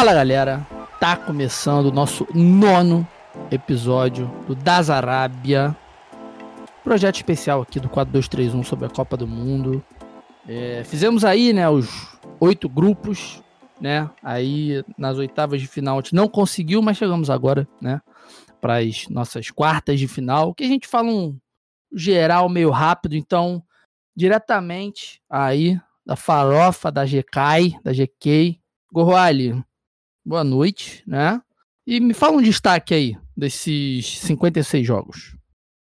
Fala galera, tá começando o nosso nono episódio do Das Arábia, projeto especial aqui do 4231 sobre a Copa do Mundo. É, fizemos aí, né, os oito grupos, né? Aí nas oitavas de final a gente não conseguiu, mas chegamos agora, né, para as nossas quartas de final, que a gente fala um geral meio rápido, então diretamente aí da farofa da GK, da GK. Gorroali, boa noite, né? E me fala um destaque aí desses 56 jogos.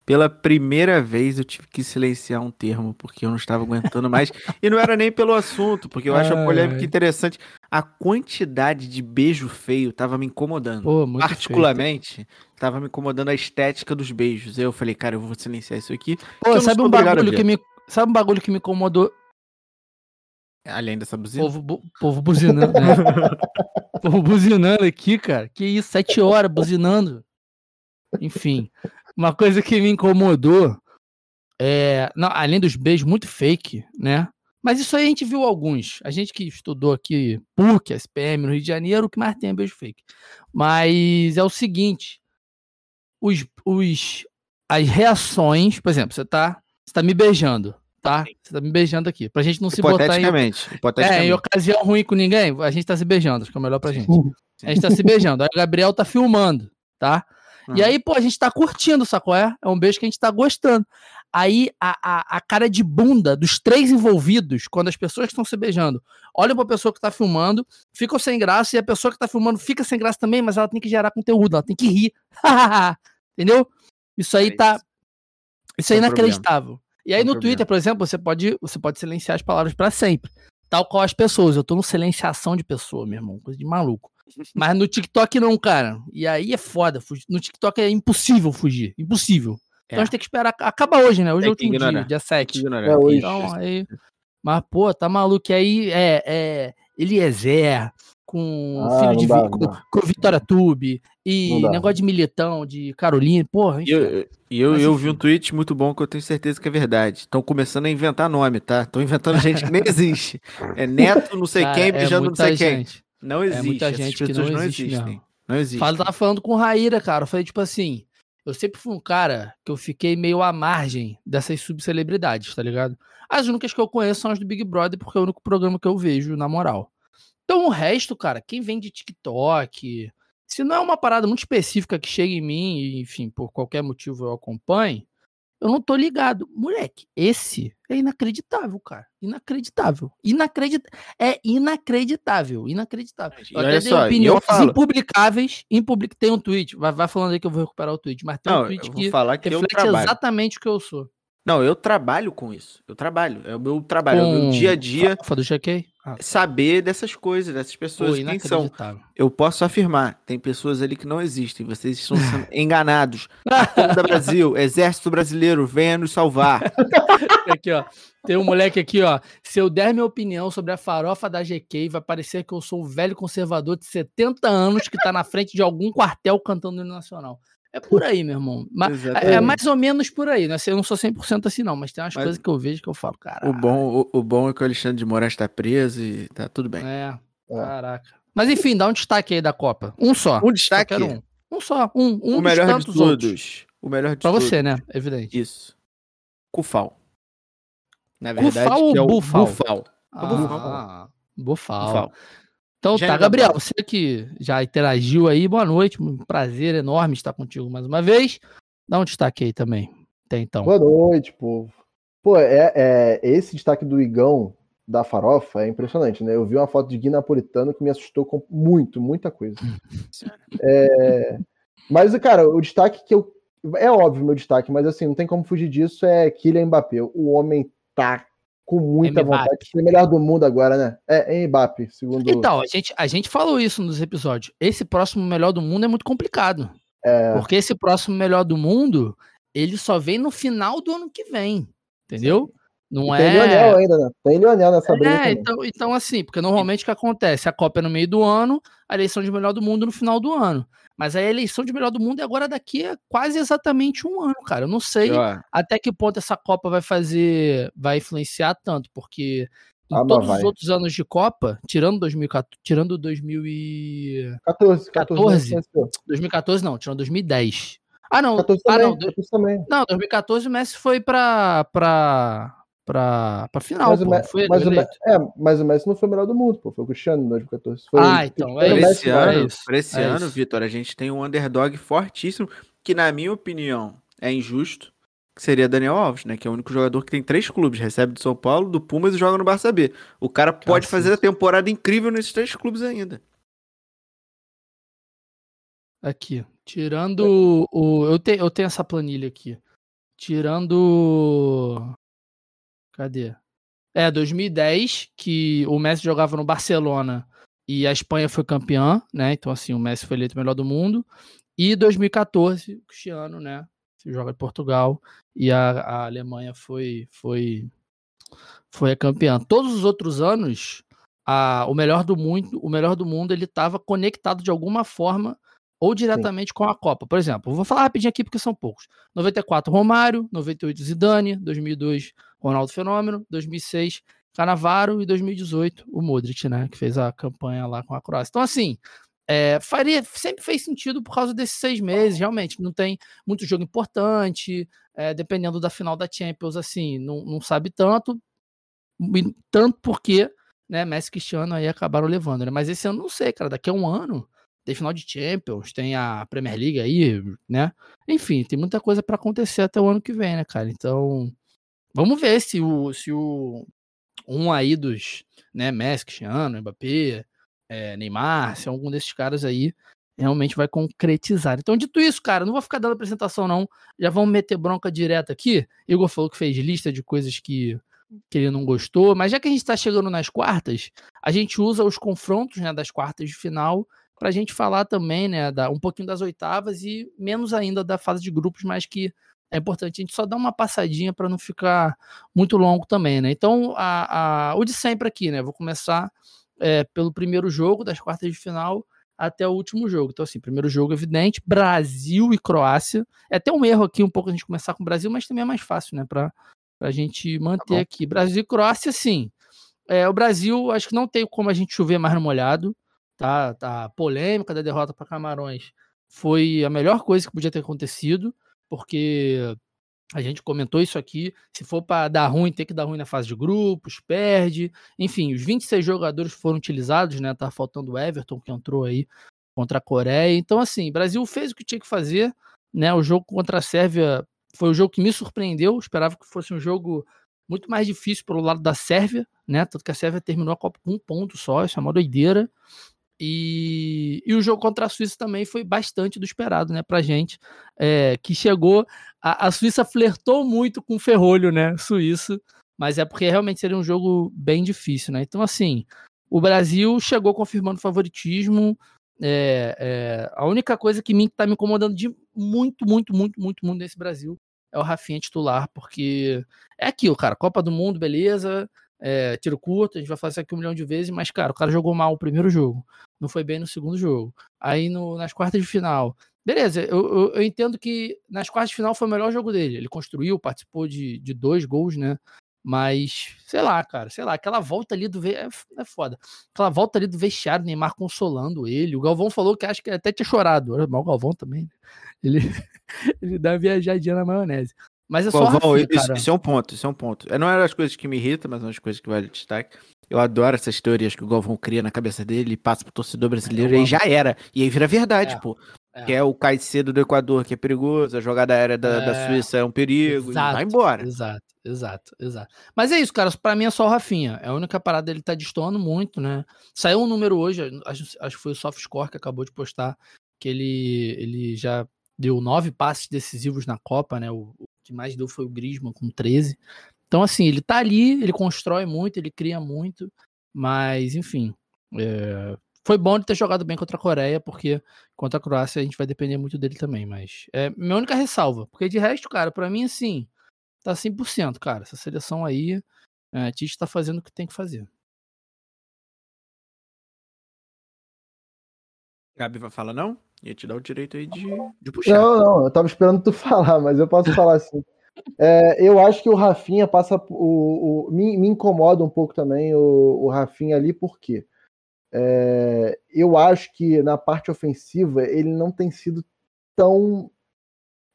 Pela primeira vez eu tive que silenciar um termo, porque eu não estava aguentando mais. e não era nem pelo assunto, porque eu acho a polêmica interessante. A quantidade de beijo feio estava me incomodando. Pô, Particularmente, estava me incomodando a estética dos beijos. Eu falei, cara, eu vou silenciar isso aqui. Pô, sabe um bagulho que me. Sabe um bagulho que me incomodou? Além dessa buzina? Povo, bu povo buzinando, né? povo buzinando aqui, cara. Que isso, sete horas buzinando. Enfim, uma coisa que me incomodou é, não, além dos beijos muito fake, né? Mas isso aí a gente viu alguns. A gente que estudou aqui PUC, SPM no Rio de Janeiro, o que mais tem é beijo fake. Mas é o seguinte: os, os, as reações, por exemplo, você tá, você tá me beijando tá? Você tá me beijando aqui. Pra gente não se botar em... hipoteticamente. É, em ocasião ruim com ninguém, a gente tá se beijando, acho que é melhor pra gente. A gente tá se beijando. Aí o Gabriel tá filmando, tá? Uhum. E aí, pô, a gente tá curtindo, sacou? É? é um beijo que a gente tá gostando. Aí a, a, a cara de bunda dos três envolvidos, quando as pessoas estão se beijando olham pra pessoa que tá filmando, ficam sem graça, e a pessoa que tá filmando fica sem graça também, mas ela tem que gerar conteúdo, ela tem que rir. Entendeu? Isso aí tá. Isso aí é inacreditável. E aí no problema. Twitter, por exemplo, você pode, você pode silenciar as palavras para sempre. Tal qual as pessoas. Eu tô no silenciação de pessoa, meu irmão. Coisa de maluco. Mas no TikTok não, cara. E aí é foda. No TikTok é impossível fugir. Impossível. É. Então a gente tem que esperar. Acaba hoje, né? Hoje é o último dia, dia 7. É hoje. Então aí. Mas, pô, tá maluco. E aí é, é Eliezer, com ah, filho de dá, com, com, Vitória Tube e negócio de militão, de Carolina, porra. E eu, eu, eu vi um tweet muito bom que eu tenho certeza que é verdade. Estão começando a inventar nome, tá? Estão inventando gente que nem existe. É neto, não sei Cara, quem, é beijando não sei gente. quem. Não existe. É muita gente que não, não existe, existem. Não, não existe. Fala, tava falando com Raíra, cara. Eu falei, tipo assim, eu sempre fui um cara que eu fiquei meio à margem dessas subcelebridades, tá ligado? As únicas que eu conheço são as do Big Brother, porque é o único programa que eu vejo, na moral. Então o resto, cara, quem vem de TikTok, se não é uma parada muito específica que chega em mim, e, enfim, por qualquer motivo eu acompanhe, eu não tô ligado. Moleque, esse é inacreditável, cara. Inacreditável. Inacredit... É inacreditável. Inacreditável. Eu até dei opiniões impublicáveis. Impublic... Tem um tweet. Vai, vai falando aí que eu vou recuperar o tweet. Mas tem não, um tweet que, falar que reflete exatamente o que eu sou. Não, eu trabalho com isso. Eu trabalho. É o meu trabalho, com... é o meu dia a dia. Fafa do GK? Ah. Saber dessas coisas, dessas pessoas. Pô, quem são? Eu posso afirmar: tem pessoas ali que não existem. Vocês estão sendo enganados. da Brasil, Exército Brasileiro, venha nos salvar. aqui, ó. Tem um moleque aqui, ó. Se eu der minha opinião sobre a farofa da GK, vai parecer que eu sou um velho conservador de 70 anos que tá na frente de algum quartel cantando no nacional. É por aí, meu irmão. Mas, é, é mais ou menos por aí, né? Eu não sou 100% assim, não, mas tem umas mas coisas que eu vejo que eu falo, cara. O bom, o, o, bom é que o Alexandre de Moraes está preso e tá tudo bem. É, é, caraca. Mas enfim, dá um destaque aí da Copa. Um só. Um destaque? Só um. um só. Um, um o melhor de todos. Outros. O melhor de pra todos. você, né? Evidente. Isso. Cufal. Na verdade, Cufal ou é o Bufal? Bufal. Ah, Bufal. Bufal. Então tá, Gabriel, você que já interagiu aí, boa noite, um prazer enorme estar contigo mais uma vez. Dá um destaque aí também. Tem então. Boa noite, povo. Pô, é, é, esse destaque do Igão da farofa é impressionante, né? Eu vi uma foto de Gui Napolitano que me assustou com muito, muita coisa. é, mas, cara, o destaque que eu. É óbvio meu destaque, mas assim, não tem como fugir disso, é Kylian Mbappé. O homem tá com muita vontade de ser melhor do mundo agora, né? É, é Mbappé, segundo. Então, a gente, a gente falou isso nos episódios. Esse próximo melhor do mundo é muito complicado. É... Porque esse próximo melhor do mundo, ele só vem no final do ano que vem. Entendeu? Não é. Tem Lionel ainda, né? Tem Lionel nessa briga. É, então, então, assim, porque normalmente o que acontece? A Copa é no meio do ano, a eleição de melhor do mundo no final do ano. Mas a eleição de melhor do mundo é agora daqui a quase exatamente um ano, cara. Eu não sei até que ponto essa Copa vai fazer, vai influenciar tanto, porque em ah, todos os outros anos de Copa, tirando 2014, tirando 2014, 14, 2014 não, tirando 2010. Ah, não. 14 ah, não. também. Não, 2014 o Messi foi pra, pra, pra, pra final. Mas, pô, o, foi, mas, o, é, mas o Messi não foi o melhor do mundo, pô. Foi o Cristiano em 2014. Foi ah, então. É pra esse ano, é pra esse é ano Vitor, a gente tem um underdog fortíssimo que, na minha opinião, é injusto que seria Daniel Alves, né? Que é o único jogador que tem três clubes, recebe do São Paulo, do Pumas e joga no Barça B. O cara pode fazer a temporada incrível nesses três clubes ainda. Aqui, tirando o. Eu, te, eu tenho essa planilha aqui. Tirando. Cadê? É, 2010, que o Messi jogava no Barcelona e a Espanha foi campeã, né? Então, assim, o Messi foi eleito o melhor do mundo. E 2014, o Cristiano, né? joga em Portugal e a, a Alemanha foi foi foi a campeã. Todos os outros anos, a, o melhor do mundo, o melhor do mundo, ele estava conectado de alguma forma ou diretamente Sim. com a Copa. Por exemplo, vou falar rapidinho aqui porque são poucos. 94 Romário, 98 Zidane, 2002 Ronaldo Fenômeno, 2006 Canavaro e 2018 o Modric, né, que fez a campanha lá com a Croácia. Então assim, é, faria, sempre fez sentido por causa desses seis meses, realmente. Não tem muito jogo importante, é, dependendo da final da Champions, assim, não, não sabe tanto, tanto porque né, Messi e Cristiano aí acabaram levando, né? Mas esse ano não sei, cara, daqui a um ano tem final de Champions, tem a Premier League aí, né? Enfim, tem muita coisa para acontecer até o ano que vem, né, cara? Então, vamos ver se o, se o um aí dos, né, Messi, Cristiano, Mbappé, é, Neymar, se algum desses caras aí realmente vai concretizar. Então, dito isso, cara, não vou ficar dando apresentação, não. Já vamos meter bronca direto aqui. Igor falou que fez lista de coisas que, que ele não gostou, mas já que a gente está chegando nas quartas, a gente usa os confrontos né, das quartas de final para a gente falar também, né, da, um pouquinho das oitavas e menos ainda da fase de grupos, mas que é importante a gente só dar uma passadinha para não ficar muito longo também, né? Então, a, a, o de sempre aqui, né? Vou começar é, pelo primeiro jogo das quartas de final até o último jogo. Então, assim, primeiro jogo evidente, Brasil e Croácia. É até um erro aqui um pouco a gente começar com o Brasil, mas também é mais fácil, né, para a gente manter tá aqui. Brasil e Croácia, sim. É, o Brasil, acho que não tem como a gente chover mais no molhado, tá? tá a polêmica da derrota para Camarões foi a melhor coisa que podia ter acontecido, porque a gente comentou isso aqui. Se for para dar ruim, tem que dar ruim na fase de grupos, perde. Enfim, os 26 jogadores foram utilizados, né? Tá faltando o Everton, que entrou aí contra a Coreia. Então, assim, o Brasil fez o que tinha que fazer, né? O jogo contra a Sérvia foi o jogo que me surpreendeu. esperava que fosse um jogo muito mais difícil pelo lado da Sérvia, né? Tanto que a Sérvia terminou a Copa com um ponto só, isso é uma doideira. E, e o jogo contra a Suíça também foi bastante do esperado, né, pra gente, é, que chegou, a, a, Suíça flertou muito com o ferrolho, né, suíço, mas é porque realmente seria um jogo bem difícil, né, então assim, o Brasil chegou confirmando favoritismo, é, é, a única coisa que me, tá me incomodando de muito, muito, muito, muito, muito nesse Brasil é o Rafinha titular, porque é aquilo, cara, Copa do Mundo, beleza, é, tiro curto, a gente vai fazer aqui um milhão de vezes, mas, cara, o cara jogou mal o primeiro jogo, não foi bem no segundo jogo. Aí no, nas quartas de final. Beleza, eu, eu, eu, entendo que nas quartas de final foi o melhor jogo dele. Ele construiu, participou de, de dois gols, né? Mas, sei lá, cara, sei lá, aquela volta ali do. É, é foda. Aquela volta ali do vestiário, Neymar consolando ele. O Galvão falou que acho que até tinha chorado. Mas o Galvão também, né? Ele, ele dá viajadinha na maionese. Mas é só Galvão, isso, isso, é um ponto, isso é um ponto. Não é das coisas que me irritam, mas é uma das coisas que vale destaque. Eu adoro essas teorias que o Galvão cria na cabeça dele e passa pro torcedor brasileiro e aí já era. E aí vira verdade, é, pô. É. Que é o Caicedo do Equador, que é perigoso, a jogada aérea da, da é. Suíça é um perigo, exato, vai embora. Exato, exato, exato. Mas é isso, cara, pra mim é só o Rafinha. É a única parada dele tá destoando muito, né? Saiu um número hoje, acho, acho que foi o Softscore que acabou de postar, que ele, ele já deu nove passes decisivos na Copa, né? O, que mais deu foi o Griezmann com 13. Então, assim, ele tá ali, ele constrói muito, ele cria muito, mas, enfim, é, foi bom ele ter jogado bem contra a Coreia, porque contra a Croácia a gente vai depender muito dele também, mas é minha única ressalva, porque de resto, cara, para mim, assim, tá 100%, cara, essa seleção aí, é, a Tite tá fazendo o que tem que fazer. Gabi vai falar não? Ia te dar o direito aí de, de puxar. Não, não, eu tava esperando tu falar, mas eu posso falar assim. É, eu acho que o Rafinha passa. O, o me, me, incomoda um pouco também o, o Rafinha ali, porque é, eu acho que na parte ofensiva ele não tem sido tão,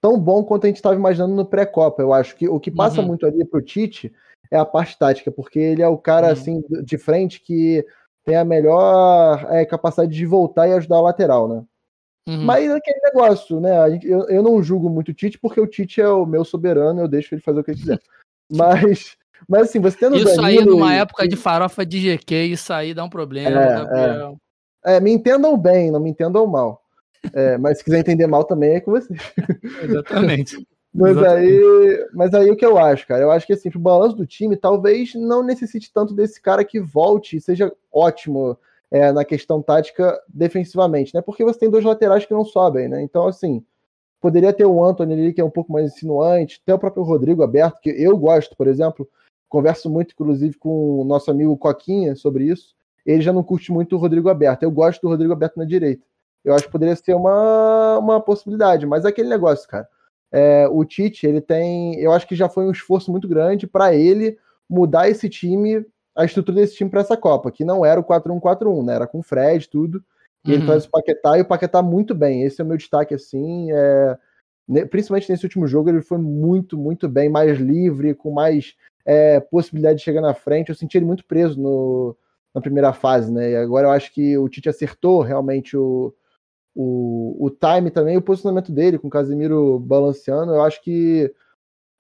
tão bom quanto a gente estava imaginando no pré-copa. Eu acho que o que passa uhum. muito ali para o Tite é a parte tática, porque ele é o cara uhum. assim de frente que tem a melhor é, capacidade de voltar e ajudar o lateral, né? Uhum. Mas é aquele negócio, né? Eu, eu não julgo muito o Tite, porque o Tite é o meu soberano, eu deixo ele fazer o que ele quiser. Mas, mas assim, você tendo Isso aí numa e... época de farofa de GQ, isso aí dá um problema, é, é. é, me entendam bem, não me entendam mal. É, mas se quiser entender mal também é com você. Exatamente. mas, aí, mas aí o que eu acho, cara? Eu acho que assim, o balanço do time talvez não necessite tanto desse cara que volte e seja ótimo é, na questão tática defensivamente, né? Porque você tem dois laterais que não sobem, né? Então, assim, poderia ter o Anthony ali, que é um pouco mais insinuante, até o próprio Rodrigo aberto, que eu gosto, por exemplo, converso muito, inclusive, com o nosso amigo Coquinha sobre isso. Ele já não curte muito o Rodrigo aberto. Eu gosto do Rodrigo aberto na direita. Eu acho que poderia ser uma, uma possibilidade, mas é aquele negócio, cara. É, o Tite, ele tem. Eu acho que já foi um esforço muito grande para ele mudar esse time a estrutura desse time para essa Copa, que não era o 4-1-4-1, né? Era com o Fred, tudo. E uhum. ele traz o Paquetá e o Paquetá muito bem. Esse é o meu destaque, assim. É... Principalmente nesse último jogo, ele foi muito, muito bem, mais livre, com mais é, possibilidade de chegar na frente. Eu senti ele muito preso no, na primeira fase, né? E agora eu acho que o Tite acertou realmente o, o, o time também, o posicionamento dele, com o Casemiro balanceando. Eu acho que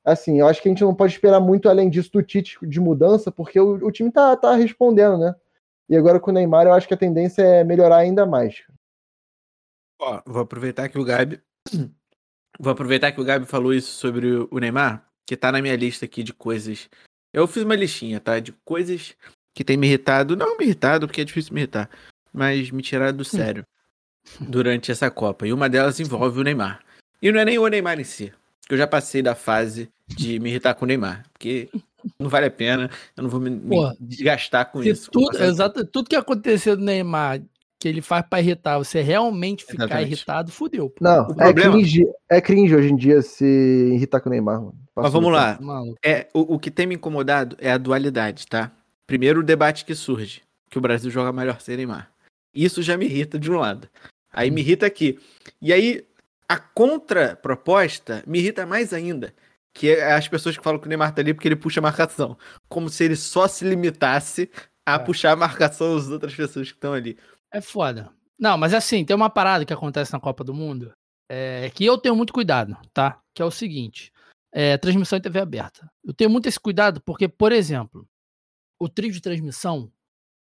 assim, eu acho que a gente não pode esperar muito além disso do Tite de mudança, porque o, o time tá, tá respondendo, né? E agora com o Neymar, eu acho que a tendência é melhorar ainda mais. Ó, vou aproveitar que o Gabi. Vou aproveitar que o Gabi falou isso sobre o Neymar, que tá na minha lista aqui de coisas. Eu fiz uma listinha, tá? De coisas que tem me irritado. Não me irritado, porque é difícil me irritar, mas me tirar do sério durante essa Copa. E uma delas envolve o Neymar. E não é nem o Neymar em si que eu já passei da fase de me irritar com o Neymar, porque não vale a pena, eu não vou me, me desgastar com isso. Tudo, com exato, tudo que aconteceu do Neymar que ele faz para irritar, você realmente ficar Exatamente. irritado, fudeu. Pô. Não, o é, problema... cringe, é cringe hoje em dia se irritar com o Neymar. Mano. Mas vamos lá. É, o, o que tem me incomodado é a dualidade, tá? Primeiro o debate que surge, que o Brasil joga melhor sem Neymar. Isso já me irrita de um lado. Aí me irrita aqui. E aí a contraproposta me irrita mais ainda. Que é as pessoas que falam que o Neymar tá ali porque ele puxa a marcação. Como se ele só se limitasse a é. puxar a marcação das outras pessoas que estão ali. É foda. Não, mas assim, tem uma parada que acontece na Copa do Mundo é, que eu tenho muito cuidado, tá? Que é o seguinte: é, transmissão em TV aberta. Eu tenho muito esse cuidado porque, por exemplo, o trio de transmissão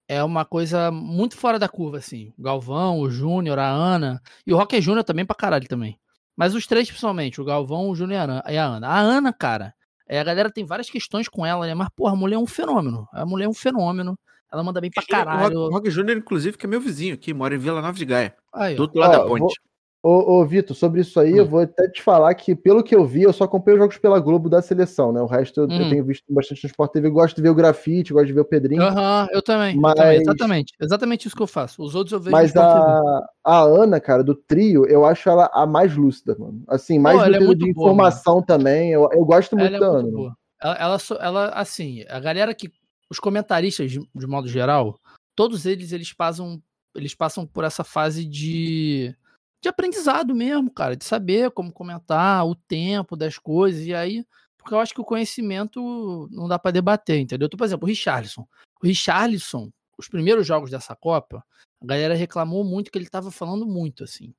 é uma coisa muito fora da curva, assim. O Galvão, o Júnior, a Ana. E o Rock Júnior também pra caralho também. Mas os três, principalmente, o Galvão, o Júnior e a Ana. A Ana, cara, é, a galera tem várias questões com ela, né? Mas, porra, a mulher é um fenômeno. A mulher é um fenômeno. Ela manda bem pra caralho. O Rock, Rock Júnior, inclusive, que é meu vizinho aqui, mora em Vila Nova de Gaia. Aí, do outro lado da ponte. Ô, ô Vitor, sobre isso aí, hum. eu vou até te falar que, pelo que eu vi, eu só acompanhei os jogos pela Globo da seleção, né? O resto eu, hum. eu tenho visto bastante no Sport TV. Eu gosto de ver o grafite, gosto de ver o Pedrinho. Aham, uhum, eu, também, mas... eu também. Exatamente. Exatamente isso que eu faço. Os outros eu vejo. Mas a, a Ana, cara, do trio, eu acho ela a mais lúcida, mano. Assim, mais Pô, é de boa, informação mano. também. Eu, eu gosto muito ela é da é Ana. Boa. Ela, ela, ela, assim, a galera que. Os comentaristas, de, de modo geral, todos eles, eles passam, eles passam por essa fase de de aprendizado mesmo, cara, de saber como comentar, o tempo das coisas, e aí, porque eu acho que o conhecimento não dá para debater, entendeu? Então, por exemplo, o Richarlison. O Richarlison, os primeiros jogos dessa Copa, a galera reclamou muito que ele tava falando muito, assim.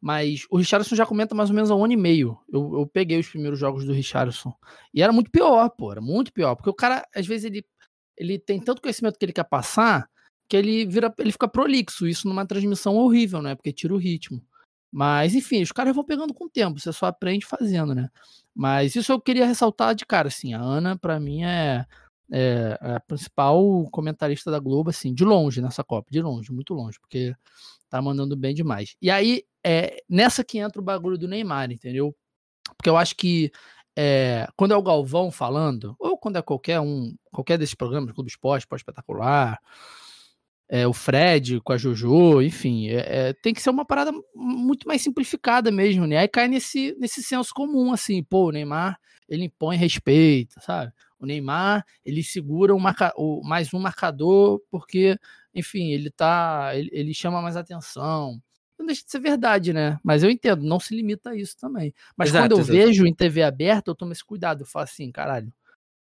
Mas o Richarlison já comenta mais ou menos há um ano e meio. Eu, eu peguei os primeiros jogos do Richarlison. E era muito pior, pô. Era muito pior. Porque o cara, às vezes, ele, ele tem tanto conhecimento que ele quer passar que ele vira, ele fica prolixo. Isso numa transmissão horrível, né? Porque tira o ritmo. Mas, enfim, os caras vão pegando com o tempo, você só aprende fazendo, né? Mas isso eu queria ressaltar de cara, assim, a Ana, para mim, é, é, a principal comentarista da Globo, assim, de longe nessa Copa, de longe, muito longe, porque tá mandando bem demais. E aí, é nessa que entra o bagulho do Neymar, entendeu? Porque eu acho que é, quando é o Galvão falando, ou quando é qualquer um, qualquer desses programas, Clube Esporte, Esporte Espetacular, é, o Fred com a Jojo, enfim, é, é, tem que ser uma parada muito mais simplificada mesmo, né? Aí cai nesse, nesse senso comum, assim, pô, o Neymar, ele impõe respeito, sabe? O Neymar, ele segura um marca, o, mais um marcador porque, enfim, ele tá, ele, ele chama mais atenção. Não deixa de ser verdade, né? Mas eu entendo, não se limita a isso também. Mas exato, quando eu exato. vejo em TV aberta, eu tomo esse cuidado, eu falo assim, caralho,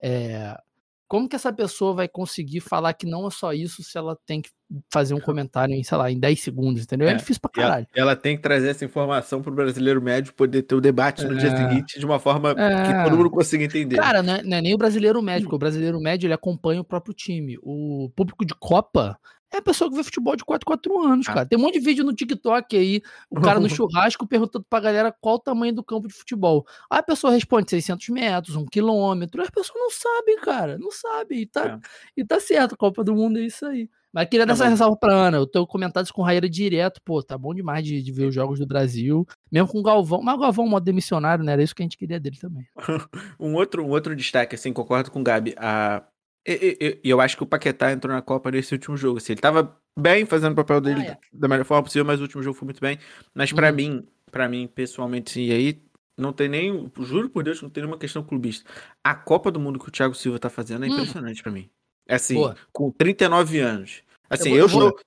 é, como que essa pessoa vai conseguir falar que não é só isso se ela tem que fazer um comentário em, sei lá, em 10 segundos, entendeu? É, é difícil pra caralho. Ela, ela, tem que trazer essa informação pro brasileiro médio poder ter o debate no é, dia seguinte de uma forma é, que todo mundo consiga entender. Cara, não é, não é nem o brasileiro médio, o brasileiro médio ele acompanha o próprio time. O público de Copa é a pessoa que vê futebol de 4, 4 anos, ah. cara. Tem um monte de vídeo no TikTok aí, o cara no churrasco perguntando pra galera qual o tamanho do campo de futebol. Aí a pessoa responde 600 metros, 1 quilômetro. As pessoas não sabem, cara. Não sabem. E tá, é. e tá certo, Copa do Mundo é isso aí. Mas queria dar essa ressalva pra Ana. Eu tenho comentado com Raíra direto. Pô, tá bom demais de, de, ver os jogos do Brasil. Mesmo com o Galvão. Mas o Galvão, modo demissionário, né? Era isso que a gente queria dele também. um, outro, um outro destaque, assim, concordo com o Gabi. A, e eu, eu, acho que o Paquetá entrou na Copa nesse último jogo. Assim, ele tava bem fazendo o papel dele ah, é. da melhor forma possível, mas o último jogo foi muito bem. Mas para uhum. mim, para mim, pessoalmente, sim, aí não tem nem. Juro por Deus, não tem nenhuma questão clubista. A Copa do Mundo que o Thiago Silva tá fazendo é hum. impressionante hum. para mim. É assim, Boa. com 39 anos. Assim, eu, vou, eu estou.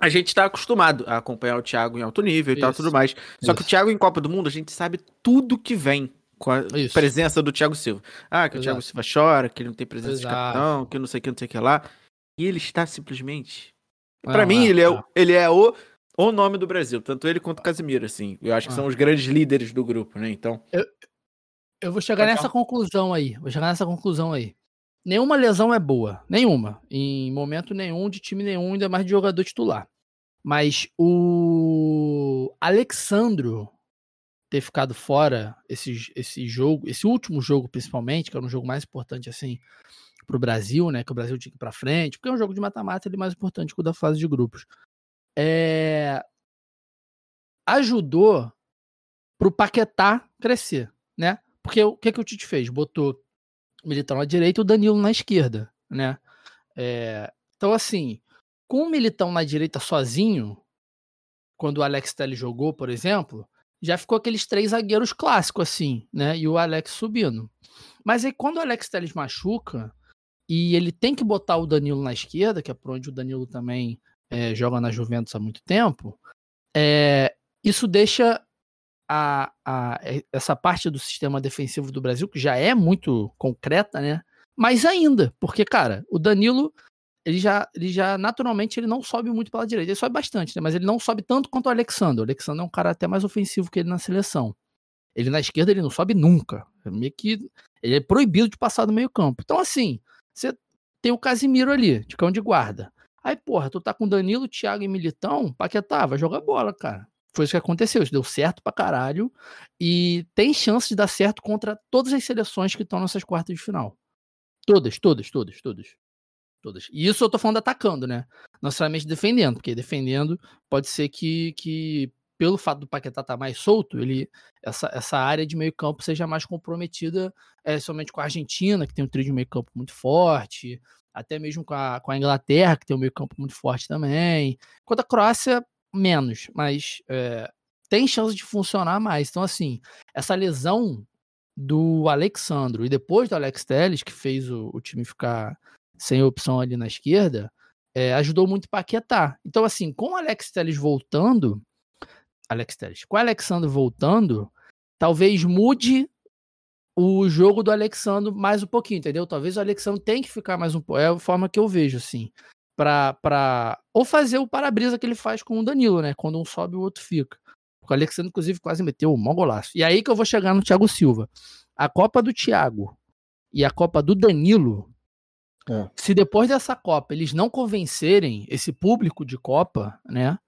A gente tá acostumado a acompanhar o Thiago em alto nível e tal, tudo mais. Só Isso. que o Thiago em Copa do Mundo, a gente sabe tudo que vem com a Isso. presença do Thiago Silva. Ah, que Exato. o Thiago Silva chora, que ele não tem presença Exato. de capitão, que não sei o que, não sei o que lá. E ele está simplesmente. Para mim, é, ele, é, ele é o, o nome do Brasil, tanto ele quanto o Casimiro, assim. Eu acho que são os grandes líderes do grupo, né? Então. Eu, eu vou chegar nessa conclusão aí. Vou chegar nessa conclusão aí. Nenhuma lesão é boa. Nenhuma. Em momento nenhum, de time nenhum, ainda mais de jogador titular. Mas o Alexandro ter ficado fora esse, esse jogo, esse último jogo principalmente, que era um jogo mais importante assim para o Brasil, né? Que o Brasil tinha que ir para frente, porque é um jogo de mata-mata ele é mais importante que o da fase de grupos. É... Ajudou para o Paquetá crescer, né? Porque o que, que o Tite fez? Botou o Militão na direita e o Danilo na esquerda, né? É... Então, assim, com o Militão na direita sozinho, quando o Alex Telles jogou, por exemplo, já ficou aqueles três zagueiros clássicos, assim, né? E o Alex subindo. Mas aí quando o Alex Telles machuca e ele tem que botar o Danilo na esquerda, que é por onde o Danilo também é, joga na Juventus há muito tempo, é, isso deixa a, a, essa parte do sistema defensivo do Brasil, que já é muito concreta, né? Mais ainda, porque, cara, o Danilo ele já, ele já naturalmente ele não sobe muito pela direita. Ele sobe bastante, né? Mas ele não sobe tanto quanto o Alexandre. O Alexandre é um cara até mais ofensivo que ele na seleção. Ele na esquerda ele não sobe nunca. É meio que ele é proibido de passar do meio-campo. Então assim, você tem o Casimiro ali, de cão de guarda. Aí, porra, tu tá com Danilo, Thiago e Militão, Paquetá, vai jogar bola, cara. Foi isso que aconteceu, isso deu certo pra caralho. E tem chance de dar certo contra todas as seleções que estão nessas quartas de final. Todas, todas, todas, todas. Todas. E isso eu tô falando atacando, né? Não necessariamente defendendo, porque defendendo pode ser que, que pelo fato do Paquetá estar tá mais solto, ele essa, essa área de meio campo seja mais comprometida é, somente com a Argentina, que tem um trio de meio campo muito forte, até mesmo com a, com a Inglaterra, que tem um meio campo muito forte também. Quanto a Croácia, menos, mas é, tem chance de funcionar mais. Então, assim, essa lesão do Alexandro e depois do Alex Telles, que fez o, o time ficar sem opção ali na esquerda, é, ajudou muito para aquietar. Então, assim, com o Alex Telles voltando, Alex Telles, com o Alexandre voltando, talvez mude o jogo do Alexandre mais um pouquinho, entendeu? Talvez o Alexandre tenha que ficar mais um pouco. É a forma que eu vejo, assim. Pra, pra... Ou fazer o para-brisa que ele faz com o Danilo, né? Quando um sobe, o outro fica. O Alexandre, inclusive, quase meteu um mó golaço. E aí que eu vou chegar no Thiago Silva. A Copa do Thiago e a Copa do Danilo é. Se depois dessa Copa eles não convencerem esse público de Copa, né?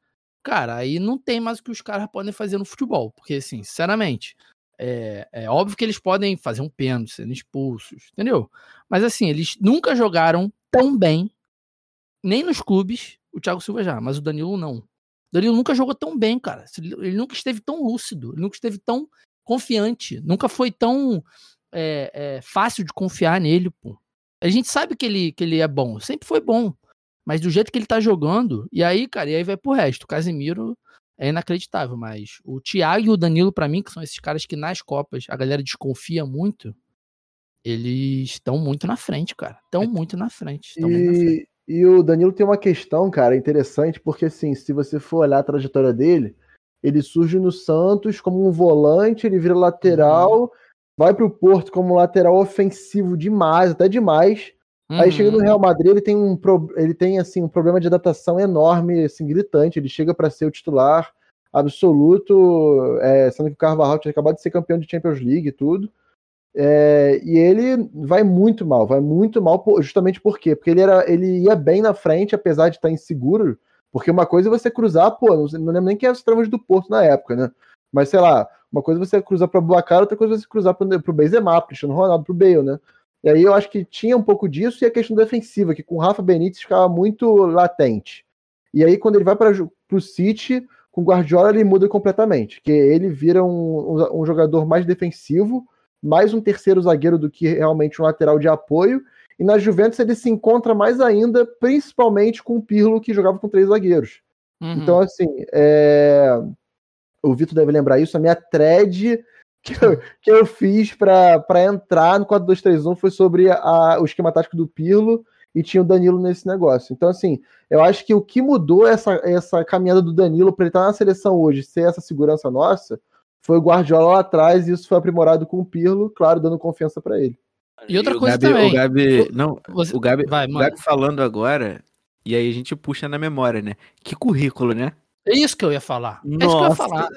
Cara, aí não tem mais o que os caras podem fazer no futebol. Porque, assim, sinceramente, é, é óbvio que eles podem fazer um pênalti, sendo expulsos, entendeu? Mas, assim, eles nunca jogaram tão bem, nem nos clubes, o Thiago Silva já, mas o Danilo não. O Danilo nunca jogou tão bem, cara. Ele nunca esteve tão lúcido, ele nunca esteve tão confiante, nunca foi tão é, é, fácil de confiar nele, pô. A gente sabe que ele, que ele é bom, sempre foi bom. Mas do jeito que ele tá jogando, e aí, cara, e aí vai pro resto. O Casemiro é inacreditável, mas o Thiago e o Danilo, para mim, que são esses caras que nas Copas a galera desconfia muito, eles estão muito na frente, cara. Estão muito na frente. E, na frente. e o Danilo tem uma questão, cara, interessante, porque assim, se você for olhar a trajetória dele, ele surge no Santos como um volante, ele vira lateral, uhum. Vai pro Porto como lateral ofensivo demais, até demais. Uhum. Aí chega no. Real Madrid, ele tem um ele tem assim um problema de adaptação enorme, assim gritante. Ele chega para ser o titular absoluto, é, sendo que o Carvajal tinha acabado de ser campeão de Champions League e tudo. É, e ele vai muito mal, vai muito mal, justamente por quê? Porque ele, era, ele ia bem na frente, apesar de estar inseguro. Porque uma coisa é você cruzar, pô, não, não lembro nem quem era os travos do Porto na época, né? Mas sei lá, uma coisa é você cruzar para Buacara, outra coisa é você cruzar para o Benzema, pro Cristiano Ronaldo, pro Bale, né? E aí eu acho que tinha um pouco disso e a questão defensiva, que com o Rafa Benítez ficava muito latente. E aí quando ele vai para o City, com o Guardiola ele muda completamente, que ele vira um, um, um, jogador mais defensivo, mais um terceiro zagueiro do que realmente um lateral de apoio. E na Juventus ele se encontra mais ainda, principalmente com o Pirlo, que jogava com três zagueiros. Uhum. Então, assim, é... o Vitor deve lembrar isso, a minha thread que eu, que eu fiz para entrar no 4-2-3-1 foi sobre a, o esquema tático do Pirlo e tinha o Danilo nesse negócio. Então, assim, eu acho que o que mudou essa, essa caminhada do Danilo para ele estar tá na seleção hoje, ser essa segurança nossa, foi o Guardiola lá atrás e isso foi aprimorado com o Pirlo, claro, dando confiança para ele. E outra e coisa Gabi, também. O Gabi, não, Você... o Gabi, Vai, o Gabi falando agora, e aí a gente puxa na memória, né? Que currículo, né? É isso que eu ia falar. Nossa. É isso que eu ia falar.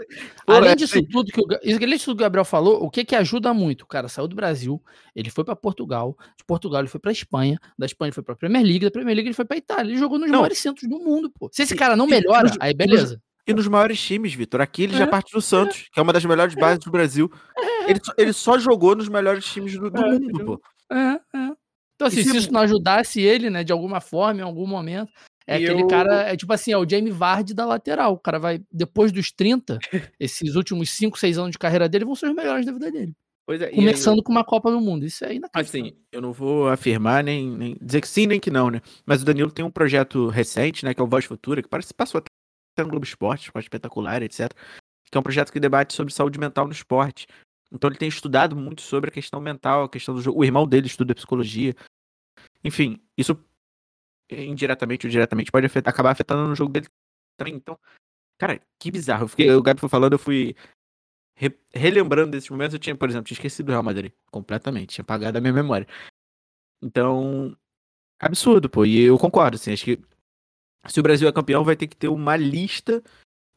Além disso tudo que o, além disso que o Gabriel falou, o que que ajuda muito? O cara saiu do Brasil, ele foi para Portugal, de Portugal ele foi para Espanha, da Espanha ele foi para Premier League, da Premier League ele foi para Itália, ele jogou nos não. maiores centros do mundo, pô. Se esse cara não melhora, e, aí beleza. E nos maiores times, Vitor. Aqui ele é, já parte do Santos, é, que é uma das melhores bases do Brasil. É. Ele, ele só jogou nos melhores times do, do é, mundo, pô. É, é. Então, assim, se isso não ajudasse ele, né, de alguma forma, em algum momento, é e aquele eu... cara, é tipo assim, é o Jamie Vardy da lateral. O cara vai, depois dos 30, esses últimos 5, 6 anos de carreira dele vão ser os melhores da vida dele. É, Começando aí, com uma Copa do Mundo. Isso é inacreditável. Assim, eu não vou afirmar, nem, nem, dizer que sim, nem que não, né? Mas o Danilo tem um projeto recente, né? Que é o Voz Futura, que parece que passou até no Globo Esporte, Esporte Espetacular, etc. Que é um projeto que debate sobre saúde mental no esporte. Então ele tem estudado muito sobre a questão mental, a questão do jogo. O irmão dele estuda psicologia. Enfim, isso indiretamente ou diretamente pode afetar, acabar afetando no jogo dele também. Então, cara, que bizarro. Eu fiquei, o Gabi foi falando, eu fui re, relembrando desses momentos. Eu tinha, por exemplo, tinha esquecido o Real Madrid completamente, tinha apagado a minha memória. Então, absurdo, pô. E eu concordo, assim, acho que se o Brasil é campeão, vai ter que ter uma lista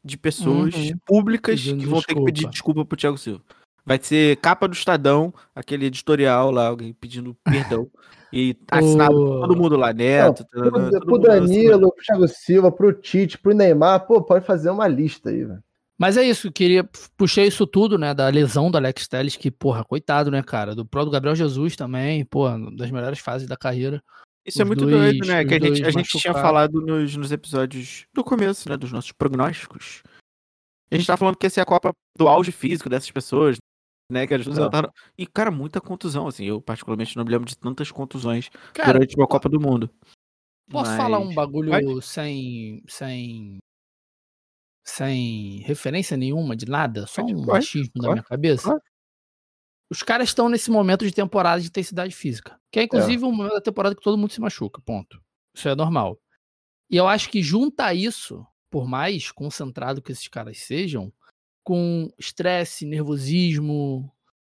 de pessoas uhum. públicas Pedindo que vão desculpa. ter que pedir desculpa pro Thiago Silva. Vai ser capa do Estadão, aquele editorial lá, alguém pedindo perdão. E assinado o... todo mundo lá, Neto. Não, todo, pro, pro Danilo, pro Thiago Silva, pro Tite, pro Neymar, pô, pode fazer uma lista aí, velho. Mas é isso, queria puxar isso tudo, né, da lesão do Alex Telles, que, porra, coitado, né, cara, do próprio Gabriel Jesus também, porra, das melhores fases da carreira. Isso é muito dois, doido, né, que a gente, a gente tinha falado nos, nos episódios do começo, né, dos nossos prognósticos. A gente tá falando que essa é a Copa do auge físico dessas pessoas, né? Que eles apresentaram. E, cara, muita contusão, assim. Eu, particularmente, não me lembro de tantas contusões cara, durante uma Copa do Mundo. Posso Mas... falar um bagulho sem. sem. sem referência nenhuma de nada? Só um machismo da minha cabeça? Os caras estão nesse momento de temporada de intensidade física. Que é, inclusive, é. um momento da temporada que todo mundo se machuca. Ponto. Isso é normal. E eu acho que junta isso, por mais concentrado que esses caras sejam, com estresse, nervosismo,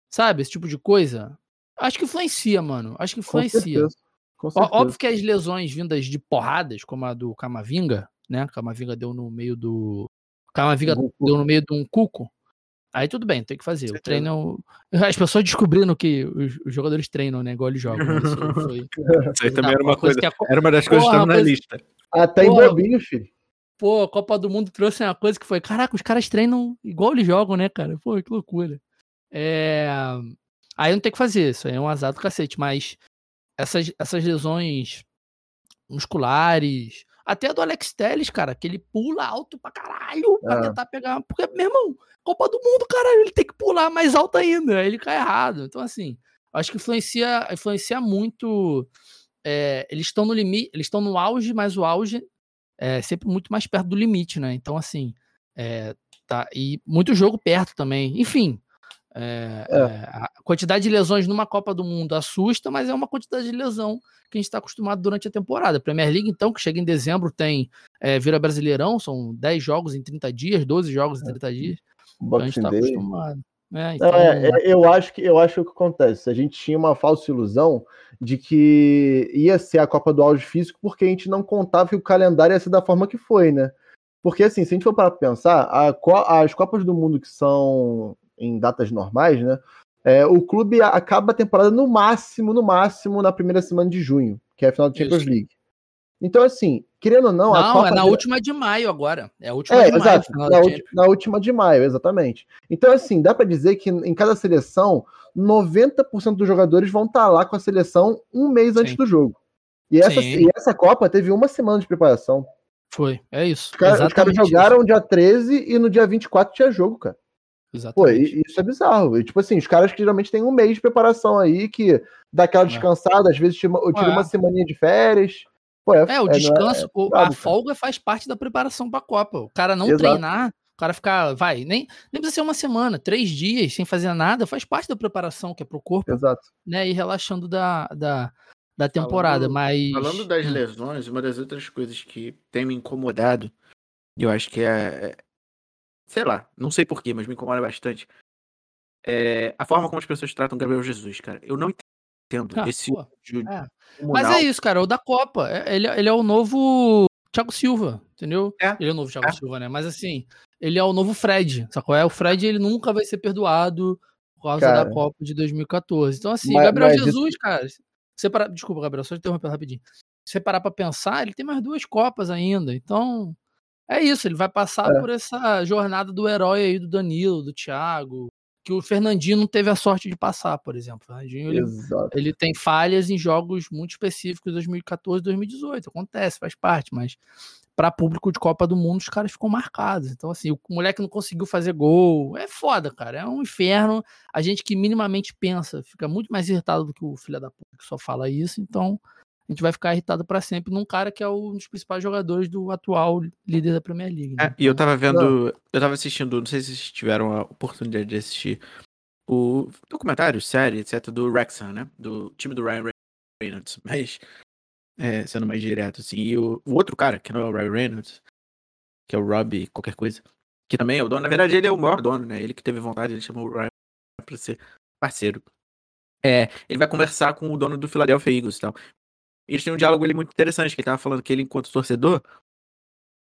sabe? Esse tipo de coisa. Acho que influencia, mano. Acho que influencia. Com certeza. Com certeza. Óbvio que as lesões vindas de porradas, como a do Camavinga, né? Camavinga deu no meio do. Camavinga deu no meio de um cuco. Aí tudo bem, tem que fazer. O treino. As pessoas descobrindo que os, jogadores treinam, né? Igual eles jogam. Isso, foi... Isso aí também era uma coisa. coisa a... Era uma das coisas que estavam na lista. Até em bobinho, filho. Pô, a Copa do Mundo trouxe uma coisa que foi, caraca, os caras treinam igual eles jogam, né, cara? Pô, que loucura. É... Aí não tem que fazer, isso aí é um azar do cacete, mas essas, essas lesões musculares, até do Alex Telles, cara, que ele pula alto pra caralho pra é. tentar pegar. Porque, meu irmão, Copa do Mundo, caralho, ele tem que pular mais alto ainda, aí ele cai errado. Então, assim, acho que influencia, influencia muito é, eles estão no limite, eles estão no auge, mas o auge é sempre muito mais perto do limite, né? Então, assim, é, tá, e muito jogo perto também. Enfim, é, é. a quantidade de lesões numa Copa do Mundo assusta, mas é uma quantidade de lesão que a gente está acostumado durante a temporada. Premier League, então, que chega em dezembro, tem é, vira Brasileirão, são 10 jogos em 30 dias, 12 jogos em 30 dias. Então, a gente está acostumado. É, então... é, eu acho que eu acho que acontece. A gente tinha uma falsa ilusão de que ia ser a Copa do Auge Físico porque a gente não contava que o calendário ia ser da forma que foi, né? Porque assim, se a gente for para pensar, a, as Copas do Mundo que são em datas normais, né? É, o clube acaba a temporada no máximo, no máximo, na primeira semana de junho, que é a final da Champions Isso. League. Então, assim, querendo ou não. Não, é na de... última de maio agora. É a última é, de exato, maio. Na, na, última de maio, exatamente. Então, assim, dá para dizer que em cada seleção, 90% dos jogadores vão estar tá lá com a seleção um mês Sim. antes do jogo. E essa, e essa Copa teve uma semana de preparação. Foi, é isso. Os, cara, os caras jogaram isso. dia 13 e no dia 24 tinha jogo, cara. Exatamente. Pô, isso é bizarro. E, tipo assim, os caras que geralmente têm um mês de preparação aí, que dá aquela é. descansada, às vezes eu tiro uma semaninha de férias. Pô, é, é, o é, descanso, é, o, a folga faz parte da preparação pra Copa. O cara não Exato. treinar, o cara ficar, vai, nem, nem precisa ser uma semana, três dias sem fazer nada, faz parte da preparação que é pro corpo. Exato. Né, e relaxando da, da, da temporada, falando, mas... Falando das hum. lesões, uma das outras coisas que tem me incomodado, eu acho que é, é sei lá, não sei porquê, mas me incomoda bastante, é a forma como as pessoas tratam Gabriel Jesus, cara. Eu não entendo ah, esse... É. Mas é isso, cara, o da Copa. É, ele, ele é o novo Thiago Silva, entendeu? É. Ele é o novo Thiago é. Silva, né? Mas assim, ele é o novo Fred. Sacou? É o Fred, ele nunca vai ser perdoado por causa cara. da Copa de 2014. Então, assim, mas, Gabriel mas Jesus, isso... cara. Você para... Desculpa, Gabriel, só interromper rapidinho. Se você parar pra pensar, ele tem mais duas Copas ainda. Então, é isso, ele vai passar é. por essa jornada do herói aí do Danilo, do Thiago, que o Fernandinho não teve a sorte de passar, por exemplo. O Fernandinho ele, ele, tem falhas em jogos muito específicos 2014 2018. Acontece, faz parte, mas para público de Copa do Mundo os caras ficam marcados. Então, assim, o moleque não conseguiu fazer gol. É foda, cara. É um inferno. A gente que minimamente pensa fica muito mais irritado do que o filho da puta que só fala isso. Então, a gente vai ficar irritado para sempre num cara que é um dos principais jogadores do atual líder da Premier League. Né? É, e eu tava então, vendo, eu tava assistindo, não sei se vocês tiveram a oportunidade de assistir o documentário, série, etc, do Wrexham, né? Do time do Ryan Reynolds, mas é, sendo mais direto, assim. E o, o, outro cara, que não é o Ryan Reynolds, que é o Rob qualquer coisa, que também é o dono, na verdade ele é o maior dono, né? Ele que teve vontade, ele chamou o Ryan pra ser parceiro. É, ele vai conversar com o dono do Philadelphia Eagles e tal eles têm um diálogo ali muito interessante, que ele tava falando que ele, enquanto torcedor,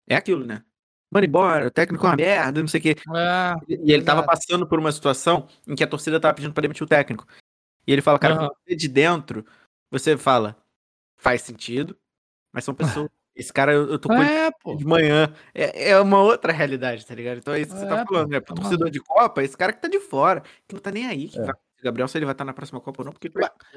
é aquilo, né? Mano, embora, o técnico é uma merda, não sei o quê. É, e ele tava passando por uma situação em que a torcida tava pedindo pra demitir o técnico. E ele fala, cara, uhum. de dentro, você fala, faz sentido, mas são pessoas. Esse cara, eu, eu tô com é, ele de manhã. É, é uma outra realidade, tá ligado? Então é isso que você tá é, falando, né? Pro tá torcedor de Copa, esse cara que tá de fora, que não tá nem aí, que é. vai Gabriel se ele vai estar na próxima Copa ou não, porque.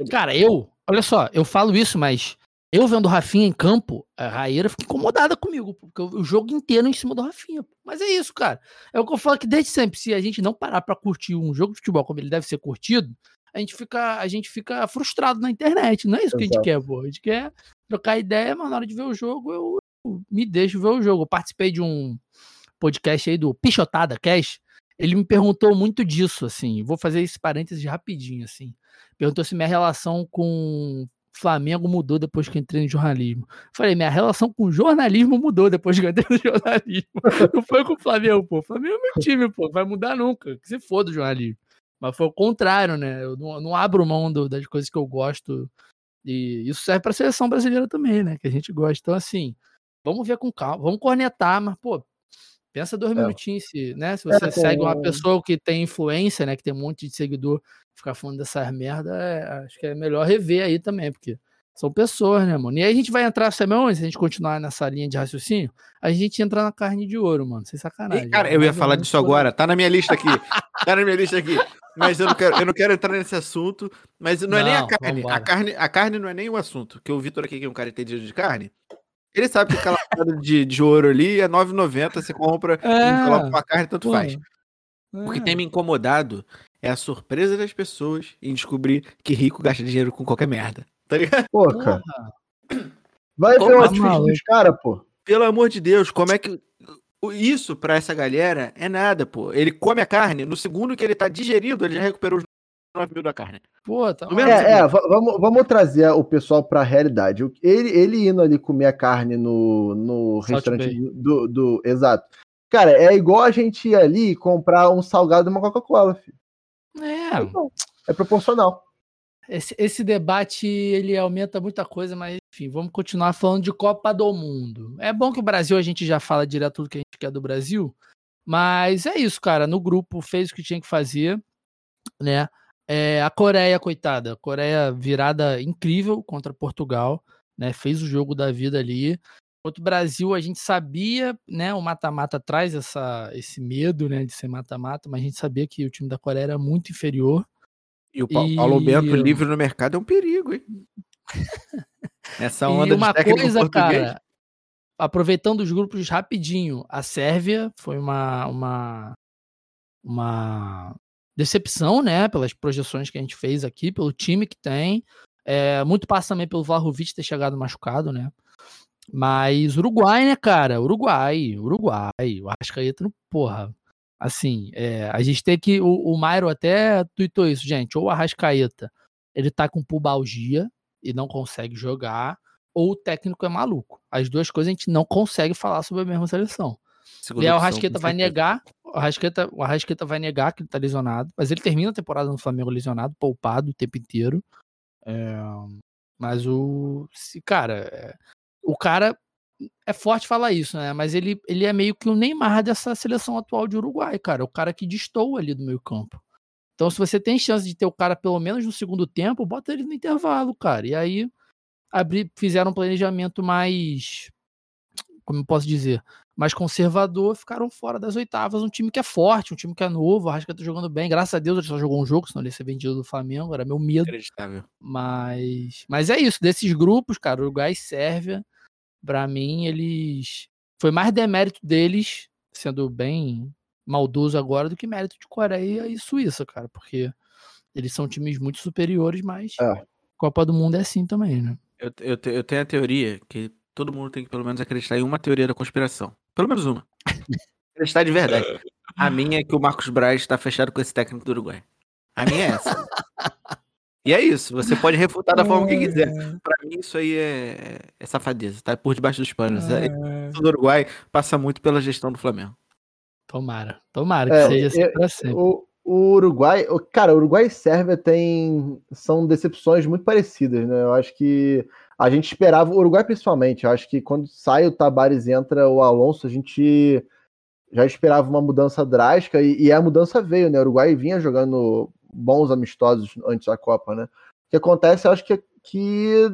Cara, eu, olha só, eu falo isso, mas eu vendo o Rafinha em campo, a Raíra fica incomodada comigo, porque o jogo inteiro em cima do Rafinha. Mas é isso, cara. É o que eu falo que desde sempre, se a gente não parar para curtir um jogo de futebol como ele deve ser curtido, a gente fica, a gente fica frustrado na internet. Não é isso que Exato. a gente quer, pô. A gente quer trocar ideia, mas na hora de ver o jogo, eu, eu me deixo ver o jogo. Eu participei de um podcast aí do Pichotada Cash, ele me perguntou muito disso, assim. Vou fazer esse parênteses rapidinho, assim. Perguntou se minha relação com Flamengo mudou depois que entrei no jornalismo. Falei, minha relação com jornalismo mudou depois que entrei no jornalismo. Não foi com o Flamengo, pô. O Flamengo é meu time, pô. Vai mudar nunca. Que se for do jornalismo. Mas foi o contrário, né? Eu não, não abro mão do, das coisas que eu gosto. E isso serve para a seleção brasileira também, né? Que a gente gosta. Então, assim, vamos ver com calma. Vamos cornetar, mas, pô, Pensa dois é. minutinhos, se, né? Se é, você é, segue uma pessoa que tem influência, né? Que tem um monte de seguidor, ficar falando dessas merda, é, acho que é melhor rever aí também, porque são pessoas, né, mano? E aí a gente vai entrar, sabe onde? Se a gente continuar nessa linha de raciocínio, a gente entra na carne de ouro, mano. Sem sacanagem. E, cara, eu ia falar disso agora. Tá na minha lista aqui. tá na minha lista aqui. Mas eu não quero, eu não quero entrar nesse assunto. Mas não, não é nem a carne. A carne. A carne não é nem o assunto. Que o Vitor aqui, que é um cara entendido de carne, ele sabe que aquela de, de ouro ali é 9,90, você compra é. e coloca uma carne, tanto Pô. faz. O que tem me incomodado é a surpresa das pessoas em descobrir que rico gasta dinheiro com qualquer merda. tá ligado? Pô, cara. Vai ver o outfit maluco? dos caras, pô. Pelo amor de Deus, como é que. Isso pra essa galera é nada, pô. Ele come a carne, no segundo que ele tá digerido, ele já recuperou os 9 mil da carne. Pô, tá No mesmo É, é, va- vamos, vamos trazer o pessoal pra realidade. Ele, ele indo ali comer a carne no, no restaurante do, do. Exato. Cara, é igual a gente ir ali e comprar um salgado e uma Coca-Cola, filho. É, É proporcional. esse, esse debate ele aumenta muita coisa, mas enfim, vamos continuar falando de Copa do Mundo. É bom que o Brasil a gente já fala direto tudo que a gente quer do Brasil, mas é isso, cara. No grupo fez o que tinha que fazer, né? É, a Coreia, coitada, a Coreia virada incrível contra Portugal, né? Fez o jogo da vida ali. Contra o Brasil, a gente sabia, né? O mata-mata traz essa, esse medo, né? De ser mata-mata, mas a gente sabia que o time da Coreia era muito inferior. E o Pa- E- Paulo Bento livre no mercado é um perigo, hein? Essa onda e uma de coisa, português. cara, aproveitando os grupos rapidinho, a Sérvia foi uma, uma, uma decepção, né, pelas projeções que a gente fez aqui, pelo time que tem. É, muito passa também pelo Vlahovic ter chegado machucado, né? Mas Uruguai, né, cara? Uruguai, Uruguai. O Arrascaeta, porra. Assim, é, a gente tem que. O, o Mairo até tweetou isso, gente. Ou o Arrascaeta ele tá com pubalgia e não consegue jogar, ou o técnico é maluco. As duas coisas a gente não consegue falar sobre a mesma seleção. Segunda E aí o Arrascaeta vai negar, o Arrascaeta, o Arrascaeta vai negar que ele tá lesionado, mas ele termina a temporada no Flamengo lesionado, poupado o tempo inteiro. É, mas o. se- Cara, é, o cara. É forte falar isso, né? Mas ele, ele é meio que o Neymar dessa seleção atual de Uruguai, cara. O cara que destoa ali do meio campo. Então, se você tem chance de ter o cara pelo menos no segundo tempo, bota ele no intervalo, cara. E aí abrir, fizeram um planejamento mais. Como eu posso dizer? Mais conservador, ficaram fora das oitavas. Um time que é forte, um time que é novo. O Arrascaeta tá jogando bem. Graças a Deus ele só jogou um jogo, senão ele ia ser vendido do Flamengo. Era meu medo. Inacreditável. Mas, mas é isso, desses grupos, cara, Uruguai e Sérvia, pra mim, eles. Foi mais demérito deles, sendo bem maldoso agora, do que mérito de Coreia e Suíça, cara, porque eles são times muito superiores, mas É. Copa do Mundo é assim também, né? Eu, eu, eu tenho a teoria que todo mundo tem que pelo menos acreditar em uma teoria da conspiração. Pelo menos uma. acreditar de verdade. A minha é que o Marcos Braz está fechado com esse técnico do Uruguai. A minha é essa. E é isso. Você pode refutar da forma que quiser. Pra mim, isso aí é, é safadeza. Tá por debaixo dos panos. É, Isso do Uruguai passa muito pela gestão do Flamengo. Tomara, tomara que É, seja assim eu- pra sempre. O, o Uruguai, cara, Uruguai e Sérvia tem são decepções muito parecidas, né? Eu acho que a gente esperava, o Uruguai principalmente, eu acho que quando sai o Tabares e entra o Alonso, a gente já esperava uma mudança drástica e, e a mudança veio, né? O Uruguai vinha jogando bons amistosos antes da Copa, né? O que acontece, eu acho que, que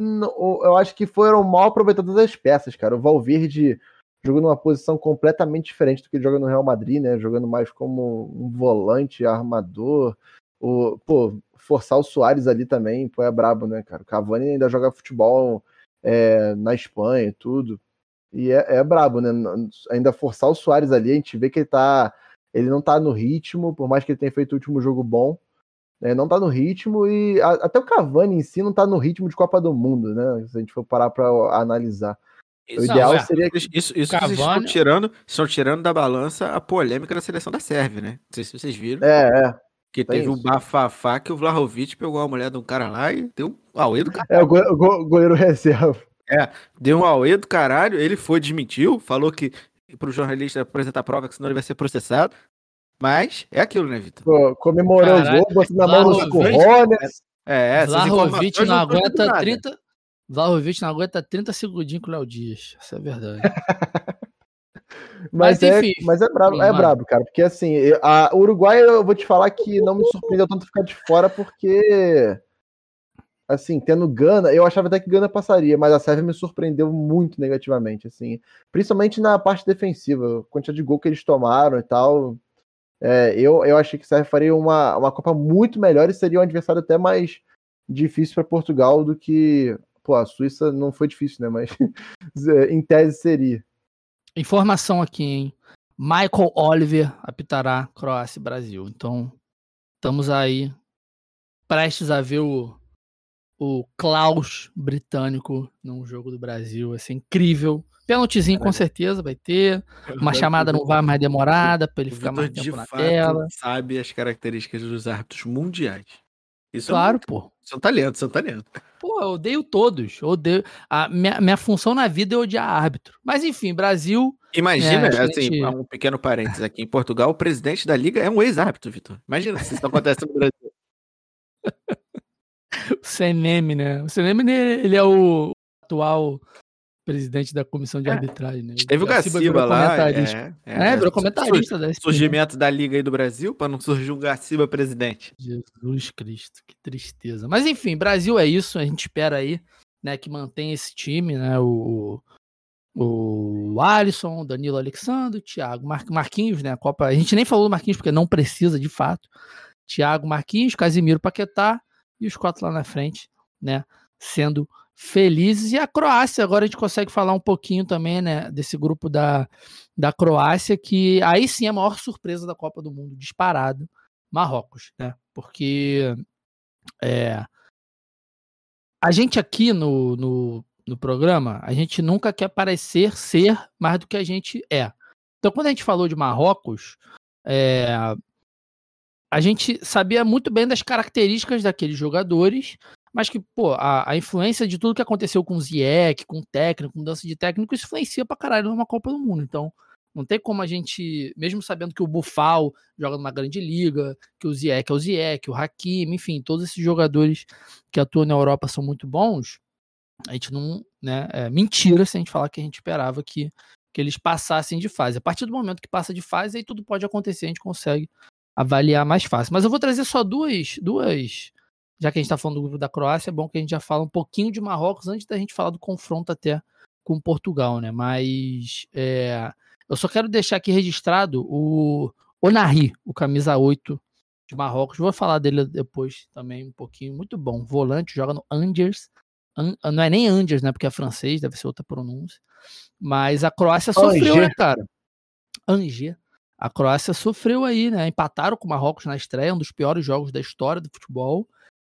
eu acho que foram mal aproveitadas as peças, cara. O Valverde jogando numa posição completamente diferente do que joga no Real Madrid, né? Jogando mais como um volante, armador. O, pô, forçar o Soares ali também, pô, é brabo, né, cara? O Cavani ainda joga futebol é, na Espanha e tudo. E é, é brabo, né? Ainda forçar o Soares ali, a gente vê que ele tá. Ele não tá no ritmo, por mais que ele tenha feito o último jogo bom. né, não tá no ritmo e a- até o Cavani em si não tá no ritmo de Copa do Mundo, né? Se a gente for parar pra analisar. O Isso, ideal é. seria que Isso, isso, vocês estão Cavani- tirando, estão tirando da balança a polêmica da seleção da Sérvia, né? Não sei se vocês viram. É, é. que teve um isso. bafafá que o Vlahovic pegou a mulher de um cara lá e deu um auê do caralho. É o go- o go- goleiro reserva. Deu um auê do caralho, ele foi, desmentiu, falou que pro jornalista apresentar prova, que senão ele vai ser processado. Mas é aquilo, né, Vitor? Comemorou Caralho, o gol, botando na mão dos corrones. É, essas Vlahovic não não aguenta nada. 30. Vlahovic não aguenta 30 segundinhos com o Léo Dias. Isso é verdade. Mas, Mas, é, enfim. mas é brabo, é brabo, cara. Porque assim, a, o Uruguai, eu vou te falar que não me surpreendeu tanto ficar de fora, porque. Assim, tendo Gana, eu achava até que Gana passaria, mas a Sérvia me surpreendeu muito negativamente, assim. Principalmente na parte defensiva, a quantidade de gol que eles tomaram e tal. É, eu, eu achei que a Sérvia faria uma, uma Copa muito melhor e seria um adversário até mais difícil para Portugal do que. Pô, a Suíça não foi difícil, né? Mas em tese seria. Informação aqui, hein? Michael Oliver apitará Croácia e Brasil. Então, estamos aí prestes a ver o, o Klaus britânico num jogo do Brasil, assim, incrível. Pênaltizinho com certeza vai ter. Uma chamada não vai mais demorada para ele ficar mais tempo de na fato tela. sabe as características dos árbitros mundiais. Isso Claro, é, pô. são talento, são talento. Pô, eu odeio todos. eu Odeio. A minha, minha função na vida é odiar árbitro. Mas enfim, Brasil. Imagina, É, assim, gente- um pequeno parênteses aqui. Em Portugal, o presidente da liga é um ex-árbitro, Vitor. Imagina se isso acontece no Brasil. O CNM, né? O CNM, ele, ele é o atual presidente da comissão de É. arbitragem, né? Teve o Gaciba Gaciba lá. comentarista. É, É, virou comentarista da. Surgimento da liga aí do Brasil, para não surgir um Gaciba presidente. Jesus Cristo, que tristeza. Mas enfim, Brasil é isso, a gente espera aí, né, que mantenha esse time, né, o, o Alisson, o Danilo Alexandre, o Thiago, Mar Marquinhos, né, a Copa, a gente nem falou do Marquinhos porque não precisa de fato, Thiago Marquinhos, Casimiro Paquetá e os quatro lá na frente, né, sendo felizes, e a Croácia, agora a gente consegue falar um pouquinho também, né, desse grupo da, da Croácia, que aí sim é a maior surpresa da Copa do Mundo, disparado, Marrocos, né? Porque é, a gente aqui no, no, no programa, a gente nunca quer parecer ser mais do que a gente é. Então, quando a gente falou de Marrocos, é, a gente sabia muito bem das características daqueles jogadores, mas que, pô, a, a influência de tudo que aconteceu com o Ziyech, com o técnico, com mudança de técnico, isso influencia pra caralho numa Copa do Mundo. Então, não tem como a gente, mesmo sabendo que o Bufal joga numa grande liga, que o Ziyech é o Ziyech, o Hakimi, enfim, todos esses jogadores que atuam na Europa são muito bons, a gente não, né, é mentira se a gente falar que a gente esperava que, que eles passassem de fase. A partir do momento que passa de fase, aí tudo pode acontecer, a gente consegue avaliar mais fácil. Mas eu vou trazer só duas, duas, já que a gente está falando do grupo da Croácia, é bom que a gente já fala um pouquinho de Marrocos antes da gente falar do confronto até com Portugal, né? Mas é, eu só quero deixar aqui registrado o Onari, o camisa 8 de Marrocos. Vou falar dele depois também um pouquinho. Muito bom. Volante, joga no Angers. An- não é nem Angers, né? Porque é francês, deve ser outra pronúncia. Mas a Croácia sofreu, Angers. né, cara? Angers. A Croácia sofreu aí, né? Empataram com o Marrocos na estreia, um dos piores jogos da história do futebol.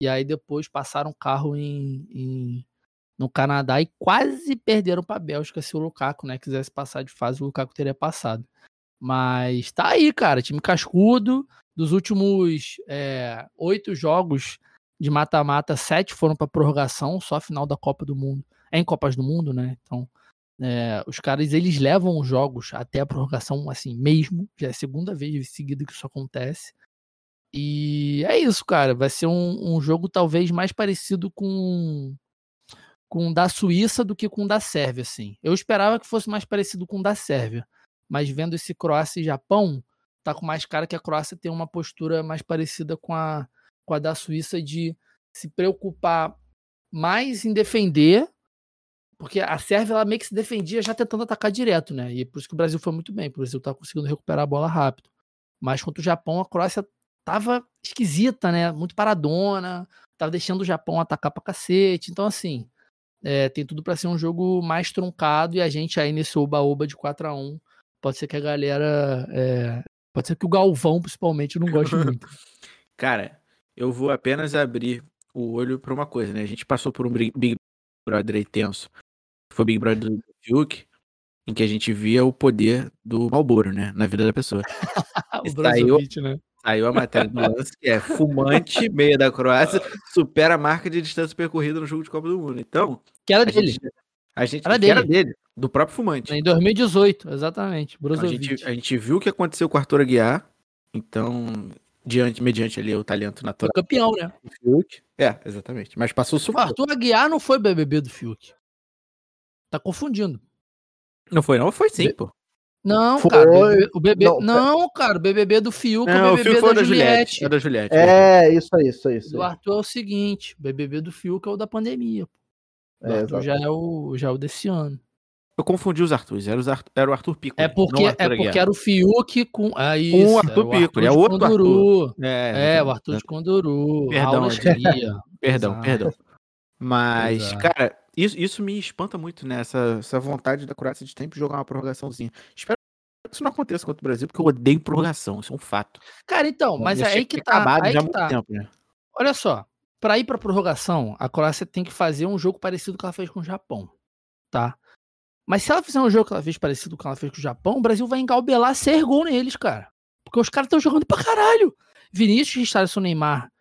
E aí depois passaram o carro em, em- no Canadá e quase perderam para a Bélgica se o Lukaku, né, quisesse passar de fase, o Lukaku teria passado. Mas tá aí, cara, time cascudo. Dos últimos é, oito jogos de mata-mata, sete foram para prorrogação, só a final da Copa do Mundo. É em Copas do Mundo, né? Então, é, os caras eles levam os jogos até a prorrogação, assim mesmo. Já é a segunda vez seguida que isso acontece. E é isso, cara. Vai ser um, um jogo talvez mais parecido com com o da Suíça do que com o da Sérvia, assim. Eu esperava que fosse mais parecido com o da Sérvia, mas vendo esse Croácia e Japão, tá com mais cara que a Croácia tem uma postura mais parecida com a, com a da Suíça de se preocupar mais em defender, porque a Sérvia ela meio que se defendia já tentando atacar direto, né? E por isso que o Brasil foi muito bem, o Brasil tá conseguindo recuperar a bola rápido. Mas contra o Japão, a Croácia tava esquisita, né? Muito paradona, tava deixando o Japão atacar pra cacete. Então, assim, é, tem tudo para ser um jogo mais truncado e a gente aí nesse oba-oba de 4 a 1 pode ser que a galera. é, pode ser que o Galvão, principalmente, não goste muito. Cara, eu vou apenas abrir o olho pra uma coisa, né? A gente passou por um Big Brother aí tenso. Foi o Big Brother do Fiuk, em que a gente via o poder do Malboro, né? Na vida da pessoa. o Saiu- né? Saiu a matéria do lance, que é fumante, meia da Croácia, supera a marca de distância percorrida no jogo de Copa do Mundo. Então, Que era a dele. gente, a gente Era que era dele. dele, do próprio fumante. Em 2018, exatamente. A Brozovic. gente, a gente viu o que aconteceu com o Arthur Aguiar, então, diante, mediante ali o talento Foi natural campeão, né? Fiuk. É, exatamente. Mas passou O. Arthur Aguiar não foi BBB do Fiuk. Tá confundindo. Não foi, não? Foi sim, Be- pô. Não, Foi. cara. O BBB, o Não, não, cara. O BBB do Fiuk é Não, o o BBB Fiuk foi da da Juliette. Juliette. É da Juliette. É, isso aí, isso aí. Isso aí. Arthur é o seguinte: o BBB do Fiuk é o da pandemia. O É, Arthur já é, o, já é o desse ano. Eu confundi os Arthurs. Era, os Arthur, era o Arthur Pico. É porque, é porque era o Fiuk com. Ah, isso, Arthur é o Piccoli, é outro Conduru. É, É, o Arthur de Conduru. Perdão. Perdão, perdão. Mas, Exato. cara, isso, isso me espanta muito, né? Essa, essa vontade da Croácia de sempre jogar uma prorrogaçãozinha. Espero que isso não aconteça contra o Brasil, porque eu odeio prorrogação, isso é um fato. Cara, então, mas é aí que tá. acabado Aí já que muito tá. tempo, né? Olha só. para ir para prorrogação, a Croácia tem que fazer um jogo parecido com o que ela fez com o Japão, tá? Mas se ela fizer um jogo que ela fez parecido com o que ela fez com o Japão, o Brasil vai engalbelar ser gol neles, cara. Porque os caras estão jogando pra caralho. Vinícius, Richarlison, Neymar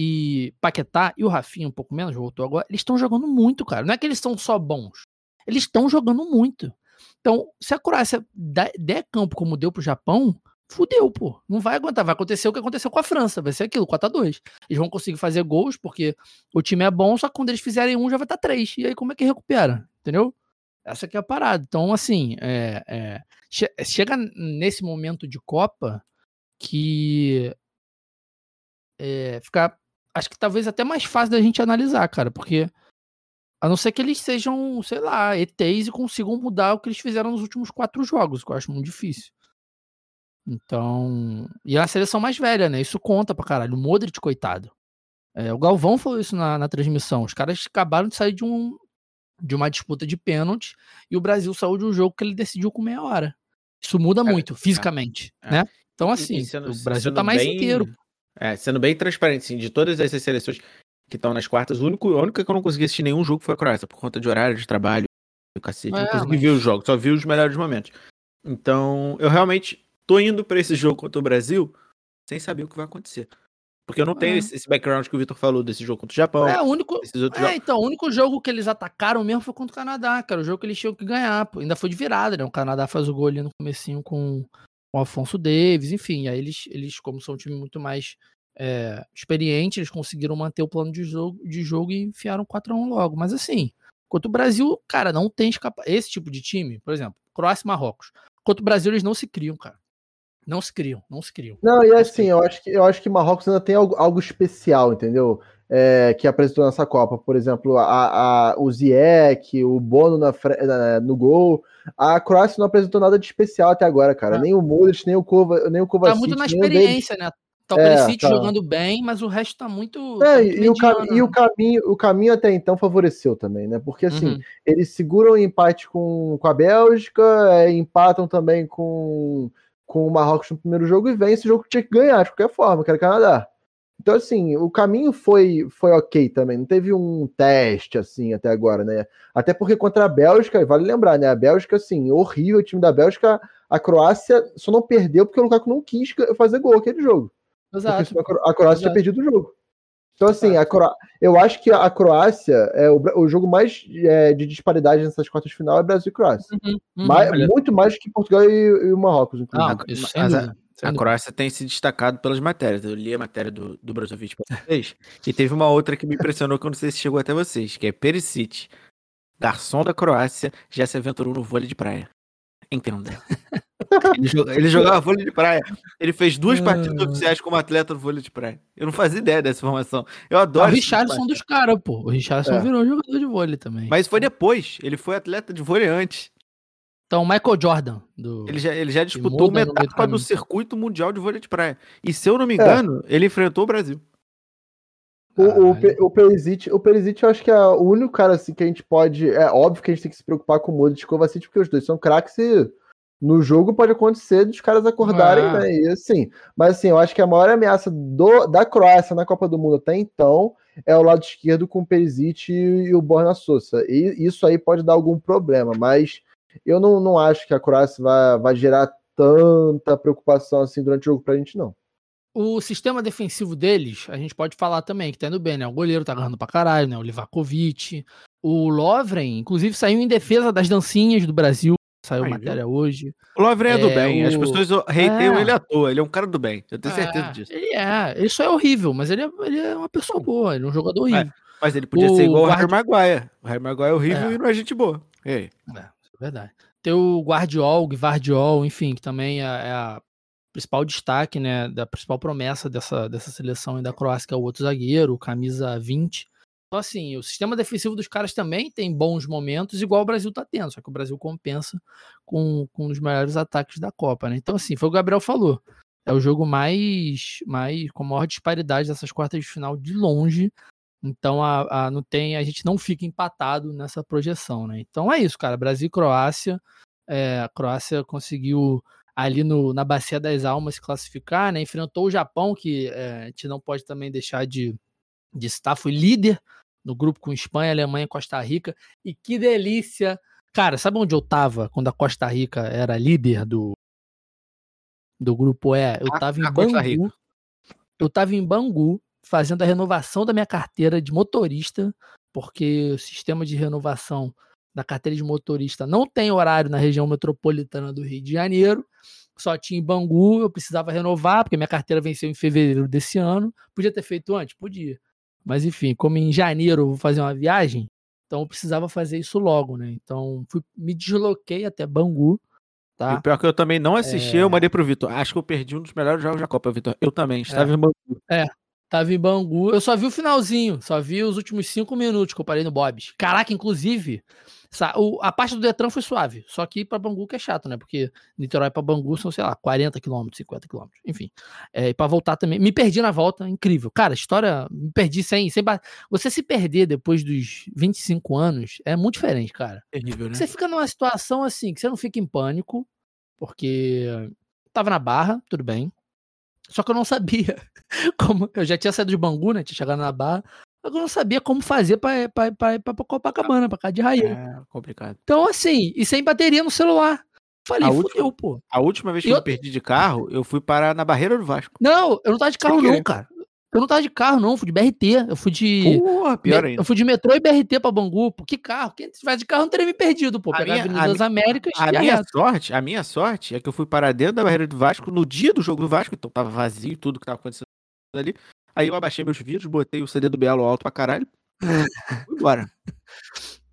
e Paquetá e o Rafinha um pouco menos, voltou agora, eles estão jogando muito, cara. Não é que eles são só bons. Eles estão jogando muito. Então, se a Croácia der campo como deu pro Japão, fudeu, pô. Não vai aguentar. Vai acontecer o que aconteceu com a França. Vai ser aquilo, 4x2. Eles vão conseguir fazer gols, porque o time é bom, só que quando eles fizerem um, já vai estar tá três. E aí, como é que recupera? Entendeu? Essa aqui é a parada. Então, assim, é, é, che chega nesse momento de Copa que é, fica. Acho que talvez até mais fácil da gente analisar, cara, porque a não ser que eles sejam, sei lá, ETs e consigam mudar o que eles fizeram nos últimos quatro jogos, que eu acho muito difícil. Então. E é a seleção mais velha, né? Isso conta pra caralho. O Modric, coitado. É, o Galvão falou isso na, na, transmissão. Os caras acabaram de sair de, um, de uma disputa de pênalti e o Brasil saiu de um jogo que ele decidiu com meia hora. Isso muda muito, fisicamente, é. né? Então, assim, sendo, o Brasil tá mais bem, inteiro. É, sendo bem transparente, assim, de todas essas seleções que estão nas quartas, o único, a única que eu não consegui assistir nenhum jogo foi a Croácia, por conta de horário de trabalho, do cacete. É, não consegui mas... ver os jogos, só vi os melhores momentos. Então, eu realmente tô indo para esse jogo contra o Brasil sem saber o que vai acontecer. Porque eu não tenho é. esse, esse, background que o Vitor falou desse jogo contra o Japão. É, o único. é, então, o único jogo que eles atacaram mesmo foi contra o Canadá, cara. O jogo que eles tinham que ganhar. Pô. Ainda foi de virada, né? O Canadá faz o gol ali no comecinho com, com o Afonso Davis, enfim. Aí eles, eles como são um time muito mais é, experiente, eles conseguiram manter o plano de jogo, de jogo e enfiaram 4x1 logo. Mas assim, contra o Brasil, cara, não tem escapa. Esse tipo de time, por exemplo, Croácia e Marrocos. Contra o Brasil, eles não se criam, cara. Não se criam, não se criam. Não, e assim, eu acho que, eu acho que Marrocos ainda tem algo, algo especial, entendeu? É, que apresentou nessa Copa. Por exemplo, a, a, o Ziek, o Bono na, na, no gol. A Croácia não apresentou nada de especial até agora, cara. É. Nem o Modric, nem o Kova, nem o Kovacic. Tá muito na experiência, né? Tá o é, tá. jogando bem, mas o resto tá muito. É, tá muito e, o e, o caminho, o caminho até então favoreceu também, né? Porque assim, uhum. eles seguram o empate com, com a Bélgica, é, empatam também com com o Marrocos no primeiro jogo e vem esse jogo que tinha que ganhar de qualquer forma, que era Canadá. Então, assim, o caminho foi, foi ok também, não teve um teste, assim, até agora, né? Até porque contra a Bélgica, vale lembrar, né? A Bélgica, assim, horrível, o time da Bélgica, a Croácia só não perdeu porque o Lukaku não quis fazer gol aquele jogo. Exato. Porque a Croácia Exato. tinha perdido o jogo. Então, assim, a Cro... eu acho que a Croácia é o, o jogo mais é, de disparidade nessas quartas de final é Brasil e Croácia. Uhum, uhum, mais, muito mais que Portugal e, e o Marrocos, inclusive. Ah, isso, Mas a, a, Croácia tem se destacado pelas matérias. Eu li a matéria do, do Brasil para vocês. e teve uma outra que me impressionou que eu não sei se chegou até vocês, que é Perisic, garçom da Croácia, já se aventurou no vôlei de praia. Entenda. Ele, jogava, ele jogava vôlei de praia. Ele fez duas partidas ah. oficiais como atleta no vôlei de praia. Eu não fazia ideia dessa informação. Eu adoro. O Richardson dos caras, pô. O Richardson é. virou jogador de vôlei também. Mas foi depois. Ele foi atleta de vôlei antes. Então, Michael Jordan. Do... Ele, já, ele já disputou uma etapa do, do circuito mundial de vôlei de praia. E se eu não me é. engano, é. ele enfrentou o Brasil. O, o, o, Perisic, o Perisic, eu acho que é o único cara assim que a gente pode. É óbvio que a gente tem que se preocupar com o Modric e Kovacic, porque os dois são craques e no jogo pode acontecer dos caras acordarem, ah. né? E assim, mas assim, eu acho que a maior ameaça do, da Croácia na Copa do Mundo até então é o lado esquerdo com o Perisic e, o Borna Sousa. E isso aí pode dar algum problema, mas eu não, não acho que a Croácia vai, vai gerar tanta preocupação assim durante o jogo pra gente, não. O sistema defensivo deles, a gente pode falar também que tá indo bem, né? O goleiro tá agarrando pra caralho, né? O Livakovic. O Lovren, inclusive, saiu em defesa das dancinhas do Brasil Saiu Aí, matéria viu? hoje. O Lovren é, é do bem. O... As pessoas reiteiam é. ele à toa. Ele é um cara do bem. Eu tenho certeza é, disso. Ele é. Ele só é horrível, mas ele é, ele é uma pessoa boa. Ele é um jogador horrível. mas ele podia o ser igual o Harry Maguire. O Harry Maguire é horrível é. e não é gente boa. E aí? É, isso é verdade. Tem o Guardiol, o Guardiol, enfim, que também é, é a principal destaque, né, da principal promessa dessa, dessa seleção da Croácia, que é o outro zagueiro, camisa 20. Então, assim, o sistema defensivo dos caras também tem bons momentos, igual o Brasil tá tendo, só que o Brasil compensa com, com um dos melhores ataques da Copa, né? Então, assim, foi o Gabriel falou. É o jogo mais, mais com maior disparidade dessas quartas de final de longe. Então, a, a, não tem, a gente não fica empatado nessa projeção, né? Então é isso, cara. Brasil e Croácia. É, a Croácia conseguiu ali no, na Bacia das Almas se classificar, né? Enfrentou o Japão, que é, a gente não pode também deixar de de estar, fui líder no grupo com Espanha, Alemanha e Costa Rica. E que delícia! Cara, sabe onde eu tava quando a Costa Rica era líder do, do grupo E? Eu tava em Bangu. Eu tava em Bangu fazendo a renovação da minha carteira de motorista, porque o sistema de renovação da carteira de motorista não tem horário na região metropolitana do Rio de Janeiro. Só tinha em Bangu, eu precisava renovar, porque minha carteira venceu em fevereiro desse ano. Podia ter feito antes? Podia. Mas enfim, como em janeiro eu vou fazer uma viagem, então eu precisava fazer isso logo, né? Então fui, me desloquei até Bangu. Tá? E pior é que eu também não assisti, é... eu mandei pro Vitor. Acho que eu perdi um dos melhores jogos da Copa, Vitor. Eu também, estava é. em Bangu. É, Tava em Bangu. Eu só vi o finalzinho, só vi os últimos cinco minutos que eu parei no Bob's. Caraca, inclusive, a parte do Detran foi suave. Só que pra Bangu que é chato, né? Porque Niterói pra Bangu são, sei lá, 40 quilômetros, 50 quilômetros. Enfim. É, e pra voltar também. Me perdi na volta, incrível. Cara, história. Me perdi sem. sem Você se perder depois dos 25 anos é muito diferente, cara. Terrível, né? Você fica numa situação assim que você não fica em pânico, porque tava na barra, tudo bem. Só que eu não sabia como. Eu já tinha saído de Bangu, né? Tinha chegado na Barra. Eu não sabia como fazer pra, pra Copacabana, pra cá de Raia. É complicado. Então, assim, e sem bateria no celular. Falei, a fudeu, última, pô. A última vez que eu... eu perdi de carro, eu fui parar na barreira do Vasco. Não, eu não tava de carro, não, cara. Eu não tava de carro, não, eu fui de BRT. Eu fui de. Porra, pior ainda. Eu fui de metrô e BRT pra Bangu. Pô, que carro? Quem tivesse de carro não teria me perdido, pô. A Pegar minha, a Avenida a das Américas. A minha sorte, a minha sorte é que eu fui parar dentro da barreira do Vasco no dia do jogo do Vasco, então tava vazio tudo que tava acontecendo ali. Aí eu abaixei meus vídeos, botei o CD do Belo alto pra caralho. Fui embora.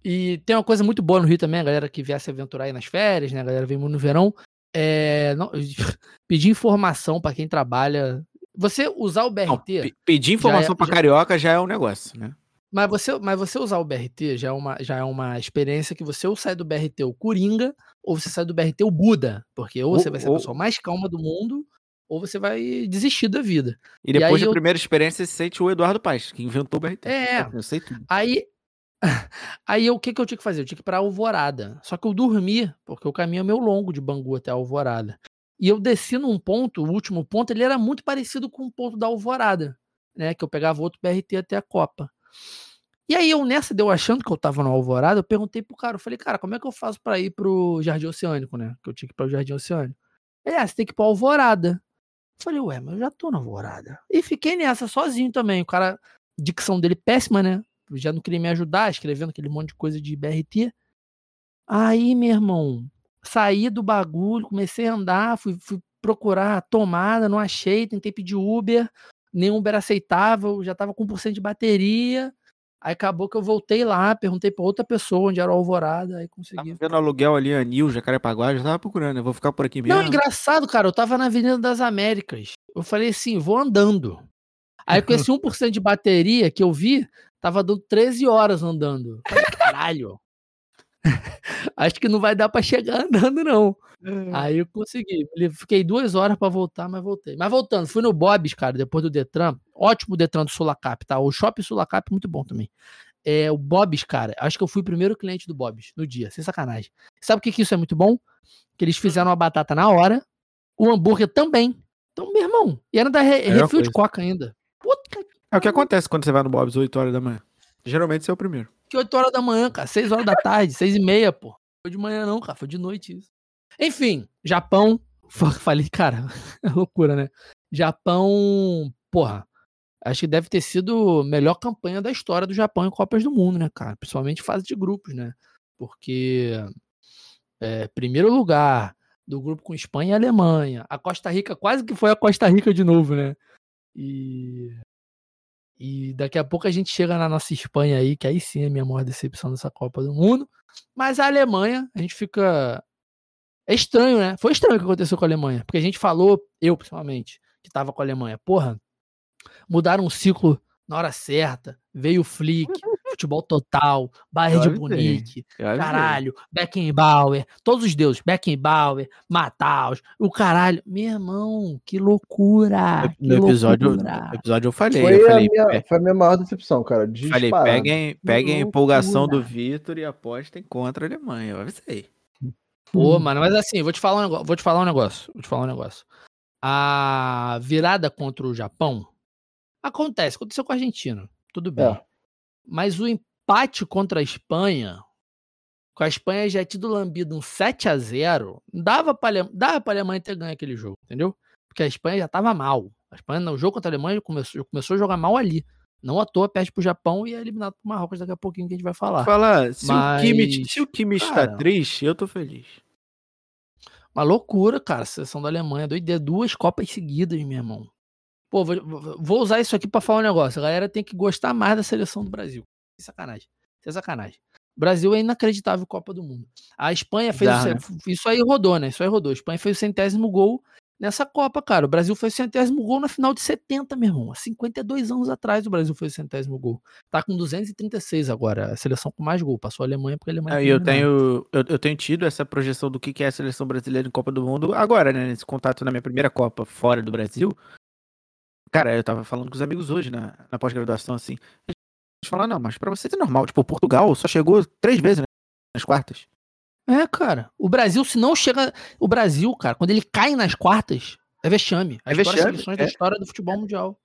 E tem uma coisa muito boa no Rio também, a galera que vier se aventurar aí nas férias, né? A galera vem no verão. É, não, pedir informação para quem trabalha você usar o BRT. Não, pedir informação é, para carioca já é um negócio, né? Mas você, mas você usar o BRT já é, uma, já é uma experiência que você ou sai do BRT o Coringa, ou você sai do BRT o Buda. Porque ou você vai ser a pessoa mais calma do mundo, ou você vai desistir da vida. E depois da eu... primeira experiência, você sente o Eduardo Paes, que inventou o BRT. É. Eu sei tudo. Aí, aí o que, que eu tinha que fazer? Eu tinha que ir pra Alvorada. Só que eu dormi, porque o caminho é meio longo de Bangu até Alvorada. E eu desci num ponto, o último ponto, ele era muito parecido com o ponto da Alvorada, né? Que eu pegava outro BRT até a Copa. E aí eu nessa deu achando que eu tava no Alvorada, eu perguntei pro cara, eu falei, cara, como é que eu faço para ir pro Jardim Oceânico, né? Que eu tinha que ir para o Jardim Oceânico. Ele, ah, você tem que ir pra Alvorada. Falei, ué, mas eu já tô na Alvorada. E fiquei nessa sozinho também. O cara, dicção dele péssima, né? Já não queria me ajudar, escrevendo aquele monte de coisa de BRT. Aí, meu irmão, saí do bagulho, comecei a andar, fui, fui procurar tomada, não achei, tentei pedir Uber, nenhum Uber aceitável, já tava com 1% de bateria. Aí acabou que eu voltei lá, perguntei pra outra pessoa onde era o Alvorada, aí consegui. Tava vendo aluguel ali, Anil, Jacarepaguá, já tava procurando, eu vou ficar por aqui mesmo. Não, engraçado, cara, eu tava na Avenida das Américas. Eu falei assim, vou andando. Aí com esse 1% de bateria que eu vi, tava dando 13 horas andando. Falei, caralho. Acho que não vai dar para chegar andando, não. É. Aí eu consegui. Fiquei duas horas para voltar, mas voltei. Mas voltando, fui no Bob's, cara, depois do Detran. Ótimo Detran do Sulacap, tá? O Shopping Sulacap, muito bom também. É, o Bob's, cara, acho que eu fui o primeiro cliente do Bob's no dia, sem sacanagem. Sabe o que, que isso é muito bom? Que eles fizeram a batata na hora, o hambúrguer também. Então, meu irmão, e era da re é refil de coca ainda. Puta é o que acontece quando você vai no Bob's 8 horas da manhã. Geralmente você é o primeiro. Que 8 horas da manhã, cara. 6 horas da tarde, 6 e meia, pô. Foi de manhã não, cara. Foi de noite isso. Enfim, Japão. Falei, cara, é loucura, né? Japão, porra. Acho que deve ter sido a melhor campanha da história do Japão em Copas do Mundo, né, cara? Principalmente fase de grupos, né? Porque é, primeiro lugar do grupo com Espanha e Alemanha. A Costa Rica quase que foi a Costa Rica de novo, né? E e daqui a pouco a gente chega na nossa Espanha aí, que aí sim é a minha maior decepção dessa Copa do Mundo. Mas a Alemanha, a gente fica. É estranho, né? Foi estranho o que aconteceu com a Alemanha. Porque a gente falou, eu principalmente, que tava com a Alemanha. Porra, mudaram um ciclo na hora certa. Veio o Flick, futebol total, Bayern de Munique, caralho, Beckenbauer, todos os deuses, Beckenbauer, Mataus, o caralho. Meu irmão, que loucura! No, que episódio, loucura. no episódio eu falei. Foi, eu falei, a minha, foi a minha maior decepção, cara. Falei, peguem, peguem a empolgação do Vitor e apostem contra a Alemanha. Eu avisei. Pô, mano, mas assim, vou te falar um negócio. Vou te falar um negócio. Vou te falar um negócio. A virada contra o Japão acontece, aconteceu com a Argentina tudo bem. É. Mas o empate contra a Espanha, com a Espanha já tido lambido um 7 a 0 dava para dava a Alemanha ter ganho aquele jogo, entendeu? Porque a Espanha já estava mal. A Espanha, no jogo contra a Alemanha, começou, começou a jogar mal ali. Não à toa perde pro Japão e é eliminado pro Marrocos daqui a pouquinho que a gente vai falar. Falar, se, Mas, o Kimmich, se o Kimmich cara, está triste, eu tô feliz. Uma loucura, cara, a seleção da Alemanha. Doideira, duas Copas seguidas, meu irmão. Pô, vou, vou usar isso aqui para falar um negócio. A galera tem que gostar mais da seleção do Brasil. Que sacanagem. É sacanagem. O Brasil é inacreditável Copa do Mundo. A Espanha fez. Dá, o, né? Isso aí rodou, né? Isso aí rodou. A Espanha fez o centésimo gol nessa Copa, cara. O Brasil fez o centésimo gol na final de 70, meu irmão. Há 52 anos atrás o Brasil fez o centésimo gol. Tá com 236 agora. A seleção com mais gol. Passou a Alemanha porque a Alemanha. É, eu, tenho, eu, eu, tenho tido essa projeção do que é a seleção brasileira em Copa do Mundo agora, né? Nesse contato na minha primeira Copa fora do Brasil. Cara, eu tava falando com os amigos hoje na, na pós-graduação, assim. A gente fala, não, mas pra vocês é normal. Tipo, Portugal só chegou três vezes né, nas quartas. É, cara. O Brasil, se não chega. O Brasil, cara, quando ele cai nas quartas, é vexame. É vexame. seleções é. da história do futebol mundial.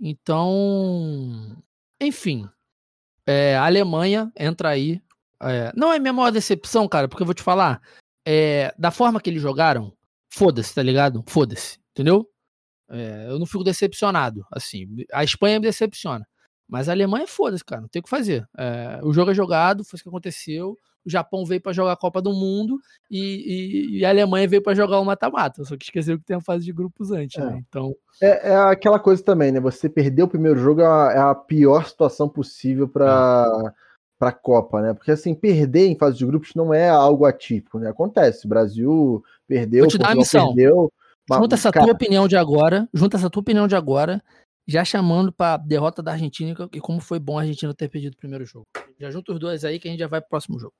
Então. Enfim. É, a Alemanha entra aí. É, não é minha maior decepção, cara, porque eu vou te falar. É, da forma que eles jogaram, foda-se, tá ligado? Foda-se, entendeu? É, eu não fico decepcionado. Assim, a Espanha me decepciona. Mas a Alemanha, foda-se, cara, não tem o que fazer. É, o jogo é jogado, foi isso que aconteceu o Japão veio para jogar a Copa do Mundo e, e, e a Alemanha veio para jogar o mata-mata. Só que esqueceu que tem a fase de grupos antes, é. né? Então. É, é, aquela coisa também, né? Você perder o primeiro jogo é a, é a pior situação possível para. É. Para a Copa, né? Porque assim, perder em fase de grupos não é algo atípico, né? Acontece. O Brasil perdeu, missão. perdeu. Junta essa cara... tua opinião de agora, junta essa tua opinião de agora já chamando para derrota da Argentina e como foi bom a Argentina ter perdido o primeiro jogo. Já junta os dois aí que a gente já vai pro próximo jogo.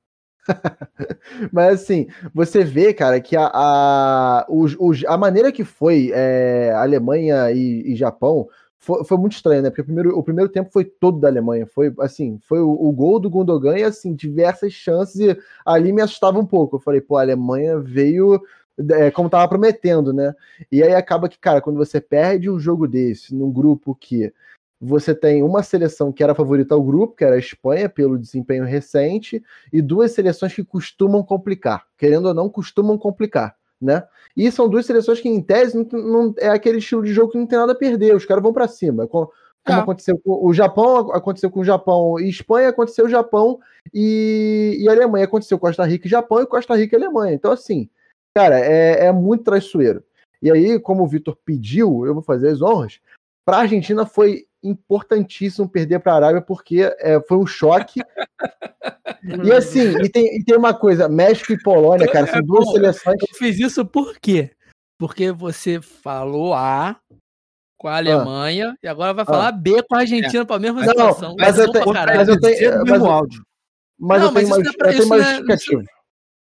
Mas assim, você vê, cara, que a, a, a maneira que foi é, Alemanha e, e Japão foi, foi, muito estranho, né? Porque o primeiro, o primeiro tempo foi todo da Alemanha. Foi assim, foi o, o, gol do Gundogan e assim, diversas chances, e ali me assustava um pouco. Eu falei, pô, a Alemanha veio é, como tava prometendo, né? E aí acaba que, cara, quando você perde um jogo desse num grupo que você tem uma seleção que era favorita ao grupo, que era a Espanha, pelo desempenho recente, e duas seleções que costumam complicar, querendo ou não, costumam complicar, né? E são duas seleções que, em tese, não, não é aquele estilo de jogo que não tem nada a perder, os caras vão para cima. Como é. aconteceu com o Japão, aconteceu com o Japão e Espanha, aconteceu o Japão e, e Alemanha, aconteceu Costa Rica e Japão e Costa Rica e Alemanha. Então, assim, cara, é, é muito traiçoeiro. E aí, como o Vitor pediu, eu vou fazer as honras. Para a Argentina foi importantíssimo perder para a Arábia, porque é, foi um choque. e assim, e tem, e tem uma coisa: México e Polônia, cara, são duas Bom, seleções. Eu fiz isso por quê? Porque você falou A com a Alemanha ah. e agora vai falar ah. B com a Argentina é. para a mesma não, situação. Mas, eu tenho, mas eu tenho, mas, áudio. Mas não, eu tenho mais, é eu tenho mais né, justificativa.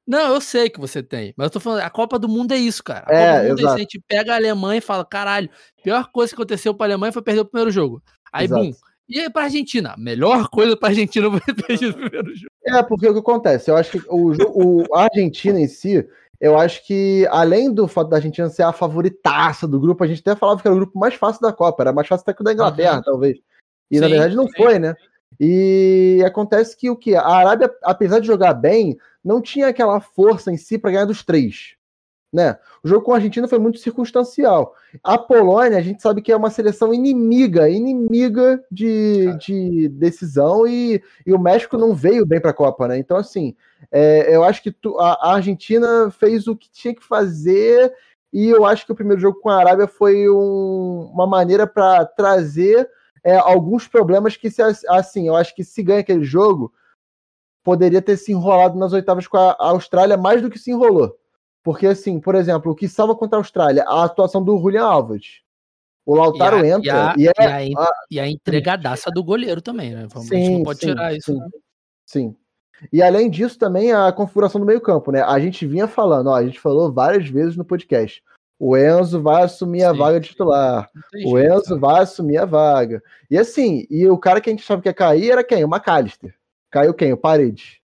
Não, eu sei que você tem. Mas eu tô falando, a Copa do Mundo é isso, cara. A é, Copa do Mundo exato. é isso. A gente pega a Alemanha e fala, caralho, pior coisa que aconteceu pra Alemanha foi perder o primeiro jogo. Aí, exato. bum. E aí pra Argentina? Melhor coisa pra Argentina foi perder o primeiro jogo. É, porque o que acontece? Eu acho que o, o, a Argentina em si, eu acho que, além do fato da Argentina ser a favoritaça do grupo, a gente até falava que era o grupo mais fácil da Copa, era mais fácil até que o da Inglaterra, uhum. talvez. E sim, na verdade não sim. foi, né? E acontece que o que? A Arábia, apesar de jogar bem, não tinha aquela força em si para ganhar dos três. Né? O jogo com a Argentina foi muito circunstancial. A Polônia, a gente sabe que é uma seleção inimiga, inimiga de, de decisão, e, e o México não veio bem para a Copa, né? Então, assim, é, eu acho que tu, a, a, Argentina fez o que tinha que fazer, e eu acho que o primeiro jogo com a Arábia foi um, uma maneira para trazer é, alguns problemas que, se, assim, eu acho que se ganha aquele jogo, poderia ter se enrolado nas oitavas com a Austrália mais do que se enrolou. Porque, assim, por exemplo, o que salva contra a Austrália? A atuação do Julian Alves. O Lautaro e a, entra. E a, e, é, e, a, a, e a entregadaça do goleiro também, né? Vamos, sim, a gente não pode sim, tirar isso. Sim, né? sim. E além disso, também a configuração do meio-campo, né? A gente vinha falando, ó, a gente falou várias vezes no podcast. O Enzo vai assumir a vaga de titular. O Enzo vai assumir a vaga. E assim, e o cara que a gente achava que ia cair era quem? O McAllister. Caiu quem? O Paredes.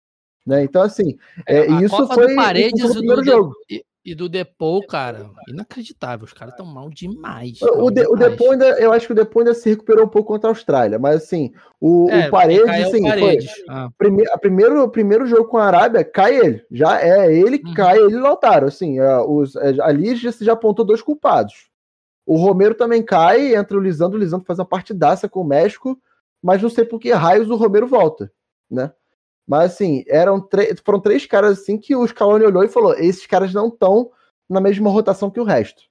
Né? Então, assim, é, é isso Copa foi Paredes o primeiro jogo. E do Depou, cara, inacreditável. Os caras estão mal demais. O, de, o Depou ainda, eu acho que o Depou ainda se recuperou um pouco contra a Austrália, mas assim, o, é, o Paredes, assim, Paredes. Foi, ah. prime, a primeiro, primeiro jogo com a Arábia, cai ele. Já é ele que uhum. cai, ele e Lautaro. Assim, é, os, é, ali já, já apontou dois culpados. O Romero também cai, entra o Lisandro, o Lisandro faz uma partidaça com o México, mas não sei por que raios o Romero volta, né? Mas assim, eram foram três caras assim que o Scaloni olhou e falou: esses caras não estão na mesma rotação que o resto.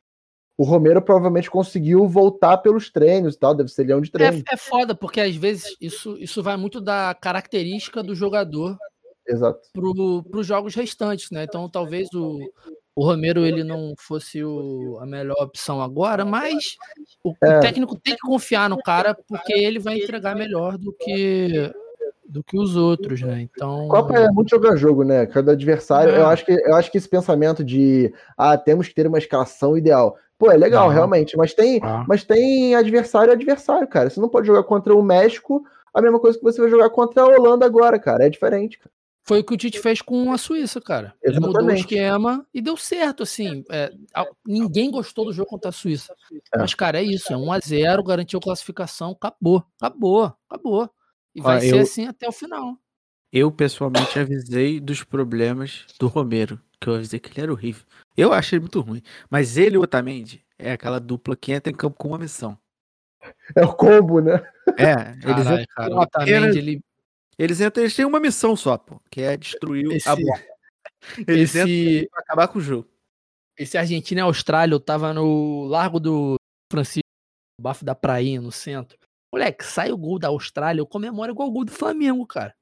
O Romero provavelmente conseguiu voltar pelos treinos e tal, deve ser leão de treino. É, é foda, porque às vezes isso, isso vai muito da característica do jogador Exato. para os jogos restantes, né? Então talvez o, o Romero ele não fosse o, a melhor opção agora, mas o, é. o técnico tem que confiar no cara porque ele vai entregar melhor do que do que os outros, né? Então. Copa é muito jogar jogo, né? Cada adversário. É. Eu, acho que, eu acho que esse pensamento de ah, temos que ter uma escalação ideal. Pô, é legal, não. realmente. Mas tem, ah. mas tem adversário adversário, cara. Você não pode jogar contra o México a mesma coisa que você vai jogar contra a Holanda agora, cara. É diferente, cara. Foi o que o Tite fez com a Suíça, cara. Ele mudou o esquema e deu certo, assim. É, ninguém gostou do jogo contra a Suíça. É. Mas, cara, é isso. É 1x0, garantiu classificação, acabou. Acabou, acabou. E vai ah, ser eu, assim até o final. Eu, pessoalmente, avisei dos problemas do Romero. Que eu avisei que ele era horrível. Eu achei ele muito ruim. Mas ele e o Otamendi é aquela dupla que entra em campo com uma missão. É o combo, né? É, eles Carai, cara, o Otamendi, ele... Eles, entram, eles têm uma missão só, pô, que é destruir esse, a bola. Eles esse... entram pra acabar com o jogo. Esse Argentina e Austrália, eu tava no Largo do Francisco, bafo da prainha, no centro. Moleque, sai o gol da Austrália, eu comemoro igual o gol do Flamengo, cara.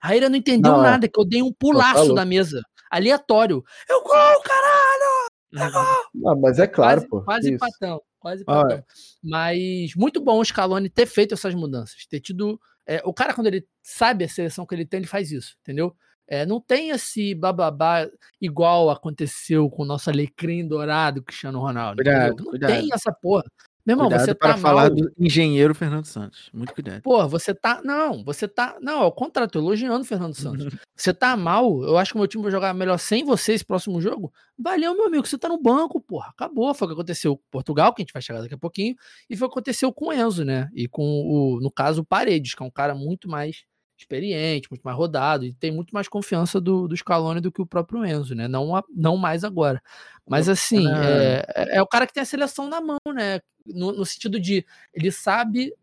A Raíra não entendeu não, é. nada, que eu dei um pulaço tá da mesa. Aleatório. É o gol, caralho! É gol! Não, mas é claro, quase, pô. Quase patão. Quase patão. Ah, é. Mas muito bom o Scaloni ter feito essas mudanças. Ter tido. É, o cara, quando ele sabe a seleção que ele tem, ele faz isso, entendeu? É, não tem esse bababá igual aconteceu com o nosso alecrim dourado Cristiano Ronaldo. Cuidado, não cuidado. tem essa porra. Meu irmão, cuidado você para tá falar mal. do engenheiro Fernando Santos. Muito cuidado. Pô, você tá. Não, você tá. Não, ao contrário, tô elogiando o Fernando Santos. você tá mal. Eu acho que o meu time vai jogar melhor sem você esse próximo jogo. Valeu, meu amigo. Você tá no banco, porra. Acabou. Foi o que aconteceu com Portugal, que a gente vai chegar daqui a pouquinho. E foi o que aconteceu com o Enzo, né? E com o, no caso, o Paredes, que é um cara muito mais experiente, muito mais rodado, e tem muito mais confiança do, do Scaloni do que o próprio Enzo, né? Não, não mais agora. Mas assim, é, é, é, o cara que tem a seleção na mão, né? No, no, sentido de ele sabe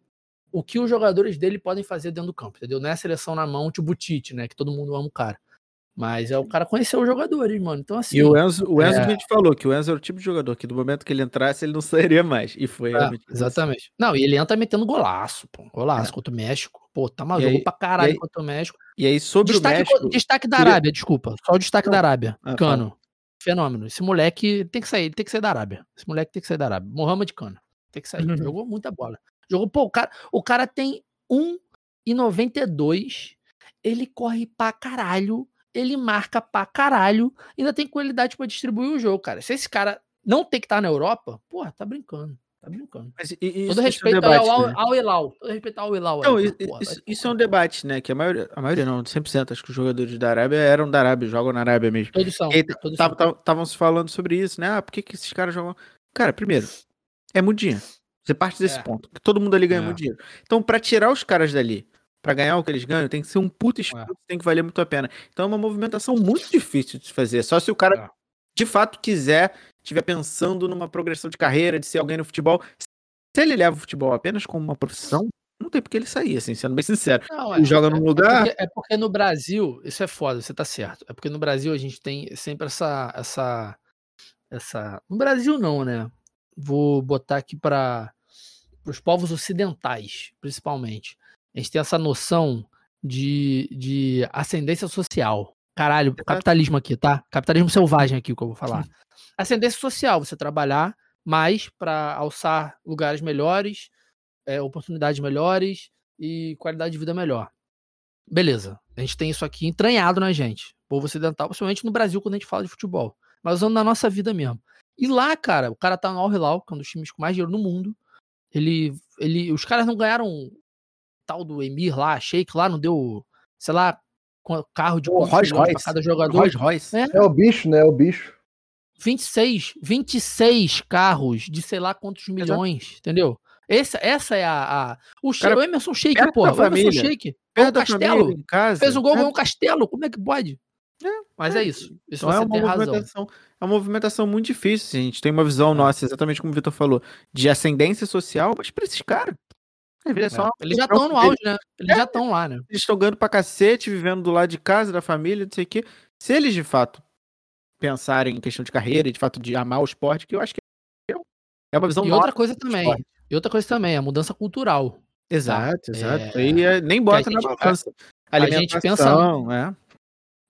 o que os jogadores dele podem fazer dentro do campo, entendeu? Não é a seleção na mão, tipo o Tite, né? Que todo mundo ama o cara. Mas é o cara conhecer os jogadores, mano. Então, assim. E o Enzo, o Enzo é... a gente falou que o Enzo era o tipo de jogador que do momento que ele entrasse, ele não sairia mais. E foi é, Exatamente. Assim. Não, e ele entra metendo golaço, pô. Golaço é. contra o México. Pô, tá maluco aí, pra caralho aí, contra o México. E aí, sobre destaque, o México. Destaque da Arábia, desculpa. Só o destaque não. da Arábia. Ah, Cano. Fala. Fenômeno. Esse moleque tem que sair, tem que sair da Arábia. Esse moleque tem que sair da Arábia. Mohamed Cano. Tem que sair. Uhum. Jogou muita bola. Jogou, pô, o cara, o cara tem 1,92. Ele corre pra caralho ele marca pra caralho, ainda tem qualidade para distribuir o jogo, cara. Se esse cara não tem que estar tá na Europa, porra, tá brincando. Tá brincando. Mas, e, todo respeito é um debate, ao, né? ao Elal. Todo respeito ao Elal. Não, aí, porra, isso, isso é um debate, né? Que a maioria, a maioria não, 100%, acho que os jogadores da Arábia eram da Arábia, jogam na Arábia mesmo. Todos são. Estavam se falando sobre isso, né? Ah, por que, que esses caras jogam. Cara, primeiro, é muito dinheiro. Você parte desse é. ponto. Que todo mundo ali ganha é. muito dinheiro. Então, para tirar os caras dali para ganhar o que eles ganham, tem que ser um puta esforço, é. tem que valer muito a pena. Então é uma movimentação muito difícil de se fazer. Só se o cara é. de fato quiser, estiver pensando numa progressão de carreira, de ser alguém no futebol. Se ele leva o futebol apenas como uma profissão, não tem porque ele sair, assim, sendo bem sincero. Não, é, joga num é lugar. Porque, é porque no Brasil, isso é foda, você tá certo. É porque no Brasil a gente tem sempre essa. essa, essa... No Brasil não, né? Vou botar aqui para os povos ocidentais, principalmente a gente tem essa noção de, de ascendência social. Caralho, capitalismo aqui, tá? Capitalismo selvagem aqui, o que eu vou falar. Ascendência social, você trabalhar mais para alçar lugares melhores, é, oportunidades melhores e qualidade de vida melhor. Beleza, a gente tem isso aqui entranhado na gente, povo ocidental, principalmente no Brasil quando a gente fala de futebol, mas usando na nossa vida mesmo. E lá, cara, o cara tá no Al Hilal, que é um dos times com mais dinheiro no mundo. Ele, ele, os caras não ganharam tal do Emir lá, Sheik lá, não deu, sei lá, carro de Rolls Royce cada jogador. Rolls Royce. É. é o bicho, né? É o bicho. 26, 26 carros de sei lá quantos milhões, Exato. entendeu? Essa, essa é a. a... O, Cara, o Emerson Sheik, porra. O Emerson Sheik. É um castelo. Em casa, fez um gol, é um castelo. Como é que pode? É, Mas é, é isso. Isso então é uma movimentação, razão. É uma movimentação muito difícil. A gente tem uma visão é. nossa, exatamente como o Vitor falou, de ascendência social, mas pra esses caras. É, eles já estão no auge, né? Eles já estão lá, né? Eles estão ganhando pra cacete, vivendo do lado de casa, da família, não sei o quê. Se eles de fato pensarem em questão de carreira e de fato de amar o esporte, que eu acho que é uma visão E outra coisa também, e outra coisa também, a mudança cultural. Tá? Exato, tá? exato. É... E nem bota na balança. A, a gente pensa, é.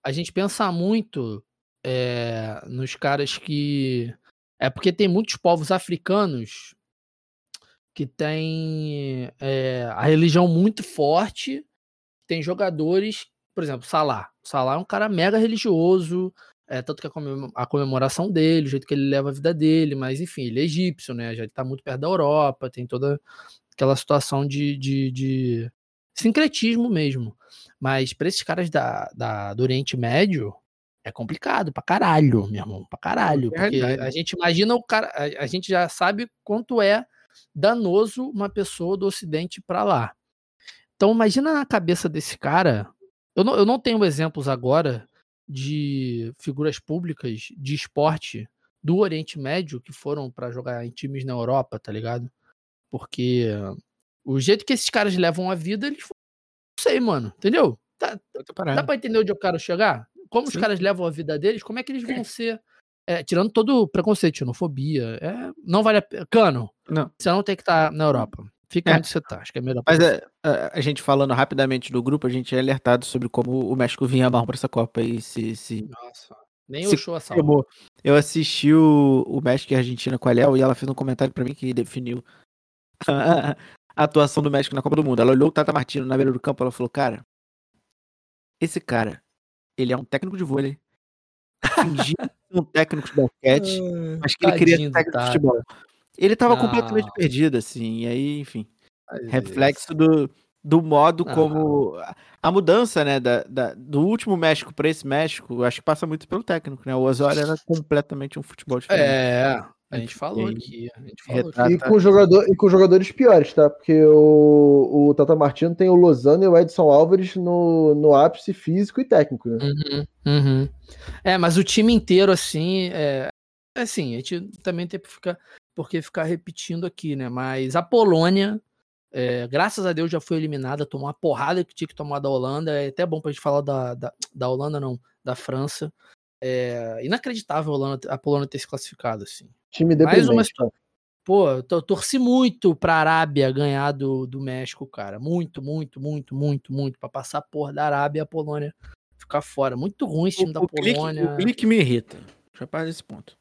a gente pensa muito é, nos caras que é porque tem muitos povos africanos que tem é, a religião muito forte, tem jogadores, por exemplo, Salah. Salah é um cara mega religioso, é, tanto que a comemoração dele, o jeito que ele leva a vida dele, mas enfim, ele é egípcio, né? Já está muito perto da Europa, tem toda aquela situação de, de, de sincretismo mesmo. Mas para esses caras da, da, do Oriente Médio, é complicado pra caralho, meu irmão, pra caralho. É porque a gente imagina o cara, a, a, gente já sabe quanto é danoso uma pessoa do Ocidente para lá. Então imagina na cabeça desse cara. Eu não, eu não tenho exemplos agora de figuras públicas de esporte do Oriente Médio que foram para jogar em times na Europa, tá ligado? Porque o jeito que esses caras levam a vida, eles não sei, mano, entendeu? Tá, dá pra entender onde eu quero chegar? Como Sim. os caras levam a vida deles, como é que eles vão ser é, tirando todo o preconceito, xenofobia, é, não vale a pena. Cano, não. você não tem que estar tá na Europa. Fica é. onde você tá, acho que é melhor. Mas é, a, a, gente falando rapidamente do grupo, a gente é alertado sobre como o México vinha mal para essa Copa e se. se Nossa, nem se o show salvo. Eu assisti o, o México e a Argentina com a Léo e ela fez um comentário para mim que definiu a, a, atuação do México na Copa do Mundo. Ela olhou o Tata Martino na beira do campo e ela falou: Cara, esse cara, ele é um técnico de vôlei. Fingiu um técnico de basquete, mas que ele queria ser técnico de futebol. Ele tava não. completamente perdido, assim, e aí, enfim. reflexo do, do modo não. como. A mudança, né, da, da, do último México para esse México, acho que passa muito pelo técnico, né? O Osório era completamente um futebol diferente. É, a gente falou aqui. A gente falou aqui. E, com jogador, e com jogadores piores, tá? Porque o, o Tata Martino tem o Lozano e o Edson Álvares no, no ápice físico e técnico, né? Uhum, uhum. É, mas o time inteiro, assim, é, assim, a gente também tem que ficar porque ficar repetindo aqui, né? Mas a Polônia, é, graças a Deus, já foi eliminada, tomou uma porrada que tinha que tomar da Holanda. É até bom pra gente falar da, da, da Holanda, não, da França. É inacreditável a, Holanda, a Polônia ter se classificado, assim. Time Mais uma Pô, eu torci muito pra Arábia ganhar do, do México, cara. Muito, muito, muito, muito, muito. Pra passar a porra da Arábia e a Polônia ficar fora. Muito ruim esse time o, da Polônia. Clique, o clique me irrita. Já para desse ponto.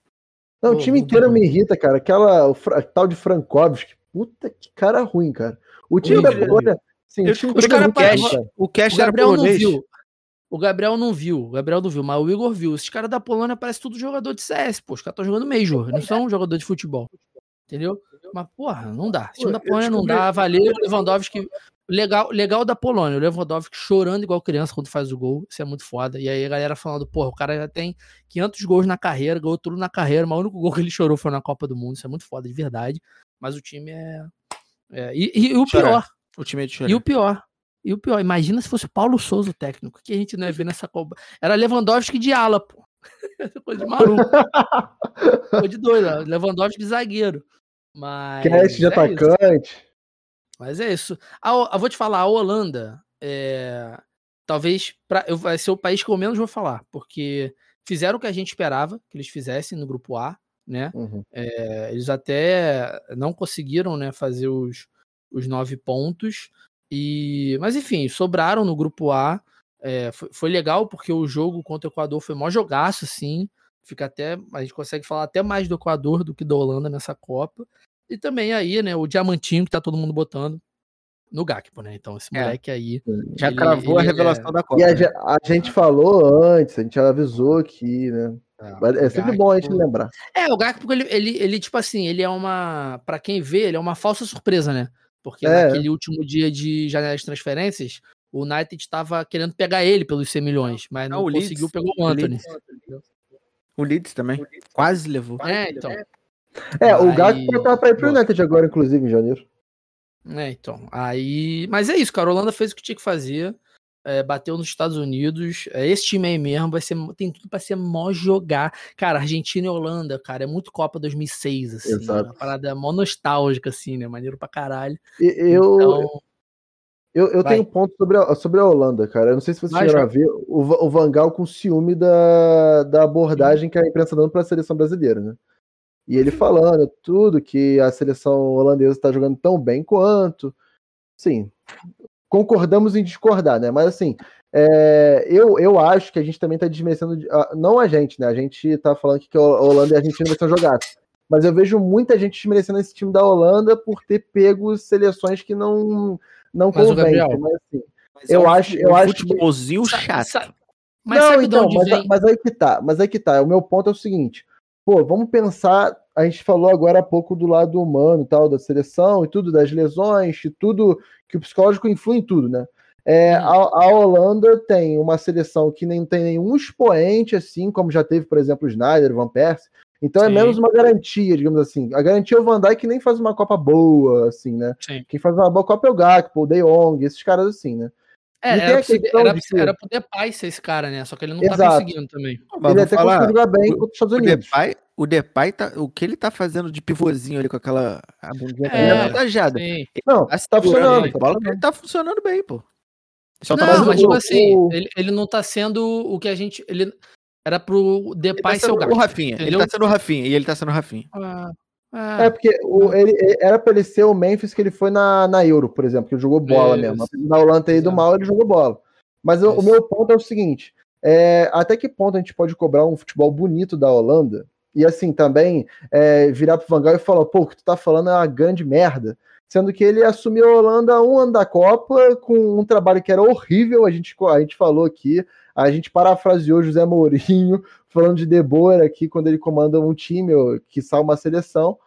Não, o time inteiro me irrita, cara. Aquela o, tal de Frankovski. Puta que cara ruim, cara. O time da Polônia. Sim, o time os cara o cash, o cash o Gabriel não viu. O Gabriel não viu, o Gabriel não viu, mas o Igor viu. Esses caras da Polônia parecem tudo jogador de CS, pô. Os caras estão jogando Major, não são jogador de futebol. Entendeu? Mas, porra, não dá. O time da Polônia não dá. Valeu, o Lewandowski Legal, legal da Polônia, o Lewandowski chorando igual criança quando faz o gol, isso é muito foda. E aí a galera falando, porra, o cara já tem 500 gols na carreira, ganhou tudo na carreira, mas o único gol que ele chorou foi na Copa do Mundo, isso é muito foda, de verdade. Mas o time é. é... E, e, e, o pior. O time é de chorar. E o pior. E o pior, imagina se fosse Paulo Souza o técnico, que a gente não ia ver nessa Copa. Era Lewandowski de ala, pô. Coisa de maluco. Coisa de doido, Lewandowski de zagueiro. Mas. Cast de é atacante. Isso. Mas é isso. eu vou te falar, a Holanda, é, talvez pra, eu, vai ser o país que eu menos vou falar, porque fizeram o que a gente esperava que eles fizessem no grupo A, né? Uhum. É, eles até não conseguiram né, fazer os, os nove pontos, e mas enfim, sobraram no grupo A. É, foi, foi, legal porque o jogo contra o Equador foi maior jogaço, assim. Fica até. A gente consegue falar até mais do Equador do que da Holanda nessa Copa. E também aí, né, o diamantinho que tá todo mundo botando no Gakpo, né? Então esse é. moleque é. aí. Já ele, cravou ele a revelação é... da Copa. E a, né? a, gente falou antes, a gente avisou aqui, né? É, é sempre Gakpo... bom a gente lembrar. É, o Gakpo, ele, ele, ele, tipo assim, ele é uma. para quem vê, ele é uma falsa surpresa, né? Porque é. naquele último dia de janela de transferências, o United estava querendo pegar ele pelos 100 milhões, mas não, não conseguiu, Leeds, pegou o Anthony. O O Leeds também. Quase levou. É, então. É, o Aí- Gato tá pra ir pro. United agora, inclusive, em janeiro. É, então. Aí. Mas é isso, cara. A Holanda fez o que tinha que fazer. é, bateu nos Estados Unidos. É, esse time aí mesmo vai ser, tem tudo pra ser mó jogar. Cara, Argentina e Holanda, cara, é muito Copa 2006, assim. Exato. Uma parada mó nostálgica, assim, né? Maneiro pra caralho. Eu, Então, eu, eu vai. tenho um ponto sobre a, sobre a Holanda, cara. Eu não sei se vocês Vai, chegaram a ver o, o Vangal com ciúme da, da abordagem que a imprensa dando pra seleção brasileira, né? E ele falando tudo que a seleção holandesa tá jogando tão bem quanto. Sim, concordamos em discordar, né? Mas assim, é, eu, eu acho que a gente também tá desmerecendo. de- Não a gente, né? A gente tá falando que a Holanda e a Argentina vai ser jogaço. Mas eu vejo muita gente desmerecendo esse time da Holanda por ter pego seleções que não, não Mas. Gabriel, Mas assim, Mas Eu é um acho- eu um acho que- futebolzinho sa- chato. mas não, sabe então, de onde mas, vem? mas aí que tá, mas aí que tá. O meu ponto é o seguinte: pô, vamos pensar. A gente falou agora há pouco do lado humano, tal, da seleção e tudo, das lesões, e tudo, que o psicológico influi em tudo, né? É, a, a Holanda tem uma seleção que nem tem nenhum expoente, assim, como já teve, por exemplo, o Snyder, o Van Persie. Então é Sim. menos uma garantia, digamos assim. A garantia é o Van Dijk que nem faz uma Copa boa, assim, né? Sim. Quem faz uma boa Copa é o Gakpo, o De Jong, esses caras assim, né? É, era, a pro, questão era, de que- era pro Depay ser esse cara, né? Só que ele não tá Exato. conseguindo também. Mas ele até falar, conseguiu jogar bem o- contra os Estados o Unidos. Depay, o Depay tá, o que ele tá fazendo de pivôzinho ali com aquela a bundinha É, é, avantajada. Não, Tá, tá funcionando. bem, tá bola, ele tá funcionando bem, pô. Só tá Não, mas o- tipo assim, o- ele, ele não tá sendo o que a gente. Ele era pro ele tá Depay ser sendo o o gato. Rafinha. Ele entendeu? tá sendo o Rafinha e ele tá sendo o Rafinha. Ah, ah, É, porque o- ele, era pra ele ser o Memphis que ele foi na, na Euro, por exemplo, que ele jogou bola Isso. mesmo. Na Holanda ter ido Exato. mal, ele jogou bola. Mas o, o meu ponto é o seguinte: é, até que ponto a gente pode cobrar um futebol bonito da Holanda? E assim, também é, virar pro Van Gaal e falar, pô, o que tu tá falando é uma grande merda. Sendo que ele assumiu a Holanda um ano da Copa com um trabalho que era horrível, a gente, a gente falou aqui, a gente parafraseou José Mourinho, falando de De Boer aqui, quando ele comanda um time, ou que sai uma seleção.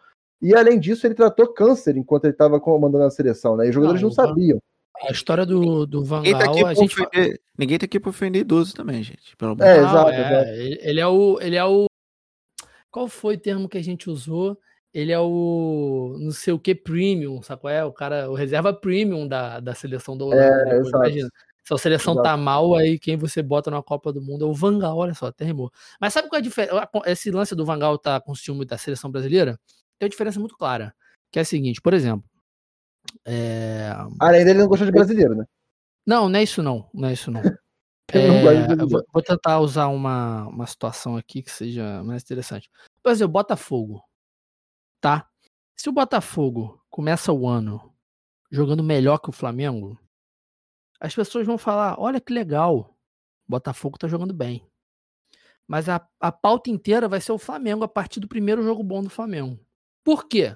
E além disso, ele tratou câncer enquanto ele estava comandando a seleção, né? E os jogadores Não, não, sabiam. a história do, do Van Ninguém tá, aqui Gaal, a gente. ofender, ninguém tá aqui pra ofender idoso também, gente. Pelo É, Não, exato, é. Ele, é o. Ele é o. Qual foi o termo que a gente usou? Ele é o não sei o que premium, sabe qual é? O cara, o reserva premium da, da seleção do Holanda. É, né? Exato. imagina. Se a seleção Exato. tá mal, aí quem você bota na Copa do Mundo é o Vangal, olha só, até rimou. Mas sabe qual é a diferença? Esse lance do Vangal tá com ciúme da seleção brasileira tem uma diferença muito clara. Que é a seguinte, por exemplo. é, Além dele não gostou de brasileiro, né? Não, não é isso não. Não é isso não. É, vou, vou tentar usar uma, uma situação aqui que seja mais interessante. Por exemplo, Botafogo. Tá? Se o Botafogo começa o ano jogando melhor que o Flamengo, as pessoas vão falar: olha que legal, Botafogo tá jogando bem. Mas a, a pauta inteira vai ser o Flamengo a partir do primeiro jogo bom do Flamengo. Por quê?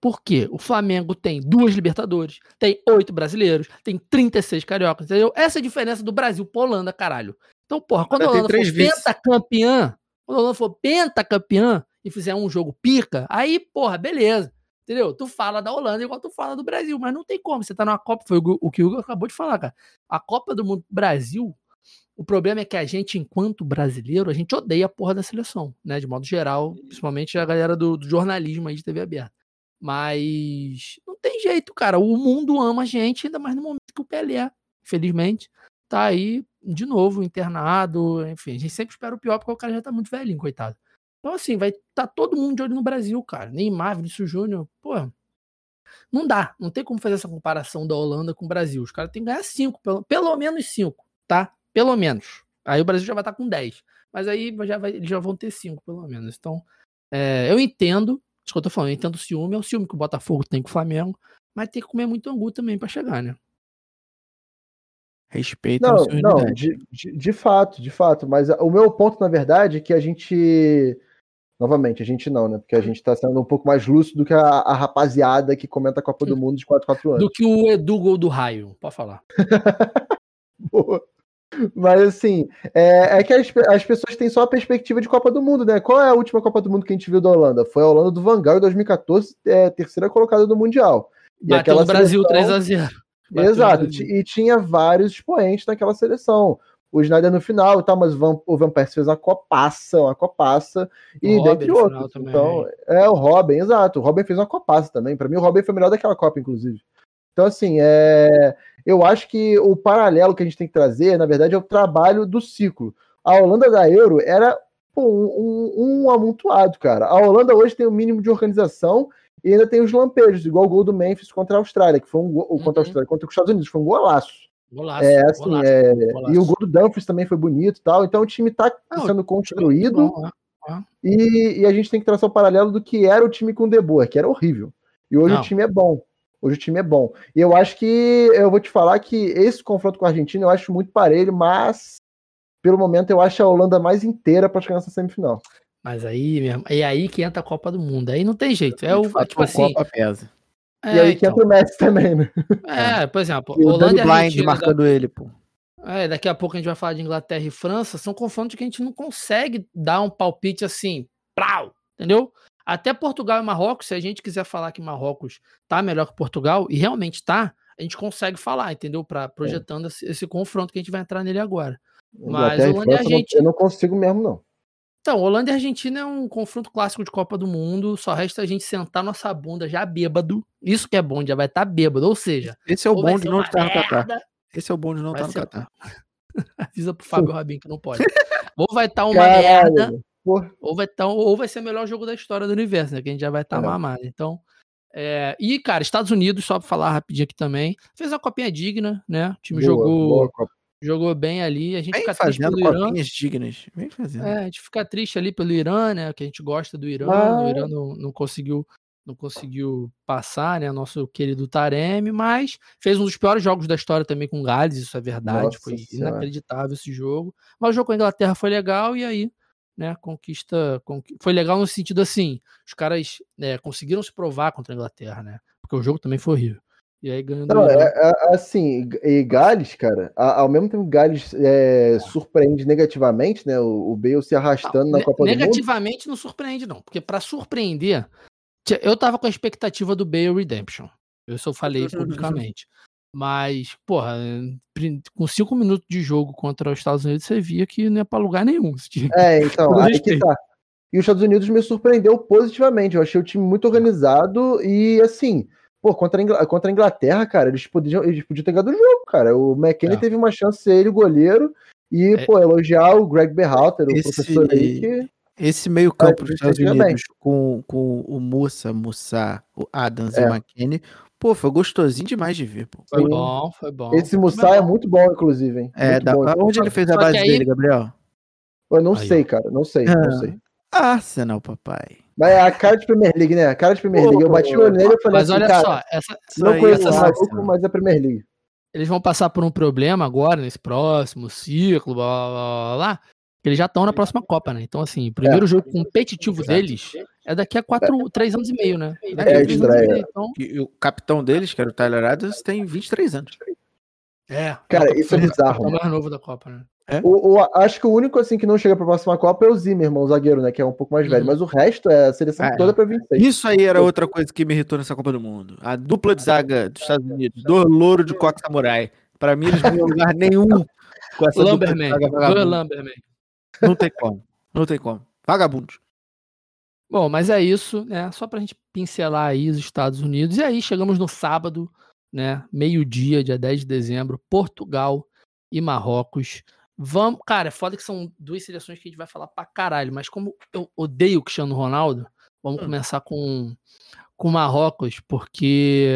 Porque o Flamengo tem duas Libertadores, tem oito brasileiros, tem 36 cariocas, entendeu? Essa é a diferença do Brasil pra Holanda, caralho. Então, porra, quando a Holanda for pentacampeã, quando a Holanda for pentacampeã e fizer um jogo pica, aí, porra, beleza. Entendeu? Tu fala da Holanda igual tu fala do Brasil, mas não tem como. Você tá numa Copa, foi o que o Hugo acabou de falar, cara. A Copa do Mundo Brasil, o problema é que a gente, enquanto brasileiro, a gente odeia a porra da seleção, né? De modo geral, principalmente a galera do, do jornalismo aí de TV aberta. Mas não tem jeito, cara. O mundo ama a gente, ainda mais no momento que o Pelé, infelizmente, tá aí de novo internado. Enfim, a gente sempre espera o pior porque o cara já tá muito velhinho, coitado. Então, assim, vai tá todo mundo de olho no Brasil, cara. Neymar, Vinícius Júnior, pô. Não dá, não tem como fazer essa comparação da Holanda com o Brasil. Os caras têm que ganhar cinco, pelo, pelo menos cinco, tá? Pelo menos. Aí o Brasil já vai estar com 10. Mas aí já vai, eles já vão ter cinco, pelo menos. Então, é, eu entendo, isso que eu tô falando, eu entendo o ciúme, é o ciúme que o Botafogo tem com o Flamengo, mas tem que comer muito angu também pra chegar, né? Respeita Não, a sua não, de, de, de fato, de fato. Mas o meu ponto, na verdade, é que a gente. Novamente, a gente não, né? Porque a gente tá sendo um pouco mais lúcido do que a, a rapaziada que comenta a Copa do Mundo de 4 4 anos. Do que o Edu Gol do Raio, pode falar. Boa. Mas assim, é, é que as, as pessoas têm só a perspectiva de Copa do Mundo, né? Qual é a última Copa do Mundo que a gente viu da Holanda? Foi a Holanda do Van Gaal em 2014, é, terceira colocada do Mundial. E Bateu no Brasil seleção- 3x0. Bateu no Exato, Brasil. ti- e tinha vários expoentes naquela seleção. O Snyder no final e tal, mas o Van Persie fez uma copaça, uma copaça, e dentre Robin final outros. Então, é o Robin, exato. O Robin fez uma copaça também. Pra mim, o Robin foi melhor daquela Copa, inclusive. Então, assim, é... eu acho que o paralelo que a gente tem que trazer, na verdade, é o trabalho do ciclo. A Holanda da Euro era pô, um, um, um amontoado, cara. A Holanda hoje tem o mínimo de organização e ainda tem os lampejos, igual o gol do Memphis contra a Austrália, que foi um gol, contra a Uhum. Austrália, contra os Estados Unidos, foi um golaço. Golaço. É, assim, golaço, é, golaço. E o gol do Dumfries também foi bonito e tal. Então o time tá Não, sendo construído Bom, é. e, e a gente tem que traçar o paralelo do que era o time com o De Boer, que era horrível. E hoje Não. o time é bom. Hoje o time é bom. E eu acho que eu vou te falar que esse confronto com a Argentina eu acho muito parelho, mas pelo momento eu acho a Holanda mais inteira para chegar nessa semifinal. Mas aí mesmo, é aí que entra a Copa do Mundo. Aí não tem jeito. É o fato, tipo a assim. Copa pesa. É, e aí que então, entra o Messi também, né? é, por exemplo, E o Holanda Danny e Blind marcando ele, pô. É, daqui a pouco a gente vai falar de Inglaterra e França. São confrontos que a gente não consegue dar um palpite assim, prau, entendeu? Até Portugal e Marrocos, se a gente quiser falar que Marrocos tá melhor que Portugal, e realmente tá, a gente consegue falar, entendeu? Pra, projetando esse, esse confronto que a gente vai entrar nele agora. Mas Inglaterra e Holanda e França, não- Argentina- eu não consigo mesmo, não. Então, Holanda e Argentina é um confronto clássico de Copa do Mundo. Só resta a gente sentar nossa bunda já bêbado. Isso que é bom, já vai estar bêbado. Ou seja, Esse é o bom de não uma estar no Catar. merda, Esse é o bom de não Vai estar no ser- Catar. avisa pro Fábio Rabin que não pode. Ou vai estar uma merda, Caralho. Porra. ou vai, tá, ou vai ser o melhor jogo da história do universo, né? Que a gente já vai estar É. mamado. Então. é, E, cara, Estados Unidos, só pra falar rapidinho aqui também, fez uma copinha digna, né? O time Boa, jogou, boa. Jogou bem ali. A gente Vem fica triste pelo Irã. dignas. Vem fazendo. É, a gente fica triste ali pelo Irã, né? Que a gente gosta do Irã. O Mas- Irã não, não conseguiu não conseguiu passar, né? Nosso querido Taremi, mas fez um dos piores jogos da história também com o Gales, isso é verdade. Nossa foi Senhora. inacreditável esse jogo. Mas o jogo com a Inglaterra foi legal e aí, né? Conquista. conqui- Foi legal no sentido assim: os caras né, conseguiram se provar contra a Inglaterra, né? Porque o jogo também foi horrível. E aí ganhando. Não, o Irã. é, é, assim, e Gales, cara, ao mesmo tempo que Gales é, surpreende negativamente, né? O, o Bale se arrastando na Ne- Copa do Mundo. Negativamente não surpreende, não. Porque pra surpreender, eu tava com a expectativa do Bale Redemption. Eu falei publicamente. Mas, porra, com cinco minutos de jogo contra os Estados Unidos, você via que não ia pra lugar nenhum. É, então, aí que tá. E os Estados Unidos me surpreendeu positivamente. Eu achei o time muito organizado e, assim, pô, contra a, Ingl- contra a Inglaterra, cara, eles podiam, eles podiam ter ganhado o jogo, cara. O McKennie É. teve uma chance de ser ele o goleiro e, É. pô, elogiar o Greg Berhalter, o Esse- professor aí, que Esse meio campo dos Estados Unidos com, com o Mussa, Mussa, o Adams e É. o McKinney, pô, foi gostosinho demais de ver, pô. Foi bom, foi bom. esse Foi Mussai é muito bom, inclusive, hein? É, da, bom. onde ele fez a base aí- dele, Gabriel? Eu não Aí, sei, cara, não sei, não Ah. sei. Arsenal, papai. Mas é a cara de Premier League, né? A cara de Premier League. Eu bati o olho nele e falei Mas assim, olha cara, só, essa- não conheço o essa- maluco, mas é Premier League. eles vão passar por um problema agora, nesse próximo ciclo, blá blá blá, blá, blá que eles já estão na próxima Copa, né? Então, assim, o primeiro jogo competitivo Exato. deles é daqui a quatro, três anos e meio, né? Daqui É, anos e estreia. meio, então, E o capitão deles, que era o Tyler Adams, tem 23 anos. é. Cara, é o isso é bizarro, capitão mano. mais novo da Copa, né? O, o- acho que o único assim que não chega pra próxima Copa é o Zimmerman, o zagueiro, né? Que é um pouco mais velho. Uhum. Mas o resto é a seleção é. toda pra 26. Isso aí era outra coisa que me irritou nessa Copa do Mundo. A dupla de zaga dos Estados Unidos, do louro de Coque Samurai. Pra mim, eles não iam lugar nenhum com essa dupla de Lumberman. vagabunda. Lumberman. Não tem como. Não tem como. Vagabundos. Bom, mas é isso, né? Só pra gente pincelar aí os Estados Unidos. E aí chegamos no sábado, né? Meio-dia, dia 10 de dezembro, Portugal e Marrocos. Vamos, cara, é foda que são duas seleções que a gente vai falar pra caralho, mas como eu odeio o Cristiano Ronaldo, vamos Hum. começar com com Marrocos, porque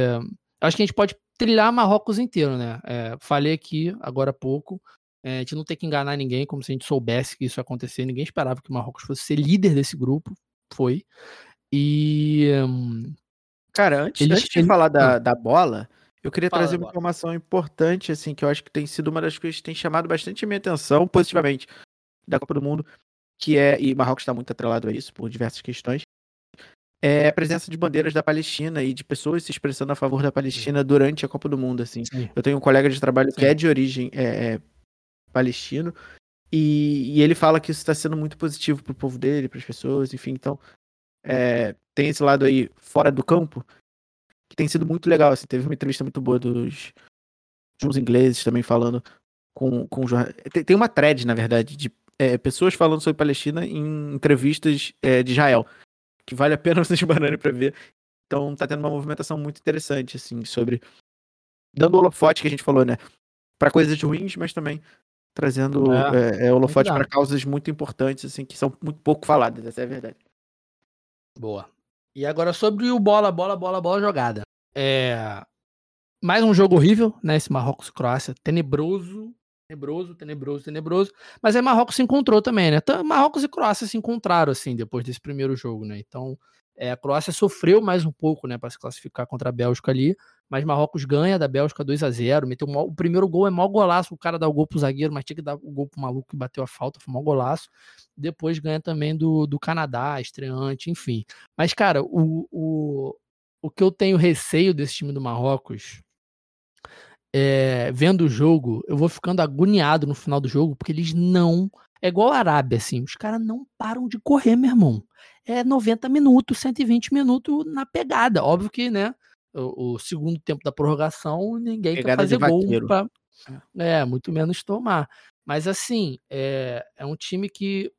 acho que a gente pode trilhar Marrocos inteiro, né? É, falei aqui agora há pouco, é, a gente não tem que enganar ninguém, como se a gente soubesse que isso ia acontecer. Ninguém esperava que o Marrocos fosse ser líder desse grupo, foi. E hum, Cara, antes, antes de ele- falar da, da bola, eu queria Fala trazer uma informação importante, assim, que eu acho que tem sido uma das coisas que tem chamado bastante a minha atenção, positivamente, da Copa do Mundo, que é, e Marrocos está muito atrelado a isso, por diversas questões, é a presença de bandeiras da Palestina e de pessoas se expressando a favor da Palestina durante a Copa do Mundo, assim. Eu tenho um colega de trabalho que Sim. é de origem é, é, palestino e, e ele fala que isso está sendo muito positivo para o povo dele, para as pessoas, enfim. Então, é, tem esse lado aí fora do campo que tem sido muito legal. Assim, teve uma entrevista muito boa dos, de uns ingleses também falando com, com tem, tem uma thread, na verdade, de é, pessoas falando sobre Palestina em entrevistas é, de Israel, que vale a pena vocês pararem para ver. Então tá tendo uma movimentação muito interessante, assim, sobre dando holofote que a gente falou, né, para coisas ruins, mas também trazendo é, é, é holofote para causas muito importantes, assim, que são muito pouco faladas, essa é a verdade. Boa. E agora sobre o bola, bola, bola, bola jogada. É... Mais um jogo horrível, né? Esse Marrocos-Croácia, tenebroso, tenebroso, tenebroso, tenebroso. Mas aí Marrocos se encontrou também, né? Marrocos e Croácia se encontraram, assim, depois desse primeiro jogo, né? Então, é, a Croácia sofreu mais um pouco, né, para se classificar contra a Bélgica ali, mas Marrocos ganha da Bélgica 2 a 0 meteu um, o primeiro gol é mau golaço, o cara dá o gol pro zagueiro, mas tinha que dar o gol pro maluco que bateu a falta, foi mau golaço. Depois ganha também do, do Canadá, estreante, enfim. Mas, cara, o, o, o que eu tenho receio desse time do Marrocos é, vendo o jogo, eu vou ficando agoniado no final do jogo, porque eles não. É igual a Arábia, assim, os caras não param de correr, meu irmão. É 90 minutos, 120 minutos na pegada. Óbvio que, né? O, o segundo tempo da prorrogação, ninguém pegada quer fazer gol pra, é. é, muito menos tomar. Mas assim, é, é um time que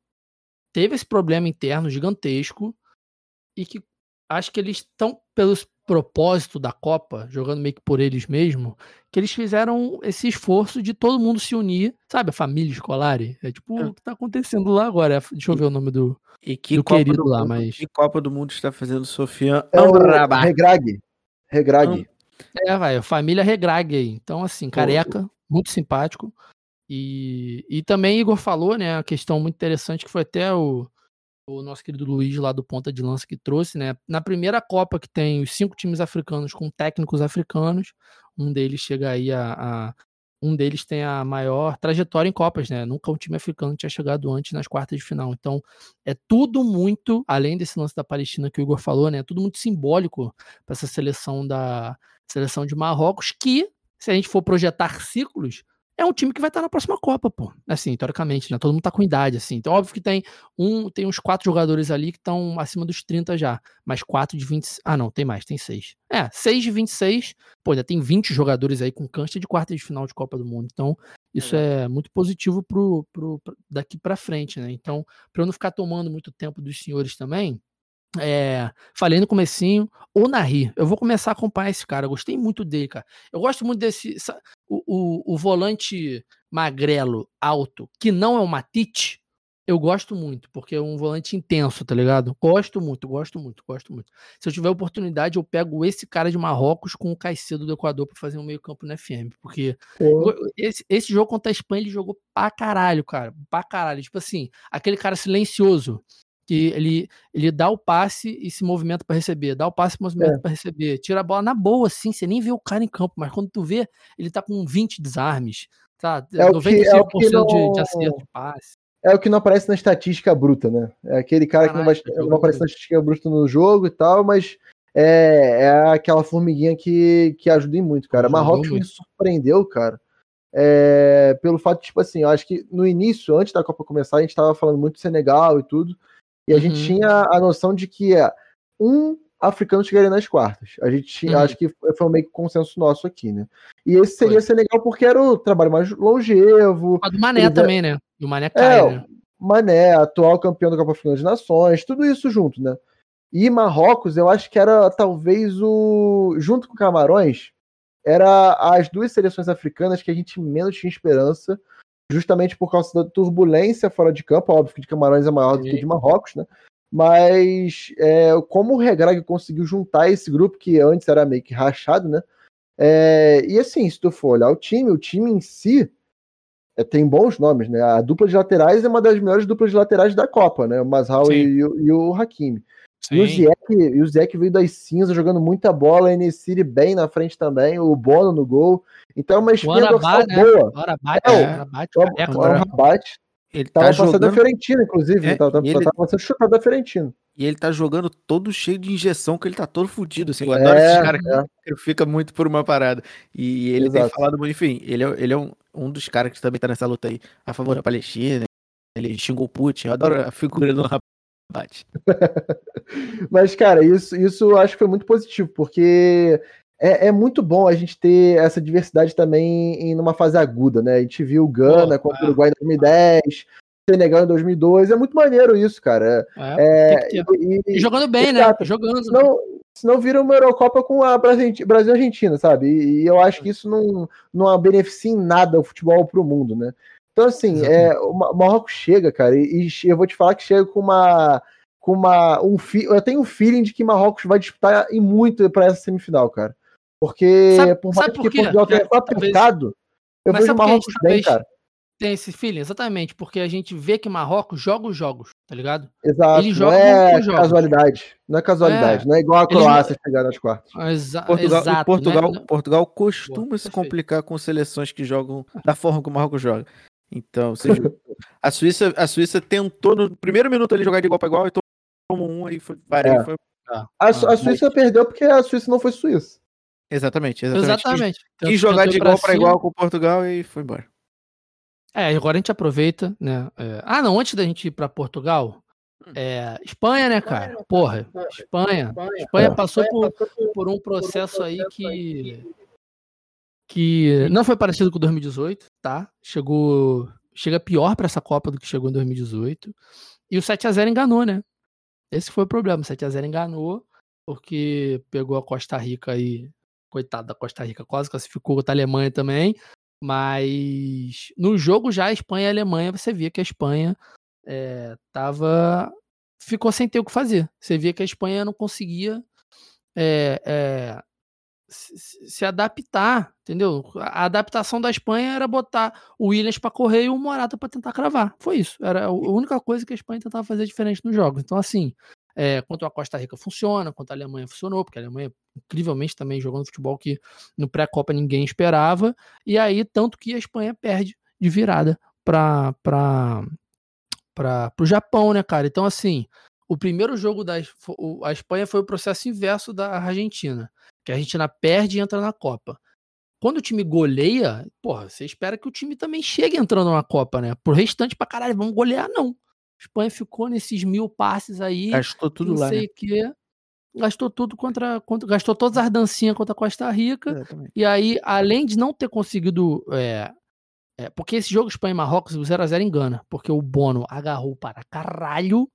teve esse problema interno gigantesco e que acho que eles estão pelos propósito da Copa, jogando meio que por eles mesmos, que eles fizeram esse esforço de todo mundo se unir, sabe? A família escolar. É tipo é. o que tá acontecendo lá agora. Deixa eu ver o nome do, e que do querido do lá, mundo, mas. Que Copa do Mundo está fazendo Sofia é Regrag. Regrag. É, vai, família Regrag aí. Então, assim, careca, muito simpático. E, e também Igor falou, né, a questão muito interessante que foi até o, o nosso querido Luiz lá do Ponta de Lança que trouxe, né? Na primeira Copa que tem os cinco times africanos com técnicos africanos, um deles chega aí a, a, um deles tem a maior trajetória em Copas, né? Nunca um time africano tinha chegado antes nas quartas de final. Então, é tudo muito, além desse lance da Palestina que o Igor falou, né? É tudo muito simbólico para essa seleção da seleção de Marrocos que, se a gente for projetar ciclos, é um time que vai estar na próxima Copa, pô. Assim, teoricamente, né? Todo mundo tá com idade, assim. Então, óbvio que tem um, tem uns quatro jogadores ali que estão acima dos 30 já. Mas quatro de 20. Ah, não, tem mais, tem seis. É, seis de 26. Pô, ainda tem 20 jogadores aí com cancha de quarta de final de Copa do Mundo. Então, isso é, é muito positivo pro, pro, daqui para frente, né? Então, para eu não ficar tomando muito tempo dos senhores também, é, falei no comecinho, o Nari. Eu vou começar a acompanhar esse cara. Eu gostei muito dele, cara. Eu gosto muito desse. O, o, o volante magrelo, alto, que não é o Matite, eu gosto muito, porque é um volante intenso, tá ligado? Gosto muito, gosto muito, gosto muito. Se eu tiver oportunidade, eu pego esse cara de Marrocos com o Caicedo do Equador para fazer um meio-campo no FM. Porque esse, esse, jogo contra a Espanha ele jogou pra caralho, cara. Pra caralho. Tipo assim, aquele cara silencioso que ele, ele dá o passe e se movimenta para receber, dá o passe e se movimenta é. para receber, tira a bola na boa, assim, você nem vê o cara em campo, mas quando tu vê, ele tá com 20 desarmes, tá? É 95% que, é o que não... de, de acerto de passe. É o que não aparece na estatística bruta, né? É aquele cara Caralho, que não, vai, não aparece na estatística bruta no jogo e tal, mas é, é aquela formiguinha que, que ajuda em muito, cara. Marrocos me surpreendeu, cara. É, pelo fato, tipo assim, eu acho que no início, antes da Copa começar, a gente tava falando muito de Senegal e tudo. E a uhum. gente tinha a noção de que é um africano chegaria nas quartas. A gente tinha, uhum. acho que foi um meio que consenso nosso aqui, né? E esse seria foi. legal porque era o trabalho mais longevo. A do Mané também, né? Do Mané cai, é, né? Mané, atual campeão da Copa Africana de Nações, tudo isso junto, né? E Marrocos, eu acho que era talvez o. Junto com Camarões, era as duas seleções africanas que a gente menos tinha esperança justamente por causa da turbulência fora de campo. Óbvio que de Camarões é maior do que de Marrocos, né? Mas é, como o Regrag conseguiu juntar esse grupo que antes era meio que rachado, né? É, e assim, se tu for olhar o time, o time em si é, tem bons nomes, né? A dupla de laterais é uma das melhores duplas de laterais da Copa, né? O Masral e, e, o Hakimi. E o, Ziek, e o Ziek veio das cinzas jogando muita bola, a Enesiri bem na frente também, o Bono no gol. Então é uma espinha dorsal né? boa. O Arabat, é, o, o Arabat. Ele tava tá passando jogando... da Fiorentina, inclusive. É, tava, ele... tava sendo chutado da Fiorentina. E ele tá jogando todo cheio de injeção, que ele tá todo fudido. Assim, eu é, adoro esses caras é. que fica muito por uma parada. E ele Exato. tem falado, enfim, ele é, ele é um, um dos caras que também tá nessa luta aí a favor da Palestina. Ele xingou o Putin. Eu adoro a figura do Bate. Mas, cara, isso, isso eu acho que foi muito positivo, porque é, é, muito bom a gente ter essa diversidade também em uma fase aguda, né? A gente viu o Gana contra o Uruguai em 2010, Senegal em 2002, é muito maneiro isso, cara. É, é e, e, jogando bem, né? exato. né? Jogando. Senão, senão vira uma Eurocopa com a Brasil-Argentina, sabe? E, e, eu acho que isso não, não beneficia em nada o futebol pro mundo, né? Então, assim, é, o Marrocos chega, cara, e, e, eu vou te falar que chega com uma. Com uma um eu tenho um feeling de que Marrocos vai disputar e muito para essa semifinal, cara. Porque, sabe, por mais que Portugal tenha apertado, eu Mas vejo Marrocos bem, cara. Tem esse feeling, exatamente, porque a gente vê que Marrocos joga os jogos, tá ligado? Exato, Ele joga não é casualidade, não é casualidade, é. não é igual a Croácia Ele... chegar nas quartas. Exa Portugal, exato, Portugal, né? Portugal costuma Boa, se complicar com seleções que jogam da forma que o Marrocos joga. Então, seja, a Suíça, a Suíça tentou no primeiro minuto ali jogar de igual para igual e tomou um aí foi, parei, é. foi... Ah, a, a ah, Suíça mas... perdeu porque a Suíça não foi Suíça. Exatamente, exatamente. exatamente. Quis, quis jogar de igual para igual com Portugal e foi embora. É, agora a gente aproveita, né? É... Ah, não, antes da gente ir para Portugal, hum. é... Espanha, né, cara? Porra, Espanha. Espanha é. passou por, por um processo aí que que não foi parecido com 2018, tá? Chegou, chega pior para essa Copa do que chegou em 2018. E o 7 a 0 enganou, né? Esse foi o problema, o 7 a 0 enganou porque pegou a Costa Rica aí, coitado da Costa Rica, quase classificou a Alemanha também. Mas no jogo já Espanha e Alemanha, você via que a Espanha é, tava ficou sem ter o que fazer. Você via que a Espanha não conseguia é, é, se, adaptar, entendeu? A adaptação da Espanha era botar o Williams para correr e o Morata para tentar cravar. Foi isso. Era a única coisa que a Espanha tentava fazer diferente nos jogos. Então, assim, é, quanto a Costa Rica funciona, quanto a Alemanha funcionou, porque a Alemanha incrivelmente também jogando futebol que no pré-copa ninguém esperava, e aí tanto que a Espanha perde de virada para para o Japão, né, cara? Então assim, o primeiro jogo da a Espanha foi o processo inverso da Argentina, que a Argentina perde e entra na Copa. Quando o time goleia, porra, você espera que o time também chegue entrando na Copa, né? Pro restante pra caralho, vamos golear, não. Espanha ficou nesses mil passes aí. Gastou tudo não lá. Não sei o né? quê. Gastou tudo contra, contra. Gastou todas as dancinhas contra a Costa Rica. Exatamente. E aí, além de não ter conseguido. É, é, porque esse jogo Espanha e Marrocos, o 0x0 engana. Porque o Bono agarrou para caralho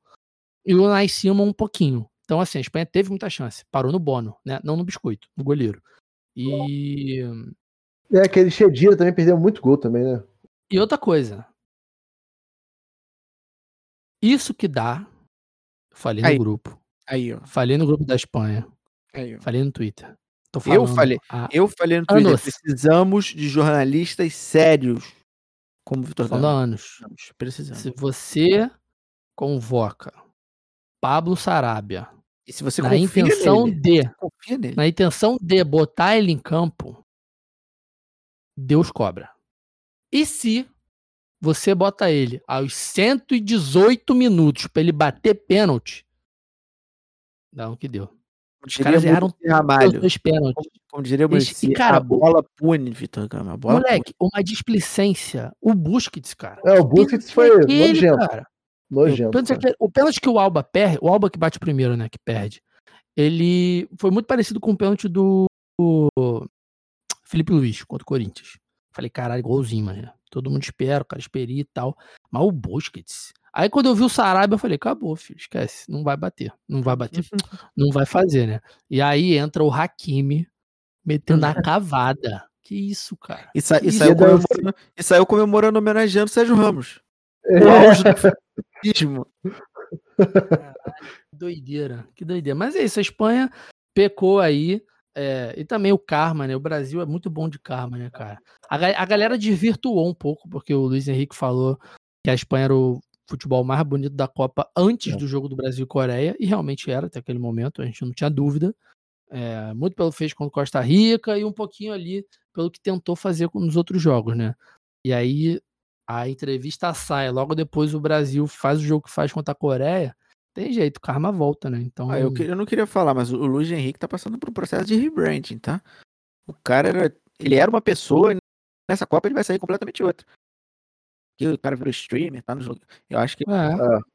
e o cima um pouquinho. Então, assim, a Espanha teve muita chance. Parou no Bono, né? Não no biscoito, no goleiro. E. É, aquele Chedira também perdeu muito gol também, né? E outra coisa, isso que dá. Falei aí, no grupo. Aí, ó. Falei no grupo da Espanha. Aí, ó. Falei no Twitter. eu falei, eu falei no Twitter, anos. precisamos de jornalistas sérios. Como o Vitor Falando anos. Precisamos. Se você convoca Pablo Sarabia e se você na intenção nele, de na intenção de botar ele em campo, Deus cobra. E se você bota ele aos 118 minutos para ele bater pênalti, dá o que deu. Os caras erraram os pênaltis. Como, como diria o e, cara, a bola pune, Vitor Gama. Moleque, pune. uma displicência. O Busquets, cara. É, o Busquets foi aquele, nojento. Cara. Nojento. O pênalti, o pênalti que o Alba perde, o Alba que bate primeiro, né, que perde, ele foi muito parecido com o pênalti do Felipe Luiz contra o Corinthians. Falei, caralho, igualzinho, mano. Todo mundo espera, o cara esperia e tal. Mas o Busquets. Aí quando eu vi o Sarabia, eu falei, acabou, filho, esquece. Não vai bater. Não vai bater. não vai fazer, né? E aí entra o Hakimi metendo a cavada. Que isso, cara. E, sa e, saiu, comemorando, e saiu comemorando, homenageando o Sérgio Ramos. É. O auge do Caralho, que doideira, que doideira. Mas é isso, a Espanha pecou aí. É, e também o karma, né? O Brasil é muito bom de karma, né, cara? A, a galera desvirtuou um pouco, porque o Luiz Henrique falou que a Espanha era o futebol mais bonito da Copa antes é. do jogo do Brasil e Coreia, e realmente era até aquele momento, a gente não tinha dúvida. É, muito pelo fez contra Costa Rica e um pouquinho ali pelo que tentou fazer nos outros jogos, né? E aí a entrevista sai, logo depois o Brasil faz o jogo que faz contra a Coreia tem jeito, o karma volta, né? Então. Ah, eu, eu, não queria falar, mas o Luiz Henrique tá passando por um processo de rebranding, tá? O cara era. Ele era uma pessoa e nessa Copa ele vai sair completamente outra. que o cara virou streamer, tá no jogo. Eu acho que é.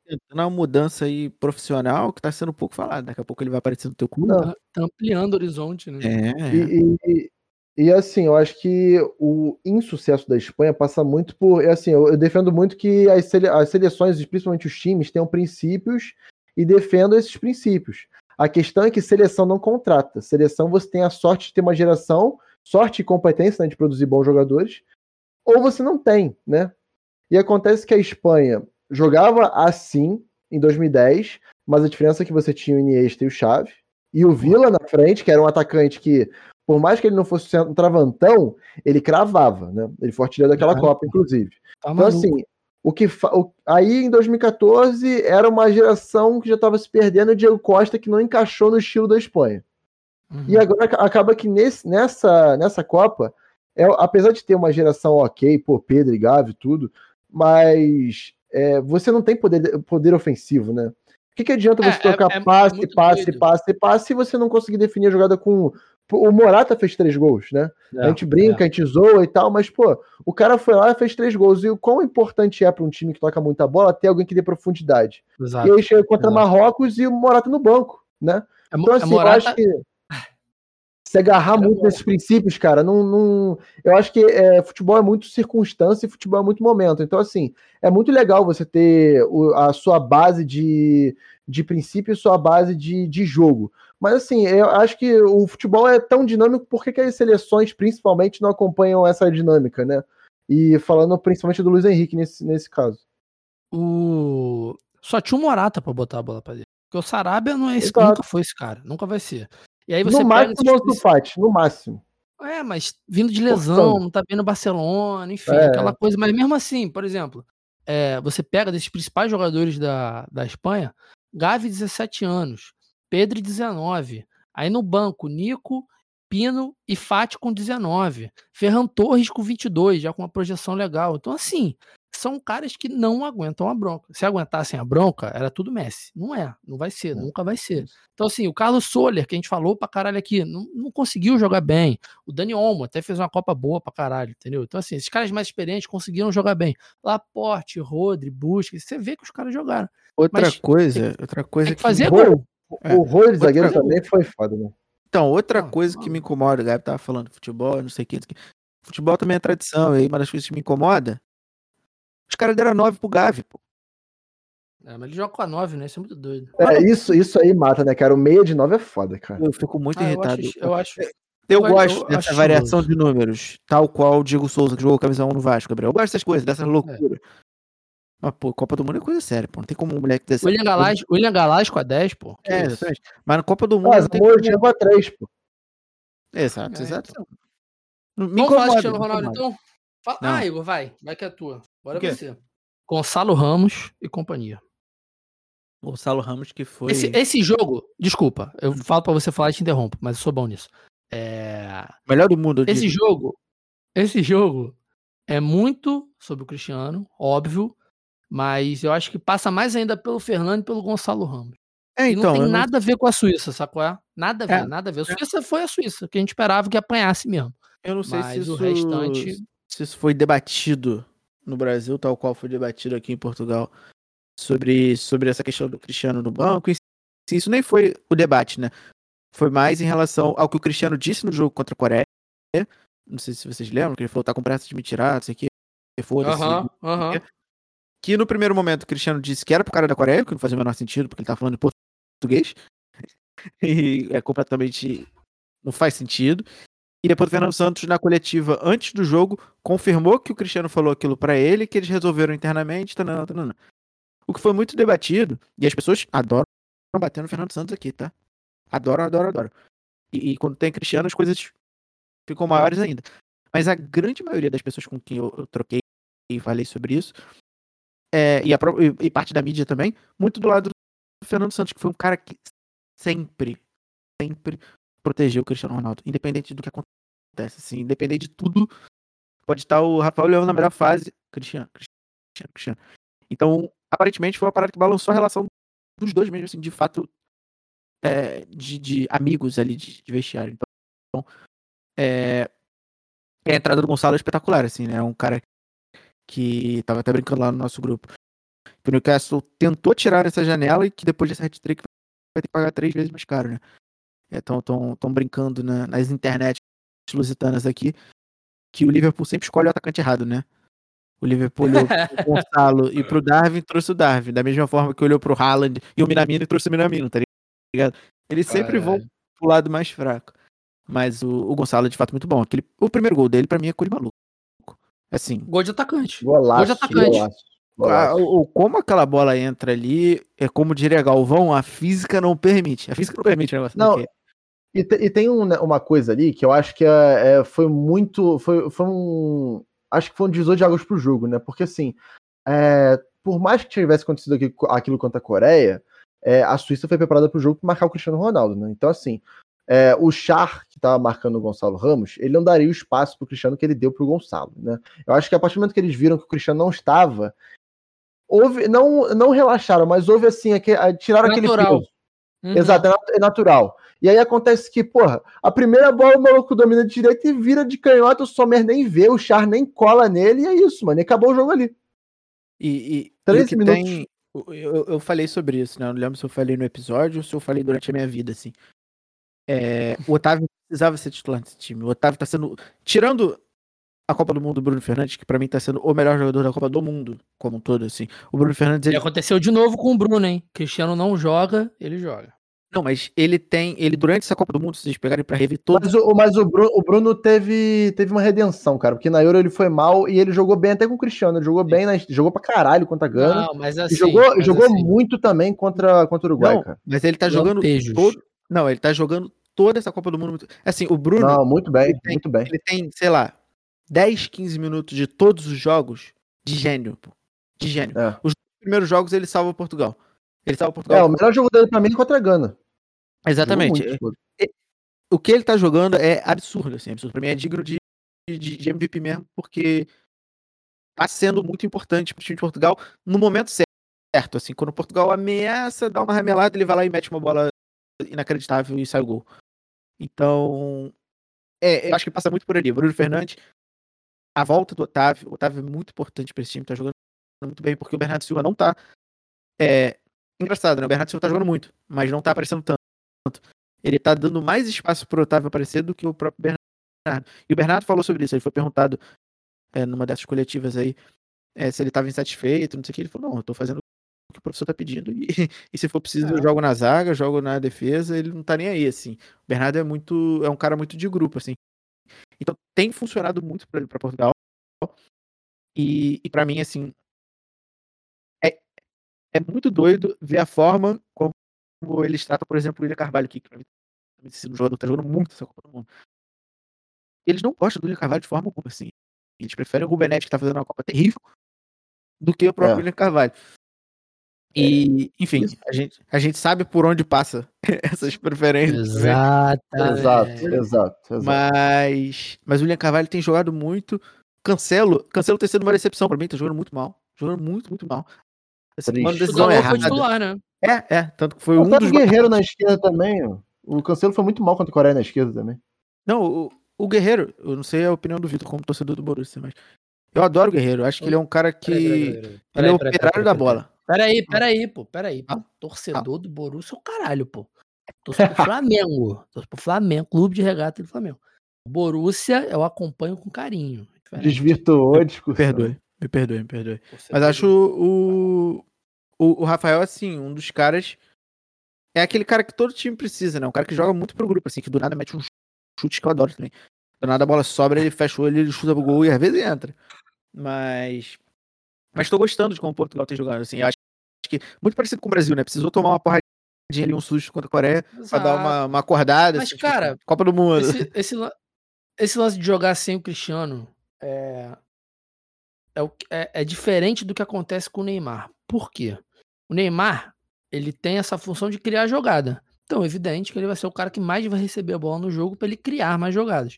tentando uma mudança aí profissional que tá sendo um pouco falado. Daqui a pouco ele vai aparecer no teu clube. Tá, tá ampliando o horizonte, né? É. E, e, e, assim, eu acho que o insucesso da Espanha passa muito por. Assim, eu, eu defendo muito que as, sele, as seleções, principalmente os times, tenham princípios e defendam esses princípios. A questão é que seleção não contrata. Seleção você tem a sorte de ter uma geração, sorte e competência né, de produzir bons jogadores, ou você não tem, né? E acontece que a Espanha jogava assim em 2010, mas a diferença é que você tinha o Iniesta e o Xavi, e o Villa na frente, que era um atacante que, por mais que ele não fosse um travantão, ele cravava, né? Ele foi artilheiro daquela Copa, inclusive. Tá então, assim, o que o, aí em 2014 era uma geração que já estava se perdendo o Diego Costa que não encaixou no estilo da Espanha. Uhum. E agora acaba que nesse, nessa, nessa Copa, é, apesar de ter uma geração ok, pô, Pedro e Gavi, tudo, mas é, você não tem poder, poder ofensivo, né? O que, que adianta você é, tocar é, é passe, passe, doido. passe, passe, se você não conseguir definir a jogada com. O Morata fez três gols, né? a gente brinca, a gente zoa e tal, mas, pô, o cara foi lá e fez três gols. E o quão importante é para um time que toca muita bola ter alguém que dê profundidade. Exato. E aí chega contra. Marrocos e o Morata no banco, né? Então, assim, Morata... eu acho que se agarrar muito nesses princípios, cara, não, não eu acho que é, futebol é muito circunstância e futebol é muito momento. Então, assim, é muito legal você ter o, a sua base de, de princípio e sua base de, de jogo. Mas, assim, eu acho que o futebol é tão dinâmico, por que, as seleções, principalmente, não acompanham essa dinâmica, né? E falando principalmente do Luiz Henrique nesse, nesse caso. O... Só tinha um Morata para botar a bola para dentro. Porque o Sarabia não é esse, nunca foi esse cara, nunca vai ser. E aí você no máximo o Fati, no máximo. É, mas vindo de lesão, não tá vendo Barcelona, enfim, é. aquela coisa. Mas mesmo assim, por exemplo, é, você pega desses principais jogadores da, da Espanha, Gavi, 17 anos, Pedro, 19. Aí no banco, Nico, Pino e Fati com 19. Ferran Torres com 22, já com uma projeção legal. Então, assim, são caras que não aguentam a bronca. Se aguentassem a bronca, era tudo Messi. Não é, não vai ser, é. nunca vai ser. Então, assim, o Carlos Soler, que a gente falou pra caralho aqui, não, não conseguiu jogar bem. O Dani Olmo até fez uma Copa boa pra caralho, entendeu? Então, assim, esses caras mais experientes conseguiram jogar bem. Laporte, Rodri, Busquets, você vê que os caras jogaram. Outra Mas, coisa, tem, outra coisa tem que fazer gol. O, o Rodri, zagueiro, também foi foda, né? Então, outra ah, coisa que me incomoda, o Gabi tava falando futebol, não sei o que. Futebol também é tradição, aí uma das coisas que me incomoda os caras deram 9 pro Gavi, pô. É, mas ele joga com a 9, né? Isso é muito doido. É, isso, isso aí mata, né, cara? O meia de 9 é foda, cara. Eu fico muito ah, irritado. Eu acho. Eu, acho, eu gosto eu dessa variação de números, tal qual o Diego Souza, que jogou camisa 1 no Vasco, Gabriel. Eu gosto dessas coisas, dessa loucura. É. Mas, pô, Copa do Mundo é coisa séria, pô. Não tem como um moleque desse. William Galás, William Galás com a 10, pô. Que é, exatamente. Mas na Copa do Mundo. Mas tem como... com a 3, pô. Exato, é, exato. Então. Me Vamos falar de Cristiano Ronaldo, então? Fala... Ah, Igor, vai. Vai que é a tua. Bora você. Gonçalo Ramos e companhia. Gonçalo Ramos que foi. Esse, esse jogo, desculpa, eu hum. falo para você falar e te interrompo, mas eu sou bom nisso. É... Melhor do mundo. Esse digo. jogo, esse jogo é muito sobre o Cristiano, óbvio, mas eu acho que passa mais ainda pelo Fernando e pelo Gonçalo Ramos. É, então, e não tem nada não... a ver com a Suíça, sacou? É? Nada a ver, é, nada a ver. A é. Suíça é. foi a Suíça, que a gente esperava que apanhasse mesmo. Eu não sei mas se isso, o restante... se isso foi debatido no Brasil, tal qual foi debatido aqui em Portugal, sobre, sobre essa questão do Cristiano no banco. E isso nem foi o debate, né? Foi mais em relação ao que o Cristiano disse no jogo contra a Coreia. Não sei se vocês lembram, que ele falou: tá com pressa de me tirar, não sei o que. Foda-se. Uhum, uhum. Que no primeiro momento o Cristiano disse que era pro cara da Coreia, que não fazia o menor sentido, porque ele tá falando em português. e é completamente. Não faz sentido. E depois o Fernando Santos, na coletiva antes do jogo, confirmou que o Cristiano falou aquilo para ele, que eles resolveram internamente. Tanana, tanana. O que foi muito debatido, e as pessoas adoram bater no Fernando Santos aqui, tá? Adoram, adoram, adoram. E, e quando tem Cristiano, as coisas ficam maiores ainda. Mas a grande maioria das pessoas com quem eu, eu troquei e falei sobre isso, é, e, a, e, parte da mídia também, muito do lado do Fernando Santos, que foi um cara que sempre, sempre proteger o Cristiano Ronaldo, independente do que acontece, assim, independente de tudo. Pode estar o Rafael Leão na melhor fase, Cristiano, Cristiano, Cristiano. Então, aparentemente foi uma parada que balançou a relação dos dois mesmo, assim, de fato, é, de, de, amigos ali de, de vestiário. Então, é, a entrada do Gonçalo é espetacular, assim, né? É um cara que tava até brincando lá no nosso grupo. O Newcastle tentou tirar essa janela e que depois desse hat-trick vai ter que pagar três vezes mais caro, né? Estão brincando na, nas internet lusitanas aqui que o Liverpool sempre escolhe o atacante errado, né? O Liverpool olhou pro Gonçalo e pro Darwin trouxe o Darwin, da mesma forma que olhou pro Haaland e o Minamino e trouxe o Minamino, tá ligado? Eles sempre vão pro lado mais fraco. Mas o, o Gonçalo é de fato muito bom. Aquele, o primeiro gol dele, pra mim, é cor de maluco. Assim. Gol de atacante. Golaço, gol de atacante. Golaço, golaço. o, como aquela bola entra ali, é como diria Galvão, a física não permite. A física não permite o negócio não, e, e, tem um, né, uma coisa ali que eu acho que é, é, foi muito. Foi, foi um. Acho que foi um divisor de águas pro jogo, né? Porque assim, é, por mais que tivesse acontecido aqui, aquilo contra a Coreia, é, a Suíça foi preparada para o jogo para marcar o Cristiano Ronaldo, né? Então, assim, é, o Char, que estava marcando o Gonçalo Ramos, ele não daria o espaço para o Cristiano que ele deu para o Gonçalo. Né? Eu acho que a partir do momento que eles viram que o Cristiano não estava, houve, não, não relaxaram, mas houve assim, aquele, tiraram natural. aquele peso. Uhum. Exato, é natural. E aí acontece que, porra, a primeira bola o maluco domina de direita e vira de canhota, o Sommer nem vê, o Char nem cola nele, e é isso, mano. E acabou o jogo ali. E, e, Três e minutos. Tem, eu, eu falei sobre isso, né? Eu não lembro se eu falei no episódio ou se eu falei durante a minha vida, assim. É, o Otávio precisava ser titular desse time. O Otávio tá sendo. Tirando a Copa do Mundo, o Bruno Fernandes, que para mim tá sendo o melhor jogador da Copa do Mundo, como um todo, assim. O Bruno Fernandes. Ele... E aconteceu de novo com o Bruno, hein? Cristiano não joga, ele joga. Não, mas ele tem. Ele, durante essa Copa do Mundo, se vocês pegarem pra rever todos. Mas, o, mas o, Bruno, o Bruno teve, teve uma redenção, cara. Porque na Euro ele foi mal e ele jogou bem até com o Cristiano. Ele jogou Sim. bem, na, jogou pra caralho contra a Gana. Não, mas assim. E jogou, mas jogou assim. muito também contra, contra o Uruguai, não, cara. Mas ele tá jogando. Todo, não, ele tá jogando toda essa Copa do Mundo. Assim, o Bruno. Não, muito bem, tem, muito bem. Ele tem, sei lá, 10, 15 minutos de todos os jogos de gênio, pô. De gênio. É. Os primeiros jogos ele salva Portugal. Ele salva Portugal. É, o melhor jogo dele pra mim é contra a Gana. Exatamente. o que ele tá jogando é absurdo, assim, absurdo. Pra mim é digno de, de, de MVP mesmo, porque tá sendo muito importante pro time de Portugal no momento certo, assim, quando Portugal ameaça dar uma ramelada, ele vai lá e mete uma bola inacreditável e sai o gol. Então, é, eu acho que passa muito por ali. Bruno Fernandes, a volta do Otávio, o Otávio é muito importante para esse time, tá jogando muito bem, porque o Bernardo Silva não tá. É, engraçado, né? O Bernardo Silva tá jogando muito, mas não tá aparecendo tanto. Ele tá dando mais espaço pro Otávio aparecer do que o próprio Bernardo. E o Bernardo falou sobre isso, ele foi perguntado é, numa dessas coletivas aí é, se ele tava insatisfeito, não sei o que. Ele falou: não, eu tô fazendo que o professor tá pedindo. E, e se for preciso, é. eu jogo na zaga, jogo na defesa, ele não tá nem aí, assim. O Bernardo é muito. é um cara muito de grupo, assim. Então tem funcionado muito para Portugal. E, e para mim, assim. É, é muito doido ver a forma como eles tratam, por exemplo, o William Carvalho, que pra mim tá um jogador que tá jogando muito essa Copa do Mundo. Eles não gostam do William Carvalho de forma alguma, assim. Eles preferem o Rubenetti, que tá fazendo uma Copa terrível, do que o próprio é. William Carvalho. E, enfim, a gente, a gente sabe por onde passa essas preferências. Exato, exato, exato, Mas, mas o William Carvalho tem jogado muito. Cancelo, Cancelo tem sido uma decepção para mim, tá jogando muito mal. Jogando muito, muito mal. Assim, uma decisão errada. Titular, né? É, é, tanto que foi um dos Guerreiro na esquerda também, ó. O Cancelo foi muito mal contra o Coreia na esquerda também. Não, o, o Guerreiro, eu não sei a opinião do Vitor como torcedor do Borussia, mas eu adoro o Guerreiro. Acho que ele é um cara que. Ele é o operário da bola. Peraí, peraí, pô, peraí. Pô. Ah, Torcedor ah. do Borussia é o caralho, pô. Torço pro Flamengo. Torço pro Flamengo, clube de regata do Flamengo. O Borussia eu acompanho com carinho. Desvirtuou a discussão. Perdoe, me perdoe, me perdoe. Mas acho o, o, o Rafael, assim, um dos caras. É aquele cara que todo time precisa, né? Um cara que joga muito pro grupo, assim, que do nada mete um chute que eu adoro também. Do nada a bola sobra, ele fecha o olho, ele chuta pro gol e às vezes entra. Mas mas tô gostando de como Portugal tem jogado, assim. Acho que muito parecido com o Brasil, né? Precisou tomar uma porradinha ali, um susto contra a Coreia, Exato. pra dar uma, uma acordada. Mas, assim, cara, tipo, Copa do Mundo. Esse, esse, esse, lance de jogar sem o Cristiano é, é, é, é diferente do que acontece com o Neymar. Por quê? O Neymar, ele tem essa função de criar jogada. Então, é evidente que ele vai ser o cara que mais vai receber a bola no jogo para ele criar mais jogadas.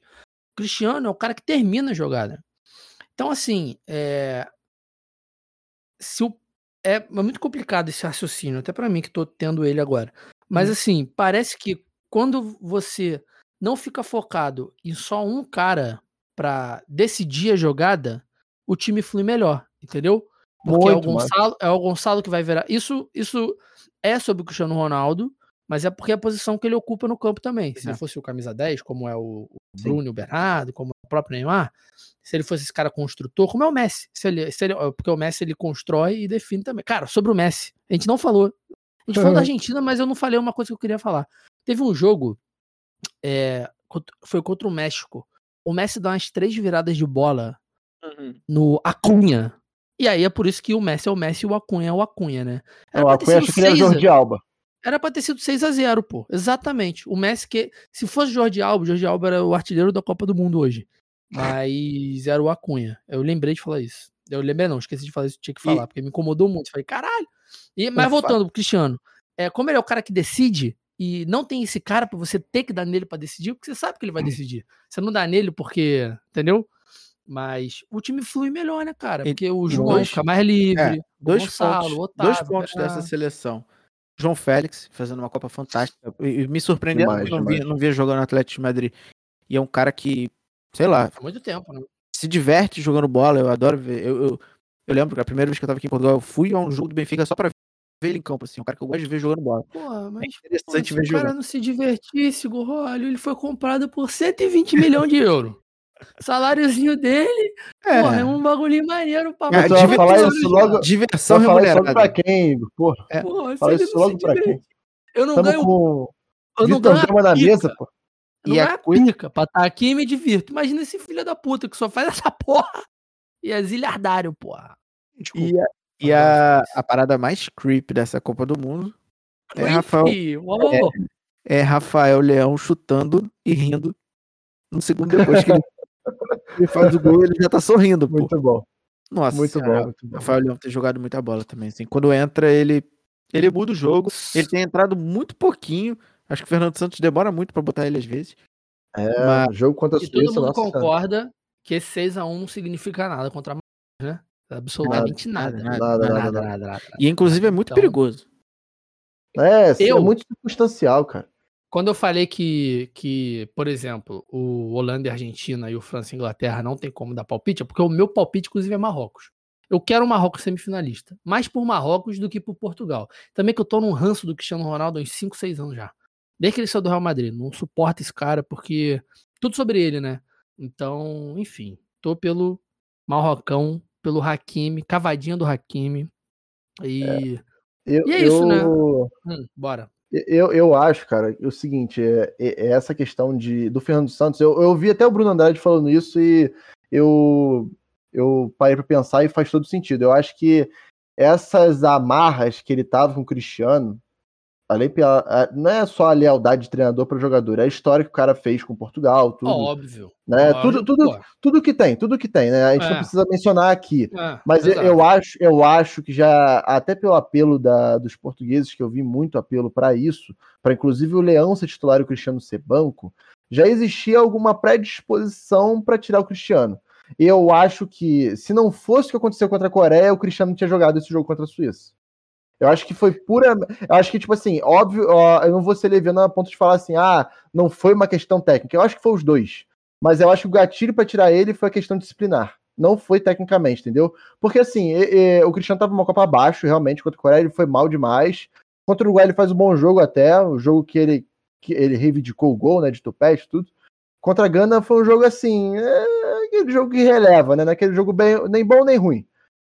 O Cristiano é o cara que termina a jogada. Então, assim, é, se o, é, é muito complicado esse raciocínio, até para mim que tô tendo ele agora. Mas hum. assim, parece que quando você não fica focado em só um cara para decidir a jogada, o time flui melhor, entendeu? Porque é o, Gonçalo, é o Gonçalo que vai virar. Isso, isso é sobre o Cristiano Ronaldo, mas é porque é a posição que ele ocupa no campo também. Se é. ele fosse o camisa 10, como é o, o Bruno o Bernardo, como é o próprio Neymar, se ele fosse esse cara construtor, como é o Messi. Se ele, se ele, porque o Messi ele constrói e define também. Cara, sobre o Messi, a gente não falou. A gente falou da Argentina, mas eu não falei uma coisa que eu queria falar. Teve um jogo, é, foi contra o México. O Messi dá umas três viradas de bola uhum. no Acunha. E aí é por isso que o Messi é o Messi e o Acunha é o Acunha, né? Era o Acunha acho que ele é Jorge Alba. Era pra ter sido 6 a 0 pô. Exatamente. O Messi que. Se fosse Jorge Alba, Jorge Alba era o artilheiro da Copa do Mundo hoje. Mas era o Acunha. Eu lembrei de falar isso. Eu lembrei, não, esqueci de falar isso, tinha que falar, e... porque me incomodou muito. Falei, caralho. E, mas voltando pro Cristiano, é, como ele é o cara que decide, e não tem esse cara para você ter que dar nele para decidir, porque você sabe que ele vai hum. decidir. Você não dá nele porque, entendeu? Mas o time flui melhor, né, cara? Porque o João dois, fica mais livre, é, dois Gonçalo, pontos, Otávio, dois pontos dessa seleção. João Félix fazendo uma Copa fantástica. E me surpreendeu, demais, não, vi, não via jogando no Atlético de Madrid. E é um cara que, sei lá. Há muito tempo, né? Se diverte jogando bola, eu adoro ver. Eu, eu, eu lembro que a primeira vez que eu tava aqui em Portugal, eu fui a um jogo do Benfica só pra ver ele em campo, assim. Um cara que eu gosto de ver jogando bola. Porra, mas, é interessante pô, ver se o cara não se divertisse, Gorrolho, ele foi comprado por 120 milhões de euros. Saláriozinho dele, é. Porra, é um bagulho maneiro pra é, diversão, falar isso logo, diversão falar isso logo pra quem, porra. É. porra falar isso logo pra quem. Eu não Tamo ganho. Com... Eu não ganho Gama na mesa, pô. Eu e não a coisa... pica pra estar tá aqui e me divirto. Imagina esse filho da puta que só faz essa porra. E é zilhardário, porra. Desculpa. E, a, e a, a parada mais creep dessa Copa do Mundo é Rafael, é, é Rafael Leão chutando e rindo no segundo depois que ele ele faz o gol, ele já tá sorrindo. Pô. Muito bom. Nossa, muito bom, muito bom. Rafael Leão tem jogado muita bola também. Assim. Quando entra, ele, ele muda o jogo. Ele tem entrado muito pouquinho. Acho que o Fernando Santos demora muito para botar ele às vezes. É, Mas... jogo contra a Suíça. E todo mundo concorda cara. que esse 6x1 não significa nada contra a né? Absolutamente nada. Nada, nada, nada, nada, nada, nada E inclusive é muito então, perigoso. É, é eu, é muito circunstancial, cara. Quando eu falei que, que, por exemplo, o Holanda e Argentina e o França e Inglaterra não tem como dar palpite, é porque o meu palpite, inclusive, é Marrocos. Eu quero o Marrocos semifinalista. Mais por Marrocos do que por Portugal. Também que eu tô num ranço do Cristiano Ronaldo há uns 5, 6 anos já. Desde que ele saiu do Real Madrid. Não suporta esse cara porque. Tudo sobre ele, né? Então, enfim. Tô pelo Marrocão, pelo Hakimi, cavadinha do Hakimi. E. É, eu, e é isso, né? Hum, bora. Eu, eu acho, cara, o seguinte, é, é, é essa questão de, do Fernando Santos. Eu, eu vi até o Bruno Andrade falando isso e eu, eu parei para pensar e faz todo sentido. Eu acho que essas amarras que ele tava com o Cristiano além não é só a lealdade de treinador para jogador, é a história que o cara fez com Portugal, tudo. Óbvio. Né? Óbvio, tudo, tudo, tudo que tem, tudo que tem, né? A gente é. não precisa mencionar aqui. É, mas eu, eu, acho, eu acho que já, até pelo apelo da, dos portugueses, que eu vi muito apelo para isso, para inclusive o Leão ser titular e o Cristiano ser banco, já existia alguma predisposição para tirar o Cristiano. Eu acho que, se não fosse o que aconteceu contra a Coreia, o Cristiano tinha jogado esse jogo contra a Suíça. Eu acho que foi pura. Eu acho que, tipo assim, óbvio, ó, eu não vou ser leviano a ponto de falar assim, ah, não foi uma questão técnica. Eu acho que foi os dois. Mas eu acho que o gatilho para tirar ele foi a questão disciplinar. Não foi tecnicamente, entendeu? Porque assim, e, e, o Cristiano tava uma Copa abaixo, realmente, contra o Coreia, ele foi mal demais. Contra o Uruguai ele faz um bom jogo até, o jogo que ele, que ele reivindicou o gol, né, de tupete tudo. Contra a Gana foi um jogo assim, é, aquele jogo que releva, né, naquele jogo bem, nem bom nem ruim.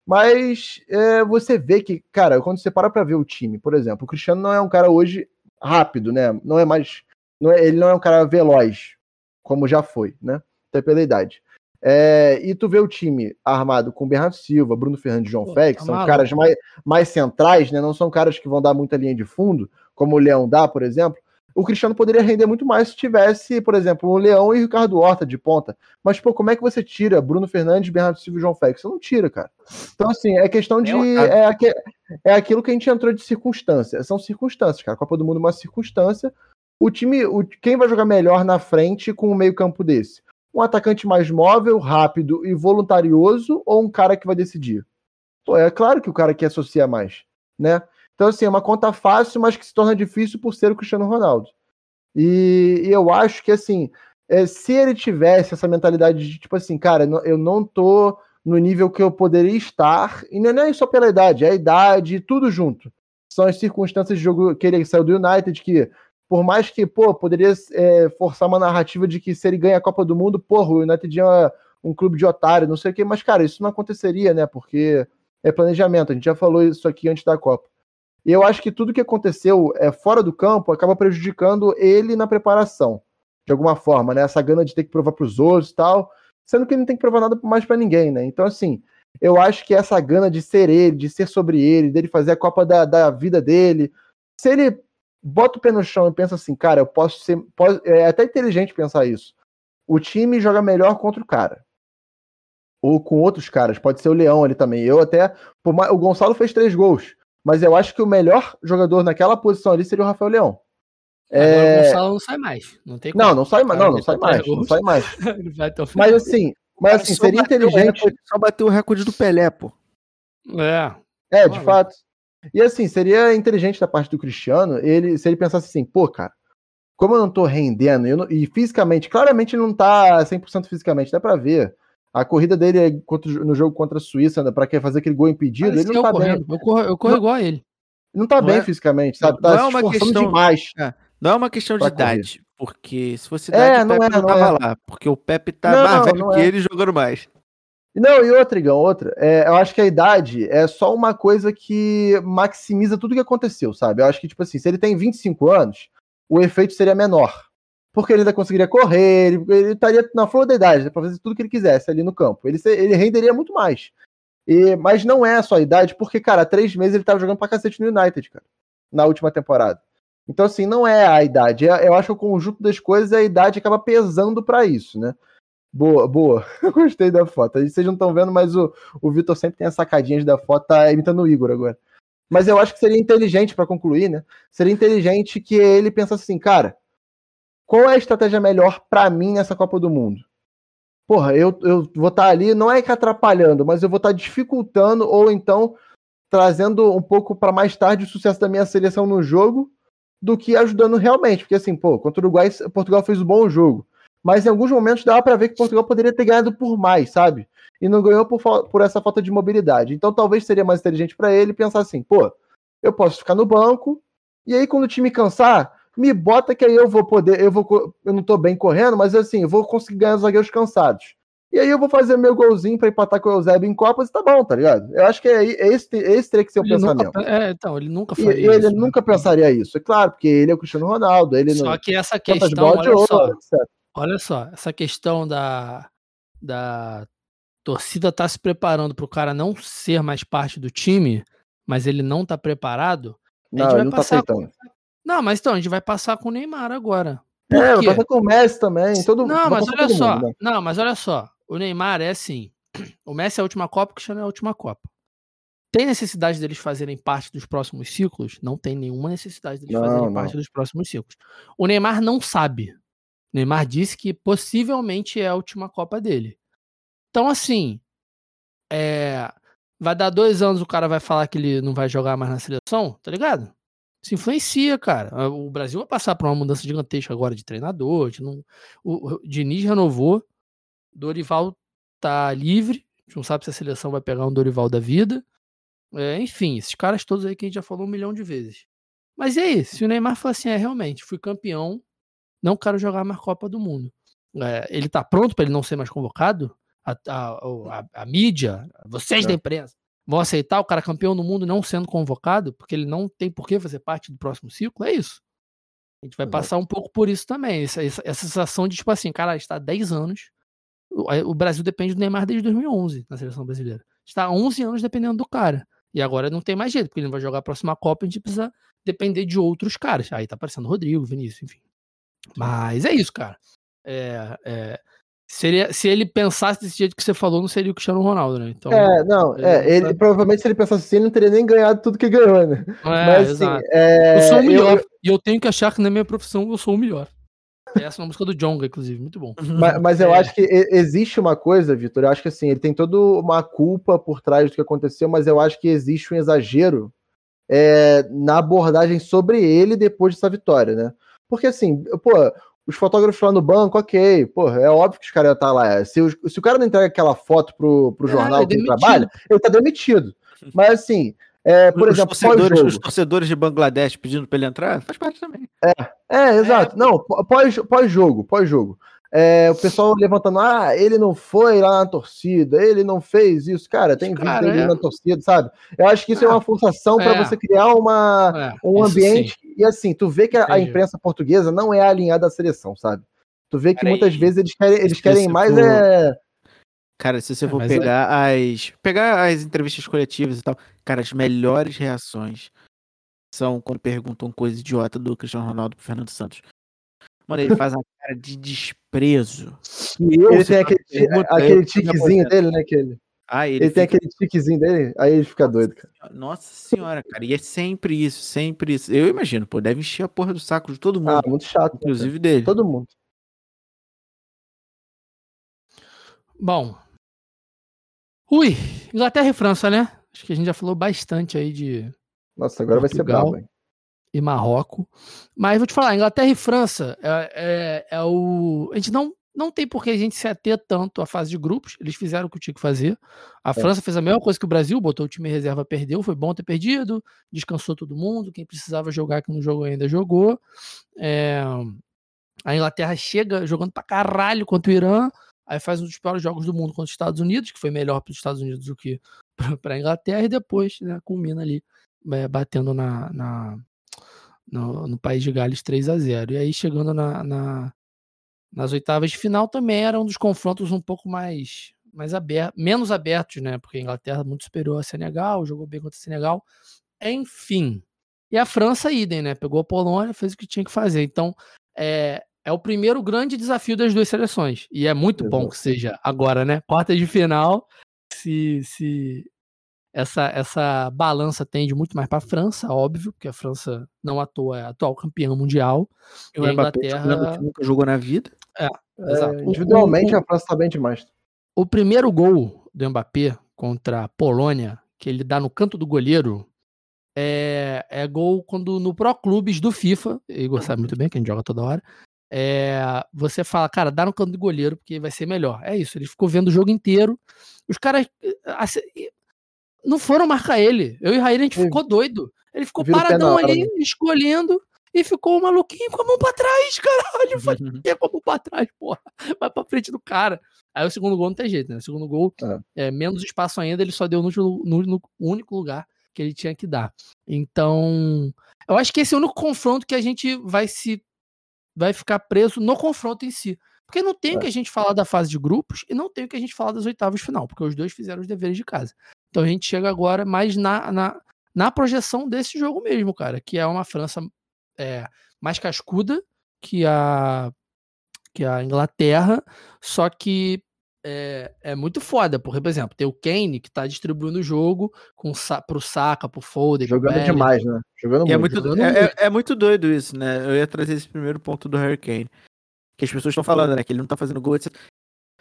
Mas é, você vê que, cara, quando você para pra ver o time, por exemplo, o Cristiano não é um cara hoje rápido, né? Não é mais. Não é, ele não é um cara veloz, como já foi, né? Até pela idade. É, e tu vê o time armado com Bernardo Silva, Bruno Fernandes e João Pô, Félix, tá são caras mais, mais centrais, né? Não são caras que vão dar muita linha de fundo, como o Leão dá, por exemplo o Cristiano poderia render muito mais se tivesse, por exemplo, o Leão e o Ricardo Horta de ponta. Mas, pô, como é que você tira Bruno Fernandes, Bernardo Silva e João Félix? Você não tira, cara. Então, assim, é questão de. É, é, é aquilo que a gente entrou de circunstância. São circunstâncias, cara. Copa do Mundo é uma circunstância. O time. O, quem vai jogar melhor na frente com um meio-campo desse? Um atacante mais móvel, rápido e voluntarioso ou um cara que vai decidir? Pô, é claro que o cara que associa mais, né? Então, assim, é uma conta fácil, mas que se torna difícil por ser o Cristiano Ronaldo. E, e eu acho que, assim, é, se ele tivesse essa mentalidade de, tipo assim, cara, eu não tô no nível que eu poderia estar, e não é só pela idade, é a idade, tudo junto. São as circunstâncias de jogo que ele saiu do United, que por mais que, pô, poderia é, forçar uma narrativa de que se ele ganha a Copa do Mundo, porra, o United é um clube de otário, não sei o quê, mas, cara, isso não aconteceria, né? Porque é planejamento, a gente já falou isso aqui antes da Copa. E eu acho que tudo que aconteceu é, fora do campo acaba prejudicando ele na preparação, de alguma forma, né? Essa gana de ter que provar para os outros e tal, sendo que ele não tem que provar nada mais para ninguém, né? Então, assim, eu acho que essa gana de ser ele, de ser sobre ele, dele fazer a Copa da, da vida dele, se ele bota o pé no chão e pensa assim, cara, eu posso ser. Posso, é até inteligente pensar isso. O time joga melhor contra o cara. Ou com outros caras, pode ser o Leão ali também. Eu até. o Gonçalo fez três gols mas eu acho que o melhor jogador naquela posição ali seria o Rafael Leão. É... O Gonçalo não sai mais. Não, tem não, não sai mais. Não, não sai mais. Não sai mais. mas assim, mas assim, seria inteligente. só bater o recorde do Pelé, pô. É. É, de fato. E assim, seria inteligente da parte do Cristiano, ele, se ele pensasse assim, pô, cara, como eu não tô rendendo, eu não, e fisicamente, claramente não tá 100% fisicamente, dá pra ver. A corrida dele é contra, no jogo contra a Suíça, né, para querer fazer aquele gol impedido, ele não tá correndo. bem. Eu corro, eu corro igual a ele. Não tá não bem é, fisicamente, sabe? Tá não é uma questão demais. É, não é uma questão de idade, porque se fosse idade, é, o Pepe não, é, não, não tava é. lá, porque o Pepe tá não, mais velho que é. ele jogando mais. Não, e outra, Igão, outra. É, eu acho que a idade é só uma coisa que maximiza tudo que aconteceu, sabe? Eu acho que, tipo assim, se ele tem 25 anos, o efeito seria menor porque ele ainda conseguiria correr, ele, ele estaria na flor da idade, né, para fazer tudo que ele quisesse ali no campo. Ele, ele renderia muito mais. E, mas não é só a idade, porque, cara, há três meses ele estava jogando pra cacete no United, cara, na última temporada. Então, assim, não é a idade. É, eu acho que o conjunto das coisas, a idade acaba pesando para isso, né? Boa, boa. Eu gostei da foto. Vocês não estão vendo, mas o, o Vitor sempre tem as sacadinhas da foto, tá imitando o Igor agora. Mas eu acho que seria inteligente, para concluir, né? Seria inteligente que ele pensasse assim, cara, qual é a estratégia melhor para mim nessa Copa do Mundo? Porra, eu, eu vou estar tá ali, não é que atrapalhando, mas eu vou estar tá dificultando ou então trazendo um pouco para mais tarde o sucesso da minha seleção no jogo do que ajudando realmente. Porque assim, pô, contra o Uruguai, Portugal fez um bom jogo. Mas em alguns momentos dava para ver que Portugal poderia ter ganhado por mais, sabe? E não ganhou por, por essa falta de mobilidade. Então talvez seria mais inteligente para ele pensar assim, pô, eu posso ficar no banco, e aí quando o time cansar, me bota que aí eu vou poder, eu vou, eu não tô bem correndo, mas assim, eu vou conseguir ganhar os zagueiros cansados. E aí eu vou fazer meu golzinho para empatar com o Eusébio em Copas e tá bom, tá ligado? Eu acho que é, é esse, esse teria que ser o ele pensamento. Nunca, é, então, ele nunca faria e, isso. Ele né? nunca pensaria isso, é claro, porque ele é o Cristiano Ronaldo. Ele só não, que essa questão, olha ouro, só, olha só, essa questão da, da torcida tá se preparando pro cara não ser mais parte do time, mas ele não tá preparado, não, ele não tá aceitando. Não, mas então, a gente vai passar com o Neymar agora. Por é, vai passar com o Messi também. Todo, não, mas olha só. Mundo, né? Não, mas olha só. O Neymar é assim. O Messi é a última Copa, o Cristiano é a última Copa. Tem necessidade deles fazerem parte dos próximos ciclos? Não tem nenhuma necessidade deles não, fazerem não. parte dos próximos ciclos. O Neymar não sabe. O Neymar disse que possivelmente é a última Copa dele. Então, assim, é... vai dar dois anos o cara vai falar que ele não vai jogar mais na seleção, tá ligado? Isso influencia, cara. O Brasil vai passar por uma mudança gigantesca agora de treinador. De não... O Diniz renovou. Dorival tá livre. A gente não sabe se a seleção vai pegar um Dorival da vida. É, enfim, esses caras todos aí que a gente já falou um milhão de vezes. Mas e aí? Se o Neymar falar assim, é realmente, fui campeão, não quero jogar mais Copa do Mundo. É, ele tá pronto para ele não ser mais convocado? A, a, a, a mídia, vocês da imprensa, vão aceitar o cara campeão do mundo não sendo convocado, porque ele não tem por que fazer parte do próximo ciclo? É isso. A gente vai passar um pouco por isso também. Essa, essa, essa, sensação de, tipo assim, cara, está há 10 anos. O, o, Brasil depende do Neymar desde 2011 na seleção brasileira. Está há 11 anos dependendo do cara. E agora não tem mais jeito, porque ele não vai jogar a próxima Copa, a gente precisa depender de outros caras. Aí tá aparecendo Rodrigo, Vinícius, enfim. Mas é isso, cara. É, é, Seria, se ele pensasse desse jeito que você falou, não seria o Cristiano Ronaldo, né? Então, é, não, é, ele, provavelmente se ele pensasse assim, ele não teria nem ganhado tudo que ganhou, né? É, Mas assim, é, eu sou o melhor. Eu, e eu tenho que achar que na minha profissão eu sou o melhor. Essa é uma música do Jonga, inclusive, muito bom. Mas, mas eu é. acho que existe uma coisa, Vitor, eu acho que assim, ele tem toda uma culpa por trás do que aconteceu, mas eu acho que existe um exagero é, na abordagem sobre ele depois dessa vitória, né? Porque assim, pô, os fotógrafos lá no banco, ok, porra, é óbvio que os caras iam estar lá. Se, o, se o cara não entrega aquela foto pro, pro é, jornal é, que ele trabalha, ele tá demitido. Mas assim, é, por os exemplo, torcedores, os torcedores de Bangladesh pedindo para ele entrar, faz parte também. É, é exato. É. Não, pós-jogo, pós-jogo. É, o pessoal levantando, ah, ele não foi lá na torcida, ele não fez isso. Cara, tem vídeo dele é. na torcida, sabe? Eu acho que isso é, é uma função para é. você criar uma, é, um ambiente. Sim. E assim, tu vê que a, a, imprensa portuguesa não é alinhada à seleção, sabe? Tu vê que muitas vezes eles querem, eles querem mais for... é. Cara, se você for pegar as. Pegar as entrevistas coletivas e tal, cara, as melhores reações são quando perguntam coisa idiota do Cristiano Ronaldo pro Fernando Santos. Mano, ele faz uma cara de desprezo. ele tem aquele, aquele tiquezinho dele, né? Aquele. Ah, ele, ele fica... tem aquele tiquezinho dele, aí ele fica doido, cara. Nossa senhora, cara. E é sempre isso, sempre isso. Eu imagino, pô, deve encher a porra do saco de todo mundo. Ah, muito chato. Inclusive cara. dele. Todo mundo. Bom. Ui, Inglaterra e França, né? Acho que a gente já falou bastante aí de. Nossa, agora Portugal. vai ser brabo, hein? E Marrocos. Mas vou te falar, Inglaterra e França é, é, é, o. A gente não, não tem por que a gente se ater tanto à fase de grupos. Eles fizeram o que tinha que fazer. A é. França fez a mesma coisa que o Brasil, botou o time em reserva, perdeu. Foi bom ter perdido, descansou todo mundo. Quem precisava jogar, que não jogou ainda, jogou. É... A Inglaterra chega jogando pra caralho contra o Irã. Aí faz um dos piores jogos do mundo contra os Estados Unidos, que foi melhor para os Estados Unidos do que para a Inglaterra, e depois né, culmina ali é, batendo na, na, no, no País de Gales 3 a 0 E aí, chegando na, na, nas oitavas de final, também era um dos confrontos um pouco mais, mais aberto, menos abertos, né? Porque a Inglaterra é muito superior a Senegal, jogou bem contra o Senegal. Enfim. E a França, idem, né? Pegou a Polônia, fez o que tinha que fazer. Então, é, é o primeiro grande desafio das duas seleções. E é muito bom que seja agora, né? Quarta de final. Se, se essa, essa balança tende muito mais para a França, óbvio, porque a França não à toa é a atual campeã mundial. E, e a Inglaterra que nunca jogou na vida. É, é individualmente o, a França está bem demais. O primeiro gol do Mbappé contra a Polônia, que ele dá no canto do goleiro, é, é gol quando no Pro Clubes do FIFA, Igor sabe muito bem que a gente joga toda hora, é, você fala, cara, dá no canto do goleiro porque vai ser melhor. É isso, ele ficou vendo o jogo inteiro. Os caras. Assim, não foram marcar ele. Eu e o Raíra, a gente ficou doido. Ele ficou paradão ali, né? escolhendo, e ficou o maluquinho com a mão pra trás, caralho. Eu falei, que é com a mão pra trás, porra? Vai pra frente do cara. Aí o segundo gol não tem jeito, né? O segundo gol, é. é menos espaço ainda, ele só deu no, no, no, único lugar que ele tinha que dar. Então, eu acho que esse é o único confronto que a gente vai se. vai ficar preso no confronto em si. Porque não tem o é. que a gente falar da fase de grupos e não tem o que a gente falar das oitavas final, porque os dois fizeram os deveres de casa. Então a gente chega agora mais na, na, na projeção desse jogo mesmo, cara, que é uma França é, mais cascuda que a, que a Inglaterra, só que é, é, muito foda, porque, por exemplo, tem o Kane que tá distribuindo o jogo com, pro Saka, pro Foden. Jogando pro demais, né? Jogando é muito. É, muito, é, é, muito doido isso, né? Eu ia trazer esse primeiro ponto do Harry Kane. Que as pessoas estão falando, né? Que ele não tá fazendo gol, etc.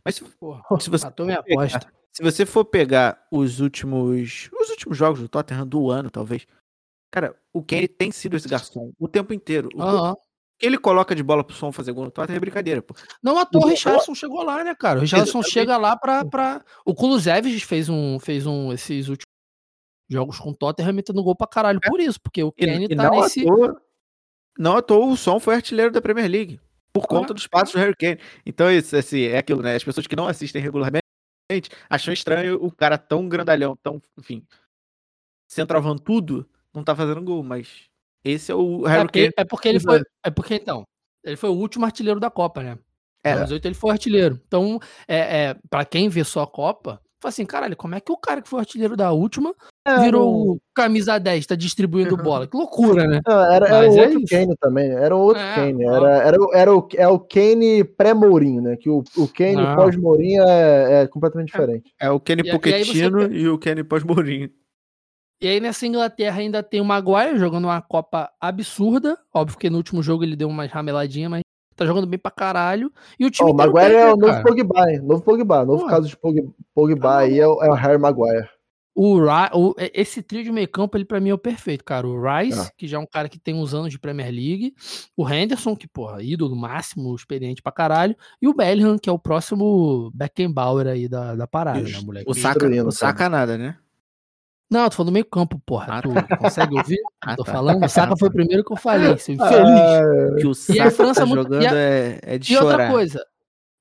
Mas se, Porra, se você. Matou minha aposta. Se você for pegar os últimos. Os últimos jogos do Tottenham do ano, talvez. Cara, o Kenny tem sido esse garçom o tempo inteiro. O uhum. ele coloca de bola pro som fazer gol no Tottenham é brincadeira, pô. Não, a toa o Richardson chegou lá, né, cara? O Richardson chega lá pra, pra. O Kulusevich fez um, fez um esses últimos jogos com o Tottenham metendo gol pra caralho é. por isso, porque o Kenny e, tá não nesse. À toa, não à toa o som foi artilheiro da Premier League. Por conta dos passos do Harry Kane. Então, isso, assim, é aquilo, né? As pessoas que não assistem regularmente achou estranho o cara tão grandalhão, tão, enfim, centroavante tudo, não tá fazendo gol, mas esse é o Harry é porque. É porque ele foi, é porque então, ele foi o último artilheiro da Copa, né? É. Em 2008 ele foi artilheiro. Então, é, é para quem vê só a Copa, fala assim, caralho, como é que o cara que foi artilheiro da última é, virou no... camisa 10, tá distribuindo uhum. bola? Que loucura, né? Não, era, era é outro é Kane também, era outro é, Kane. Era, era, era, o, é o Kane pré-Mourinho, né? Que o, o Kane pós-Mourinho é, é, completamente diferente. É, o Kane Pochettino e, e o Kane pós-Mourinho. E aí nessa Inglaterra ainda tem o Maguire jogando uma Copa absurda. Óbvio que no último jogo ele deu uma rameladinha, mas tá jogando bem pra caralho. E o time. Oh, o Maguire é o novo Pogba, novo Pogba, novo Pô. caso de Pogba, Pogba ah, aí é o, é o Harry Maguire. o, o, esse trio de meio campo, ele para mim é o perfeito, cara. O Rice, ah. que já é um cara que tem uns anos de Premier League. O Henderson, que, porra, ídolo máximo, experiente pra caralho. E o Bellingham, que é o próximo Beckenbauer aí da, da parada, né, moleque? O saca, o saca nada, né? Não, tô falando meio campo, porra. Ah, tu tá. consegue ouvir? Ah, tô tá. falando. O Saka foi o primeiro que eu falei. Seu infeliz. Ah, que o Saka e a França tá jogando a... é, é de e chorar. E outra coisa.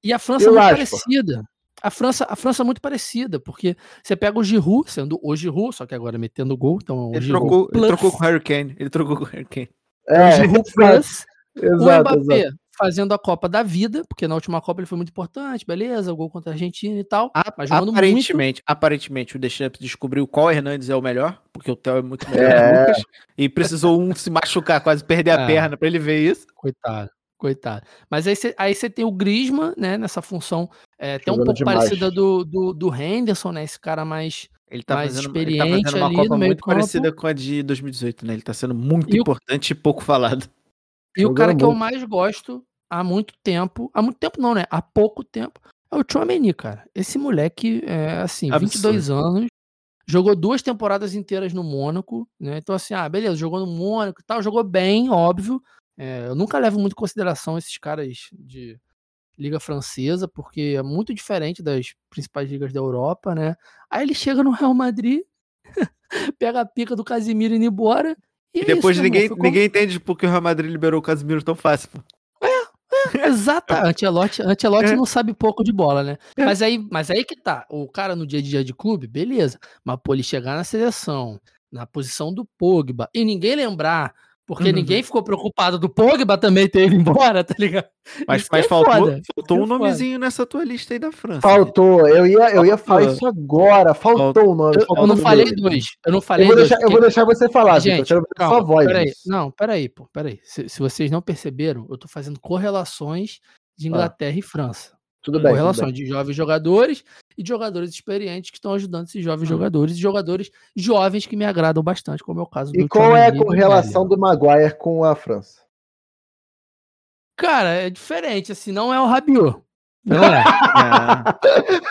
E a França é muito parecida. A França, a França é muito parecida, porque você pega o Giroud, sendo o Giroud, só que agora metendo gol, então ele, trocou, ele trocou com o Harry Kane, ele trocou com o Harry Kane. É, o Giroud plus, exato, o Mbappé exato. Fazendo a Copa da vida, porque na última Copa ele foi muito importante, beleza, o gol contra a Argentina e tal, mas jogando aparentemente, muito. Aparentemente o Deschamps descobriu qual Hernandes é o melhor, porque o Theo é muito melhor é. que o Lucas, e precisou um se machucar, quase perder a é. perna para ele ver isso. Coitado. Coitado. Mas aí você aí tem o Grisma, né, nessa função é, até um pouco demais. parecida do, do, do Henderson, né, esse cara mais, ele tá mais fazendo, experiente ele tá fazendo uma Copa muito campo. parecida com a de 2018, né, ele tá sendo muito e importante o... e pouco falado. E Jogando o cara que eu mais gosto há muito tempo, há muito tempo não, né, há pouco tempo, é o Chouameni, cara. Esse moleque, é assim, Absurdo. 22 anos, jogou duas temporadas inteiras no Mônaco, né, então assim, ah, beleza, jogou no Mônaco e tal, jogou bem, óbvio, é, eu nunca levo muito em consideração esses caras de liga francesa, porque é muito diferente das principais ligas da Europa, né? Aí ele chega no Real Madrid, pega a pica do Casimiro indo embora. E, e é depois isso, ninguém, Ficou... ninguém entende porque o Real Madrid liberou o Casimiro tão fácil. Pô. Exato. Antelote, Antelote é. não sabe pouco de bola, né? É. Mas, aí, mas aí que tá. O cara no dia a dia de clube, beleza. Mas, pô, ele chegar na seleção, na posição do Pogba, e ninguém lembrar porque uhum. ninguém ficou preocupado do Pogba também ter ido embora, tá ligado? Mas, mas é faltou, faltou um nomezinho nessa tua lista aí da França. Faltou, eu ia, eu ia falar isso agora. Faltou, o nome. Eu, eu não falei dois. Eu não falei eu vou dois. Deixar, porque... Eu vou deixar você falar, Gente, Victor. Eu quero ver calma, sua voz. Peraí. Não, peraí, pô, peraí. Se, se, vocês não perceberam, eu tô fazendo correlações de ah. Inglaterra ah. e França. Tudo bem. Com relação de jovens jogadores e de jogadores experientes que estão ajudando esses jovens hum. jogadores e jogadores jovens que me agradam bastante, como é o caso do E qual é a correlação do Maguire com a França? Cara, é diferente, assim, não é o Rabiot. Não é.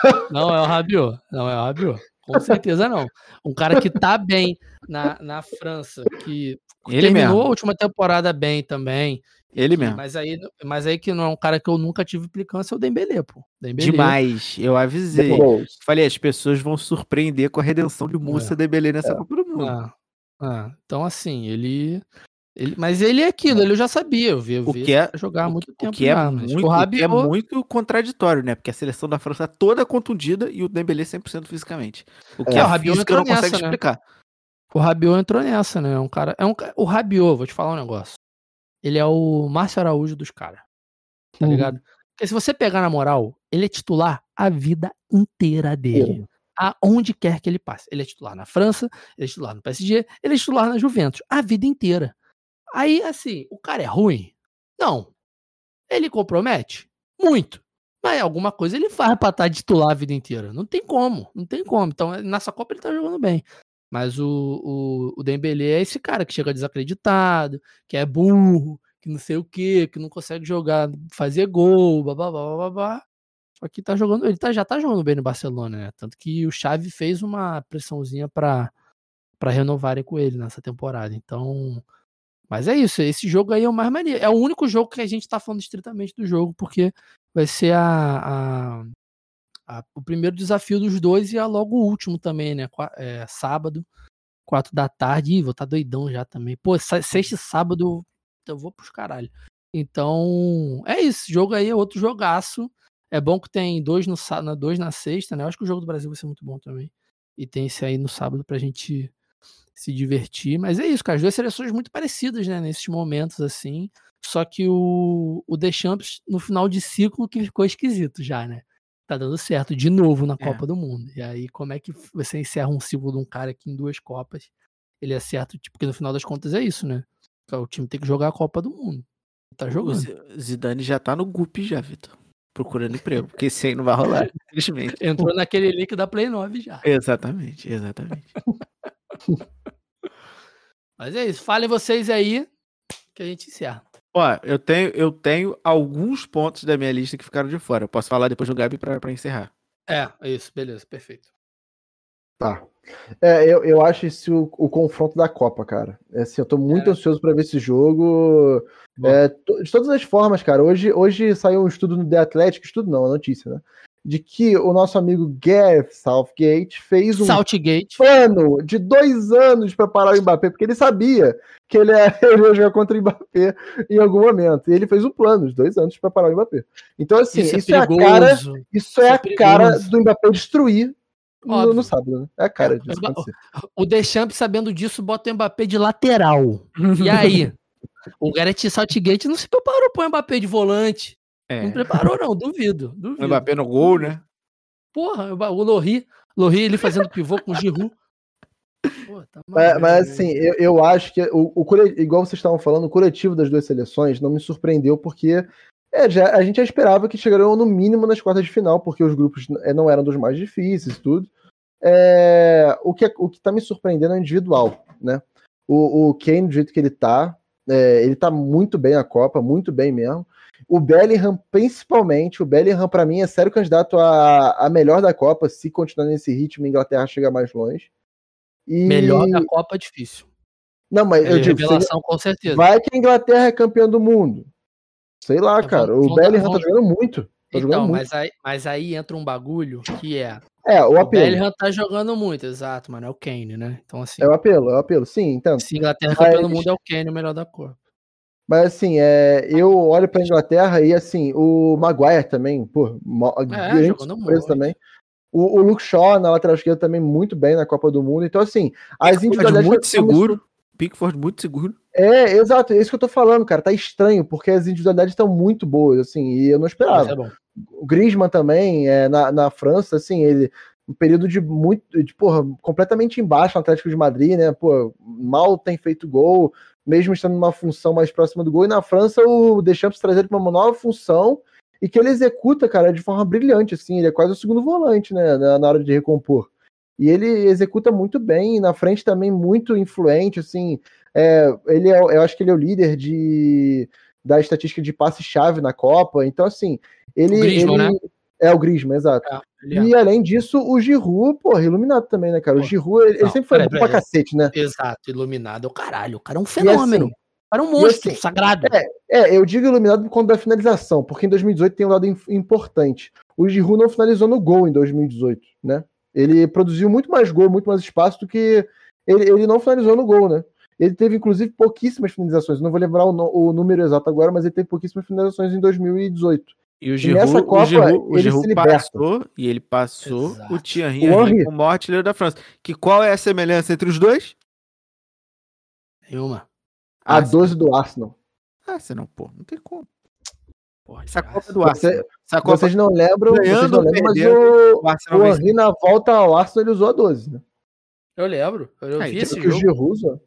é. Não é o Rabiot. Não é o Rabiot. Com certeza não. Um cara que tá bem na, na França, que Ele terminou mesmo. a última temporada bem também, ele mesmo. Mas aí, mas aí que não é um cara que eu nunca tive implicância, é o Dembele, pô. Dembele. Demais. Eu avisei. Depois. Falei, as pessoas vão surpreender com a redenção de Musa é. Dembele nessa é. Copa do Mundo. Ah. Ah. Então, assim, ele... ele... Mas ele é aquilo, ele eu já sabia. Eu vi, eu vi o que é, jogar há muito tempo. O que, é já, muito, o que é muito contraditório, né? Porque a seleção da França é toda contundida e o Dembele 100% fisicamente. O que é, é o Rabiot não consegue nessa, explicar. Né? O Rabiot entrou nessa, né? Um cara, é um, o Rabiot, vou te falar um negócio ele é o Márcio Araújo dos caras. Tá uhum. ligado? Porque se você pegar na moral, ele é titular a vida inteira dele. Uhum. Aonde quer que ele passe. Ele é titular na França, ele é titular no PSG, ele é titular na Juventus. A vida inteira. Aí, assim, o cara é ruim? Não. Ele compromete? Muito. Mas alguma coisa ele faz pra estar tá titular a vida inteira. Não tem como, não tem como. Então, nessa Copa ele tá jogando bem. Mas o, o, o Dembele é esse cara que chega desacreditado, que é burro, que não sei o que, que não consegue jogar, fazer gol, babá, babá. Só que tá jogando, ele tá, já tá jogando bem no Barcelona, né? Tanto que o Xavi fez uma pressãozinha para para renovarem com ele nessa temporada. Então, mas é isso, esse jogo aí é o mais maneiro. É o único jogo que a gente tá falando estritamente do jogo, porque vai ser a, a a, o primeiro desafio dos dois e é logo o último também, né? É, sábado, quatro da tarde. Ih, vou estar tá doidão já também. Pô, sexta e sábado eu vou pros caralho. Então, é isso. Jogo aí é outro jogaço. É bom que tem dois, no, dois na sexta, né? Eu acho que o jogo do Brasil vai ser muito bom também. E tem esse aí no sábado pra gente se divertir. Mas é isso, cara. As duas seleções muito parecidas, né? Nesses momentos, assim. Só que o, o Deschamps, no final de ciclo, que ficou esquisito já, né? Tá dando certo de novo na é. Copa do Mundo. E aí, como é que você encerra um ciclo de um cara que em duas Copas ele acerta, tipo, porque no final das contas é isso, né? O time tem que jogar a Copa do Mundo. Tá jogando. O Zidane já tá no GUP já, Vitor. Procurando emprego, porque esse aí não vai rolar, infelizmente. Entrou naquele link da Play 9 já. Exatamente, exatamente. Mas é isso. Falem vocês aí que a gente encerra. Ó, eu tenho, eu tenho alguns pontos da minha lista que ficaram de fora. Eu posso falar depois do Gabi para encerrar. É, é isso, beleza, perfeito. Tá. É, eu, eu acho esse o, o confronto da Copa, cara. É, assim, eu tô muito é. ansioso para ver esse jogo. É, de todas as formas, cara. Hoje, hoje saiu um estudo no The Athletic, estudo não, a notícia, né? De que o nosso amigo Gareth Southgate fez um Southgate. plano de dois anos para parar o Mbappé, porque ele sabia que ele ia, ele ia jogar contra o Mbappé em algum momento. E ele fez um plano de dois anos para parar o Mbappé. Então, assim, isso, é isso é, a cara, isso, isso é, é a cara do Mbappé destruir no, no, sábado, né? É a cara disso. O, o Deschamps, sabendo disso, bota o Mbappé de lateral. E aí? o Gareth Southgate não se preparou para o Mbappé de volante. É. Não preparou, não, duvido, duvido. O Mbappé no gol, né? Porra, o Lohri, Lohri ele fazendo pivô com o Giroud. tá mas, mas, assim, eu, eu, acho que o, o igual vocês estavam falando, o coletivo das duas seleções não me surpreendeu porque é, já, a gente já esperava que chegariam no mínimo nas quartas de final, porque os grupos é, não eram dos mais difíceis tudo. É, o, que, o que tá me surpreendendo é o individual, né? O, o Kane, do jeito que ele tá, é, ele tá muito bem na Copa, muito bem mesmo. O Bellingham, principalmente, o Bellingham, para mim, é sério candidato a, a melhor da Copa. Se continuar nesse ritmo, a Inglaterra chega mais longe. E... Melhor da Copa é difícil. Não, mas é, eu digo, revelação, com certeza. Vai que a Inglaterra é campeã do mundo. Sei lá, tá cara. o Bellingham tá jogando muito. Tá então, jogando mas, muito. Aí, mas aí entra um bagulho que é. É, o apelo. O Bellingham tá jogando muito, exato, mano. É o Kane, né? Então, assim. É o apelo, é o apelo, sim. Então, se Inglaterra mas... campeã do mundo, é o Kane o melhor da cor. Mas assim, é, eu olho pra Inglaterra e assim, o Maguire também, pô, é, grande surpresa também. O, o Luke Shaw na lateral esquerda também muito bem na Copa do Mundo. Então, assim, as individualidades. Muito seguro. Pickford muito seguro. É, exato, é isso que eu tô falando, cara. Tá estranho, porque as individualidades estão muito boas, assim, e eu não esperava. É o Griezmann também, é, na, na França, assim, ele. Um período de muito. De, porra, completamente embaixo no Atlético de Madrid, né? Pô, mal tem feito gol, mesmo estando numa função mais próxima do gol. E na França, o Deschamps traz ele pra uma nova função e que ele executa, cara, de forma brilhante, assim. Ele é quase o segundo volante, né? Na, na hora de recompor. E ele executa muito bem, na frente também muito influente, assim. É, ele é, eu acho que ele é o líder de, da estatística de passe-chave na Copa. Então, assim, ele. O Griezmann, ele, né? É o Griezmann, exato. É, e é. além disso, o Giroud, porra, iluminado também, né, cara? O Giroud, ele, ele sempre foi bom pra cacete, né? Exato, iluminado é o caralho. O cara é um fenômeno. Assim, era um monstro assim, sagrado. É, é, eu digo iluminado por conta da finalização, porque em 2018 tem um lado importante. O Giroud não finalizou no gol em 2018, né? Ele produziu muito mais gol, muito mais espaço do que. Ele, ele não finalizou no gol, né? Ele teve, inclusive, pouquíssimas finalizações. Não vou lembrar o, o, número exato agora, mas ele teve pouquíssimas finalizações em 2018. E o Giroud, e nessa Copa, o Giroud, o Giroud passou e ele passou Exato. o Thierry Henry como maior artilheiro da França. Que qual é a semelhança entre os dois? Nenhuma. A 12 do Arsenal. Ah, você não, pô, não tem como. Porra, essa Copa do Arsenal. Você, Copa vocês não lembram, vocês não lembram mas o, o, Henry na volta ao Arsenal ele usou a 12, né? Eu lembro. Eu vi esse que jogo. o Giroud usou.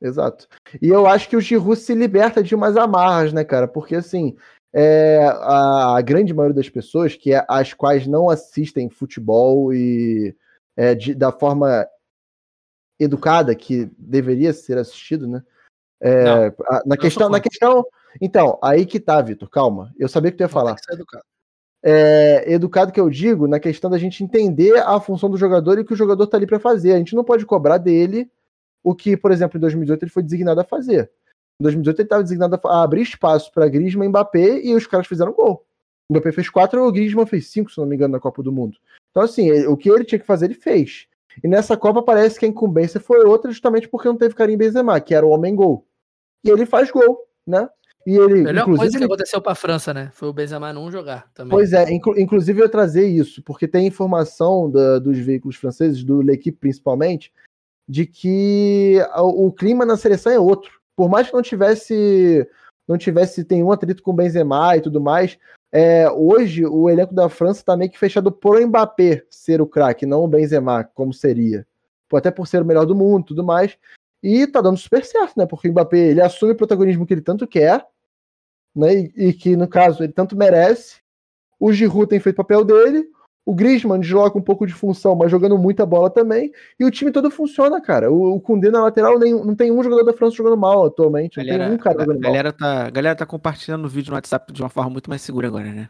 Exato. E eu acho que o Giroud se liberta de umas amarras, né, cara? Porque assim, é, a, a, grande maioria das pessoas, que é, as quais não assistem futebol e é, de, da forma educada que deveria ser assistido, né? É, a, na questão, na questão, então, aí que tá, Vitor, calma. Eu sabia que tu ia falar. Educado. É, educado que eu digo na questão da gente entender a função do jogador e o que o jogador tá ali para fazer. A gente não pode cobrar dele o que, por exemplo, em 2018 ele foi designado a fazer. Em 2018 ele estava designado a abrir espaço para Griezmann e Mbappé e os caras fizeram gol. O Mbappé fez quatro e o Griezmann fez cinco, se não me engano, na Copa do Mundo. Então, assim, o que ele tinha que fazer, ele fez. E nessa Copa parece que a incumbência foi outra, justamente porque não teve Karim Benzema, que era o homem gol. E ele faz gol, né? E ele, Melhor coisa que aconteceu para a França, né? Foi o Benzema não jogar também. Pois é, inclu inclusive eu trazer isso, porque tem informação da, dos veículos franceses, do L'Equipe principalmente, de que o, o clima na seleção é outro. Por mais que não tivesse não tivesse tem um atrito com o Benzema e tudo mais, é, hoje o elenco da França tá meio que fechado por Mbappé ser o craque, não o Benzema, como seria. Até por ser o melhor do mundo tudo mais. E tá dando super certo, né? Porque o Mbappé ele assume o protagonismo que ele tanto quer, né? E, e, que, no caso, ele tanto merece. O Giroud tem feito o papel dele. O Griezmann desloca um pouco de função, mas jogando muita bola também. E o time todo funciona, cara. O, o Koundé na lateral nem, não tem um jogador da França jogando mal atualmente. Galera, não tem um cara jogando galera mal. Tá, a galera tá compartilhando o vídeo no WhatsApp de uma forma muito mais segura agora, né?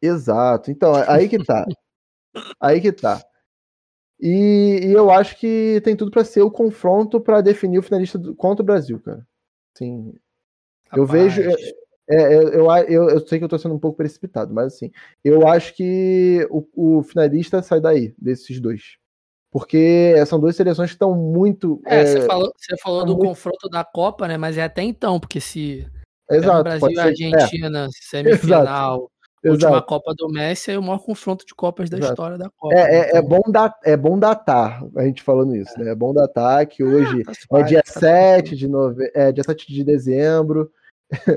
Exato. Então, aí que tá. aí que tá. E, e eu acho que tem tudo para ser o confronto para definir o finalista do, contra o Brasil, cara. Sim. Eu vejo. É, é, eu, eu, eu, sei que eu tô sendo um pouco precipitado, mas assim, eu acho que o, o finalista sai daí, desses dois. Porque são duas seleções que estão muito. É, é, você falou, você falou do muito... confronto da Copa, né? Mas é até então, porque se. Exato. Brasil e Argentina, é. semifinal, Última Exato. Copa do Messi é o maior confronto de Copas da Exato. história da Copa. É, é, é então... é, bom da, é bom datar, a gente falando isso, né? É bom datar que ah, hoje ah, é dia tá 7 de nove... é dia 7 de dezembro.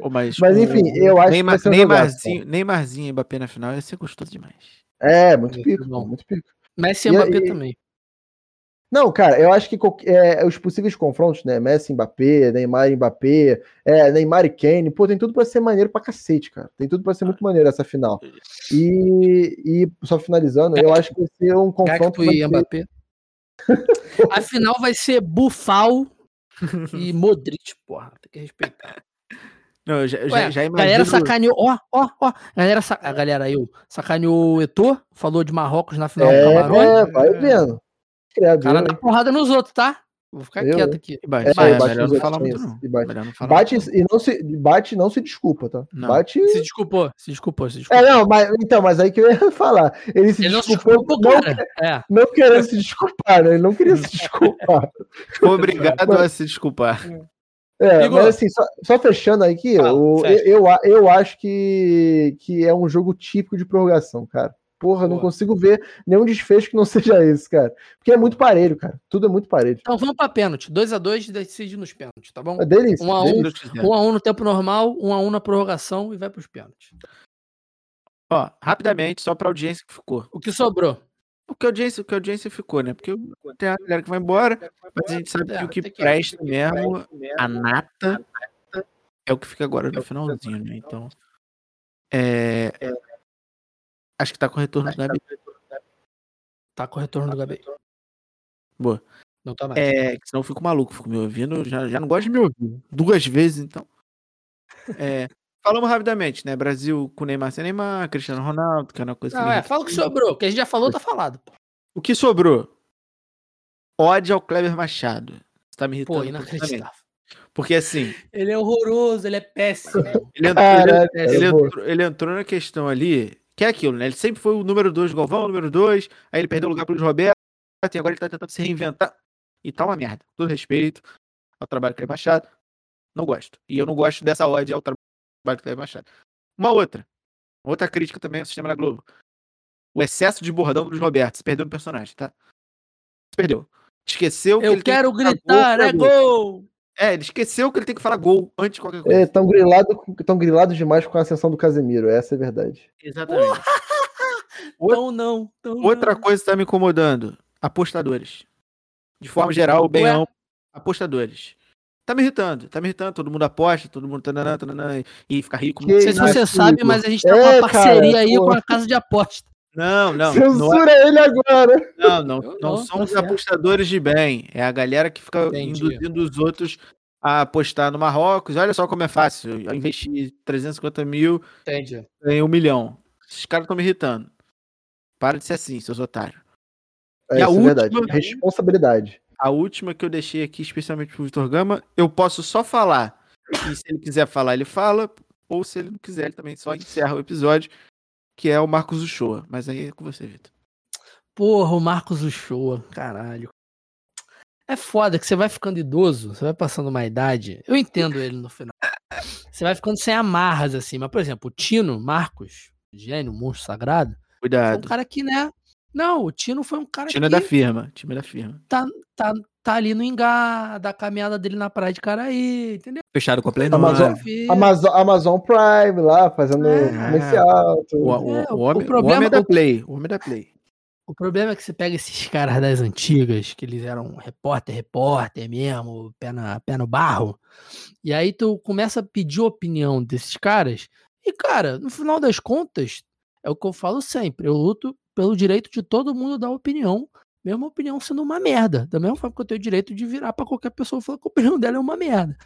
Oh, mas, mas enfim, eu acho Neymar, que Neymarzinho, Neymarzinho e Mbappé na final ia ser gostoso demais. É, muito pico, muito pico. Messi e Mbappé e, também. Não, cara, eu acho que é, os possíveis confrontos, né? Messi, Mbappé, Neymar e Mbappé, é, Neymar e Kane, pô, tem tudo para ser maneiro pra cacete, cara. Tem tudo para ser muito maneiro essa final. E, e só finalizando, eu acho que vai ser um confronto. e Mbappé. A final vai ser Bufal e Modric, porra. Tem que respeitar. Não, já, Ué, já, já imagino... Galera sacaneou, ó, ó, ó. Galera, a galera eu sacaneou o Eto'o, falou de Marrocos na final é, do Camarões. É, vai vendo. Criador. O cara dá porrada nos outros, tá? Vou ficar eu, quieto aqui. Bate, é, bate, melhor não falar muito, não. Bate, não falar bate muito. e não se bate não se desculpa, tá? Não. Bate. Se desculpou, se desculpou, se desculpou. É, não, mas então, mas aí que eu ia falar. Ele se Ele desculpou, não, desculpou, não, é. não querendo se desculpar, né? Ele não queria se desculpar. Obrigado mas, a se desculpar. É, Igor. mas assim, só, só fechando aqui, ah, o, eu, eu, eu acho que, que é um jogo típico de prorrogação, cara. Porra, Boa. não consigo ver nenhum desfecho que não seja esse, cara. Porque é muito parelho, cara. Tudo é muito parelho. Então vamos pra pênalti. 2x2 decide nos pênaltis, tá bom? É delícia. 1x1 um, um, um, um no tempo normal, 1x1 um, um na prorrogação e vai pros pênaltis. Ó, rapidamente, só pra audiência que ficou. O que sobrou? O que a audiência, o que a audiência ficou, né? Porque tem a galera que vai embora, mas a gente sabe que o que presta mesmo, a nata, é o que fica agora no finalzinho, né? Então. É, Acho que tá com o retorno do Gabi. Tá com o retorno do Gabi. Boa. Não tá mais. É, senão eu fico maluco, fico me ouvindo. Já, já não gosto de me ouvir. Duas vezes, então. É, falamos rapidamente, né? Brasil com Neymar sem Neymar, Cristiano Ronaldo, que é uma coisa. Não, é, fala o que sobrou. O que a gente já falou, tá falado. Pô. O que sobrou? Ode ao Kleber Machado. Você tá me irritando. Pô, inacreditável. Porque assim. Ele é horroroso, ele é péssimo. ele, entrou, ele, ele, entrou, ele entrou na questão ali que é aquilo, né? Ele sempre foi o número 2 do Galvão, o número 2, aí ele perdeu o lugar pro Luiz Roberto, e agora ele tá tentando se reinventar. E tá uma merda. Todo respeito ao trabalho que é Machado. Não gosto. E eu não gosto dessa ódio ao trabalho que Machado. Uma outra. Outra crítica também ao sistema da Globo. O excesso de bordão do Roberto. Se perdeu no personagem, tá? Se perdeu. Esqueceu que Eu quero gritar, é gol! É, ele esqueceu que ele tem que falar gol antes de qualquer coisa. Estão é, grilados tão grilados demais com a ascensão do Casemiro, essa é a verdade. Exatamente. Então não. Tão Outra não. coisa que tá me incomodando: apostadores. De forma geral, bem Ué? amplo, apostadores. Tá me irritando, tá me irritando, todo mundo aposta, todo mundo tananã, tananã, e fica rico. Não sei se você sabe, mas a gente tá é, com uma parceria cara, aí pô. com a casa de aposta. Não, não. Censura não é... ele agora. Não, não, não, não somos tá apostadores de bem. É a galera que fica Entendi. induzindo os outros a apostar no Marrocos. Olha só como é fácil. Eu investi 350 mil Entendi. em um milhão. Esses caras estão me irritando. Para de ser assim, seus otários. É, e a é última, é verdade. Responsabilidade. A última que eu deixei aqui, especialmente pro Vitor Gama, eu posso só falar. E se ele quiser falar, ele fala. Ou se ele não quiser, ele também só encerra o episódio que é o Marcos Uchoa. Mas aí é com você, Vitor. Porra, o Marcos Uchoa, caralho. É foda que você vai ficando idoso, você vai passando uma idade. Eu entendo ele no final. Você vai ficando sem amarras, assim. Mas, por exemplo, o Tino Marcos, gênio, monstro sagrado. Cuidado. Foi um cara que, né? Não, o Tino foi um cara Tino é que. é da firma. Time da firma. Tá, tá, tá ali no engar da caminhada dele na praia de Caraí, entendeu? Fechado com a Play Amazon, Amazon, Amazon Prime lá, fazendo é. comercial. O, o, é, o, homem, o, problema, o homem é da Play. O homem é da Play. O problema é que você pega esses caras das antigas, que eles eram repórter, repórter mesmo, pé, na, pé no barro, e aí tu começa a pedir opinião desses caras, e cara, no final das contas, é o que eu falo sempre, eu luto pelo direito de todo mundo dar opinião, mesmo a opinião sendo uma merda. Da mesma forma que eu tenho o direito de virar para qualquer pessoa e falar que a opinião dela é uma merda.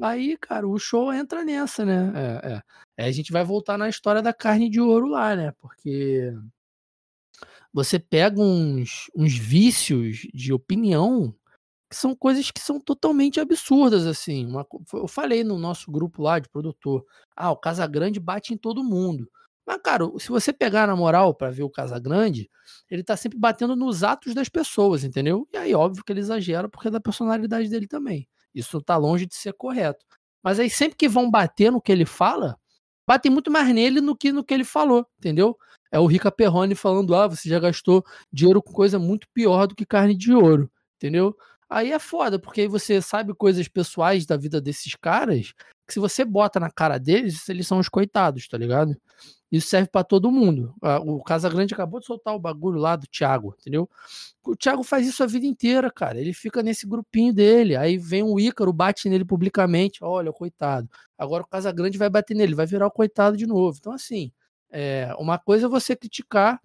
Aí, cara, o show entra nessa, né? É, é. Aí a gente vai voltar na história da carne de ouro lá, né? Porque você pega uns, uns vícios de opinião que são coisas que são totalmente absurdas, assim. Uma, eu falei no nosso grupo lá de produtor, ah, o Casagrande bate em todo mundo. Mas, cara, se você pegar na moral para ver o Casagrande, ele tá sempre batendo nos atos das pessoas, entendeu? E aí, óbvio que ele exagera porque é da personalidade dele também. Isso tá longe de ser correto. Mas aí, sempre que vão bater no que ele fala, batem muito mais nele do que no que ele falou, entendeu? É o Rica Perrone falando: ah, você já gastou dinheiro com coisa muito pior do que carne de ouro, entendeu? Aí é foda, porque aí você sabe coisas pessoais da vida desses caras, que se você bota na cara deles, eles são os coitados, tá ligado? Isso serve para todo mundo. O Casagrande acabou de soltar o bagulho lá do Thiago, entendeu? O Thiago faz isso a vida inteira, cara. Ele fica nesse grupinho dele. Aí vem o Ícaro, bate nele publicamente. Olha, coitado. Agora o Casagrande vai bater nele, vai virar o coitado de novo. Então, assim, é, uma coisa é você criticar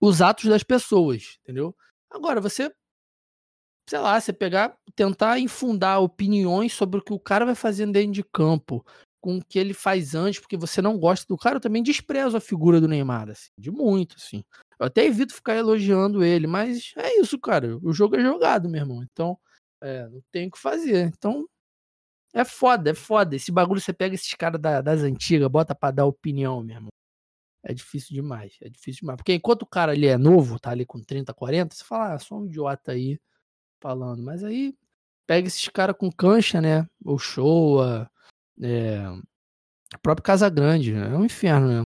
os atos das pessoas, entendeu? Agora, você sei lá, você pegar, tentar infundar opiniões sobre o que o cara vai fazendo dentro de campo, com o que ele faz antes, porque você não gosta do cara, eu também desprezo a figura do Neymar, assim, de muito, assim. Eu até evito ficar elogiando ele, mas é isso, cara. O jogo é jogado, meu irmão. Então, é, não tem o que fazer. Então, é foda, é foda. Esse bagulho você pega esses caras da, das antigas, bota pra dar opinião, meu irmão. É difícil demais, é difícil demais. Porque enquanto o cara ali é novo, tá ali com 30, 40, você fala, ah, sou um idiota aí falando. Mas aí pega esses caras com cancha, né? O Showa, é, o próprio Casagrande, né? é um inferno mesmo.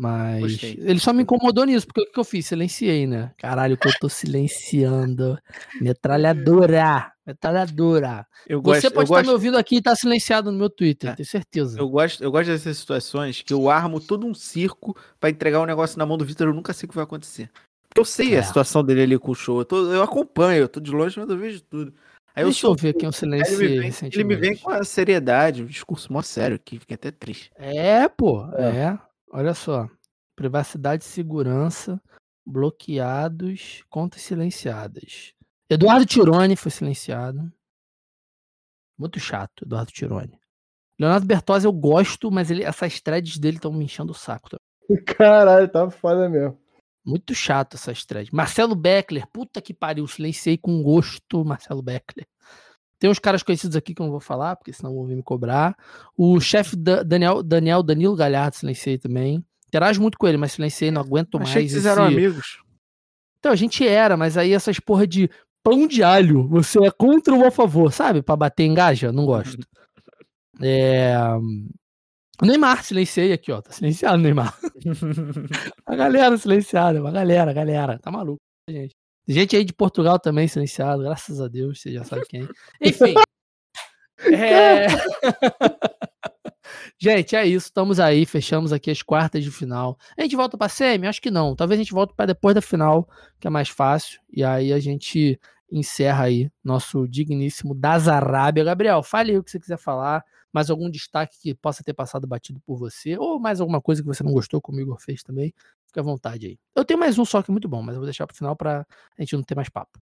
Mas Gostei. ele só me incomodou nisso, porque o que eu fiz? Silenciei, né? Caralho, que eu tô silenciando. Metralhadora! Metralhadora! Eu Você gosto, pode estar gosto... me ouvindo aqui e tá silenciado no meu Twitter, é. tenho certeza. Eu gosto, eu gosto dessas situações que eu armo todo um circo para entregar um negócio na mão do Vitor, eu nunca sei o que vai acontecer. Eu sei é. a situação dele ali com o show. Eu, tô, eu acompanho, eu tô de longe, mas eu vejo tudo. Aí Deixa eu, eu ver quem o silêncio ele, me vem, ele me vem com a seriedade, um discurso mó sério aqui, fiquei até triste. É, pô, é. é. Olha só. Privacidade e segurança bloqueados, contas silenciadas. Eduardo Tironi foi silenciado. Muito chato, Eduardo Tironi. Leonardo Bertozzi eu gosto, mas ele, essas threads dele estão me enchendo o saco. Caralho, tá foda mesmo. Muito chato essa estreia. Marcelo Beckler, puta que pariu, silenciei com gosto Marcelo Beckler. Tem uns caras conhecidos aqui que eu não vou falar, porque senão vão vir me cobrar. O chefe da Daniel, Daniel Danilo Galhardo silenciei também. Interajo muito com ele, mas silenciei, não aguento Achei mais. Que esse... eram amigos. Então, a gente era, mas aí essas porra de pão de alho, você é contra ou a favor, sabe? Pra bater em gaja, não gosto. É... O Neymar, silenciei aqui, ó. Tá silenciado Neymar. a galera silenciada, a galera, a galera. Tá maluco, gente. Gente aí de Portugal também silenciado, graças a Deus, você já sabe quem. Enfim. é... gente, é isso. Estamos aí, fechamos aqui as quartas de final. A gente volta pra semi? Acho que não. Talvez a gente volte para depois da final, que é mais fácil. E aí a gente encerra aí nosso digníssimo das Arábia. Gabriel, fale aí o que você quiser falar mais algum destaque que possa ter passado batido por você, ou mais alguma coisa que você não gostou, como o Igor fez também, fica à vontade aí. Eu tenho mais um só que é muito bom, mas eu vou deixar para o final para a gente não ter mais papo.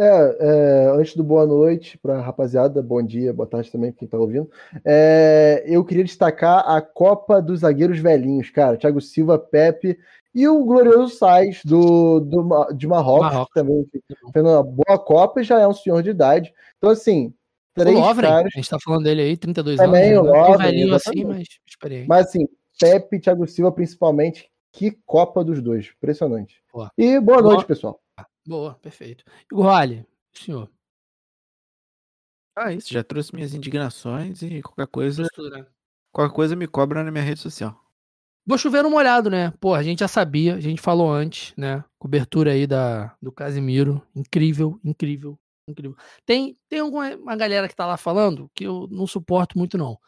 É, é, antes do boa noite para rapaziada, bom dia, boa tarde também para quem está ouvindo. É, eu queria destacar a Copa dos Zagueiros Velhinhos, cara. Thiago Silva, Pepe e o glorioso Sais do, do, de Marrocos, Marrocos. também fez uma boa Copa e já é um senhor de idade. Então, assim, Três o Lovren, caras... a gente tá falando dele aí, 32 Também anos. Também o Lovren. velhinho assim, mas experiente. Mas assim, Pepe e Thiago Silva principalmente, que Copa dos dois. Impressionante. Boa. E boa noite, boa. pessoal. Boa, perfeito. Igor Ali, senhor. Ah, isso, já trouxe minhas indignações e qualquer coisa. Qualquer coisa me cobra na minha rede social. Vou chover um molhado, né? Pô, a gente já sabia, a gente falou antes, né? Cobertura aí da, do Casimiro. Incrível, incrível, incrível. Tem, tem alguma uma galera que tá lá falando que eu não suporto muito, não.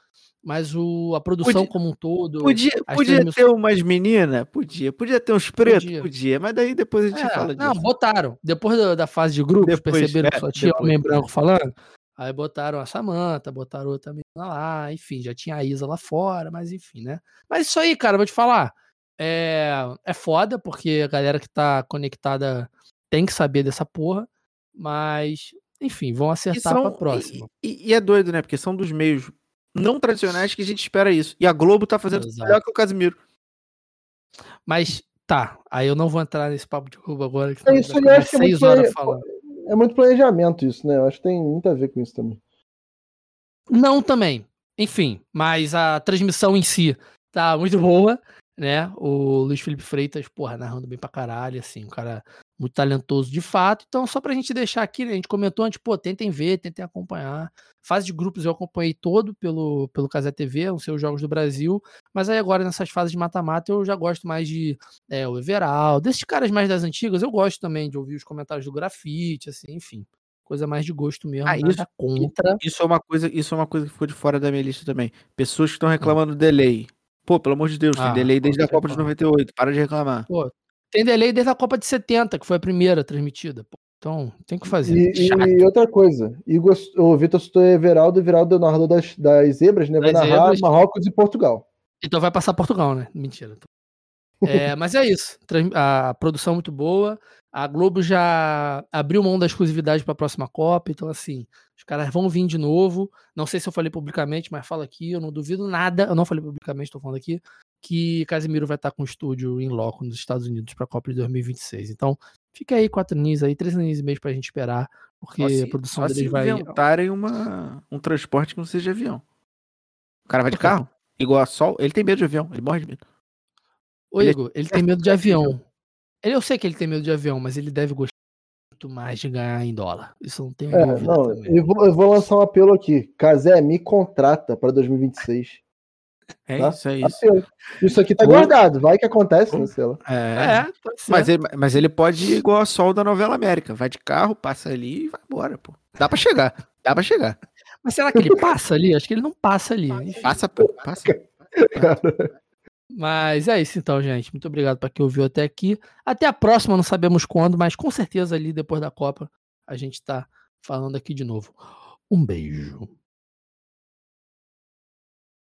Mas o, a produção podia, como um todo. Podia, podia ter umas meninas? Podia. Podia ter uns pretos? Podia. podia. Mas daí depois a gente é, fala disso. Não, botaram. Depois da, da fase de grupos, depois, perceberam é, que só tinha homem branco falando. Aí botaram a Samanta, botaram outra menina lá, enfim, já tinha a Isa lá fora, mas enfim, né? Mas isso aí, cara, vou te falar. É, é foda, porque a galera que tá conectada tem que saber dessa porra. Mas, enfim, vão acertar são, pra próxima. E, e, é doido, né? Porque são dos meios não tradicionais que a gente espera isso. E a Globo tá fazendo Exato. melhor que o Casimiro. Mas tá, aí eu não vou entrar nesse papo de Globo agora. Que é isso aí, acho que é muito, plane... é muito planejamento isso, né? Eu acho que tem muito a ver com isso também. Não também. Enfim, mas a transmissão em si tá muito boa, né? O Luiz Felipe Freitas, porra, narrando bem pra caralho, assim, um cara muito talentoso de fato. Então, só pra gente deixar aqui, né? A gente comentou antes, pô, tentem ver, tentem acompanhar. Fase de grupos eu acompanhei todo pelo, pelo Casé TV, os seus jogos do Brasil. Mas aí agora, nessas fases de mata-mata, eu já gosto mais de é, o Everal, desses caras mais das antigas, eu gosto também de ouvir os comentários do grafite, assim, enfim coisa mais de gosto mesmo, ah, isso, contra. Isso é uma coisa, isso é uma coisa que ficou de fora da minha lista também. Pessoas que estão hum. reclamando do delay. Pô, pelo amor de Deus, ah, tem delay desde a Copa de 98, para de reclamar. Pô, tem delay desde a Copa de 70, que foi a primeira transmitida. Pô. Então, tem que fazer. E, e outra coisa, Igor, o Vitor citou Everaldo, Everaldo é o narrador das, das zebras, né? Vai das narrar zebras. Marrocos e Portugal. Então vai passar Portugal, né? Mentira. É, mas é isso. A produção muito boa. A Globo já abriu mão da exclusividade para a próxima Copa, então assim, os caras vão vir de novo. Não sei se eu falei publicamente, mas falo aqui, eu não duvido nada. Eu não falei publicamente, estou falando aqui que Casimiro vai estar com o estúdio em loco nos Estados Unidos para a Copa de 2026. Então, fica aí quatro aninhos aí, três aninhos e meio para a gente esperar, porque se, a produção deles vai inventarem uma um transporte que não seja avião. O cara vai de carro, igual a Sol, ele tem medo de avião, ele morre de medo. Ô, ele, Igor, ele tem medo de avião. Eu sei que ele tem medo de avião, mas ele deve gostar muito mais de ganhar em dólar. Isso não tem é, não, eu vou, eu vou, lançar um apelo aqui. Casé, me contrata para 2026. É tá? isso, é isso. Apelo. Isso aqui tá guardado, vai que acontece, né, sei lá. É, é mas, ele, mas ele pode ir igual a sol da novela América. Vai de carro, passa ali e vai embora, pô. Dá pra chegar, dá pra chegar. Mas será que ele passa ali? Acho que ele não passa ali. Passa, pô, passa. Cara. Mas é isso então, gente. Muito obrigado para quem ouviu até aqui. Até a próxima, não sabemos quando, mas com certeza ali depois da Copa a gente está falando aqui de novo. Um beijo.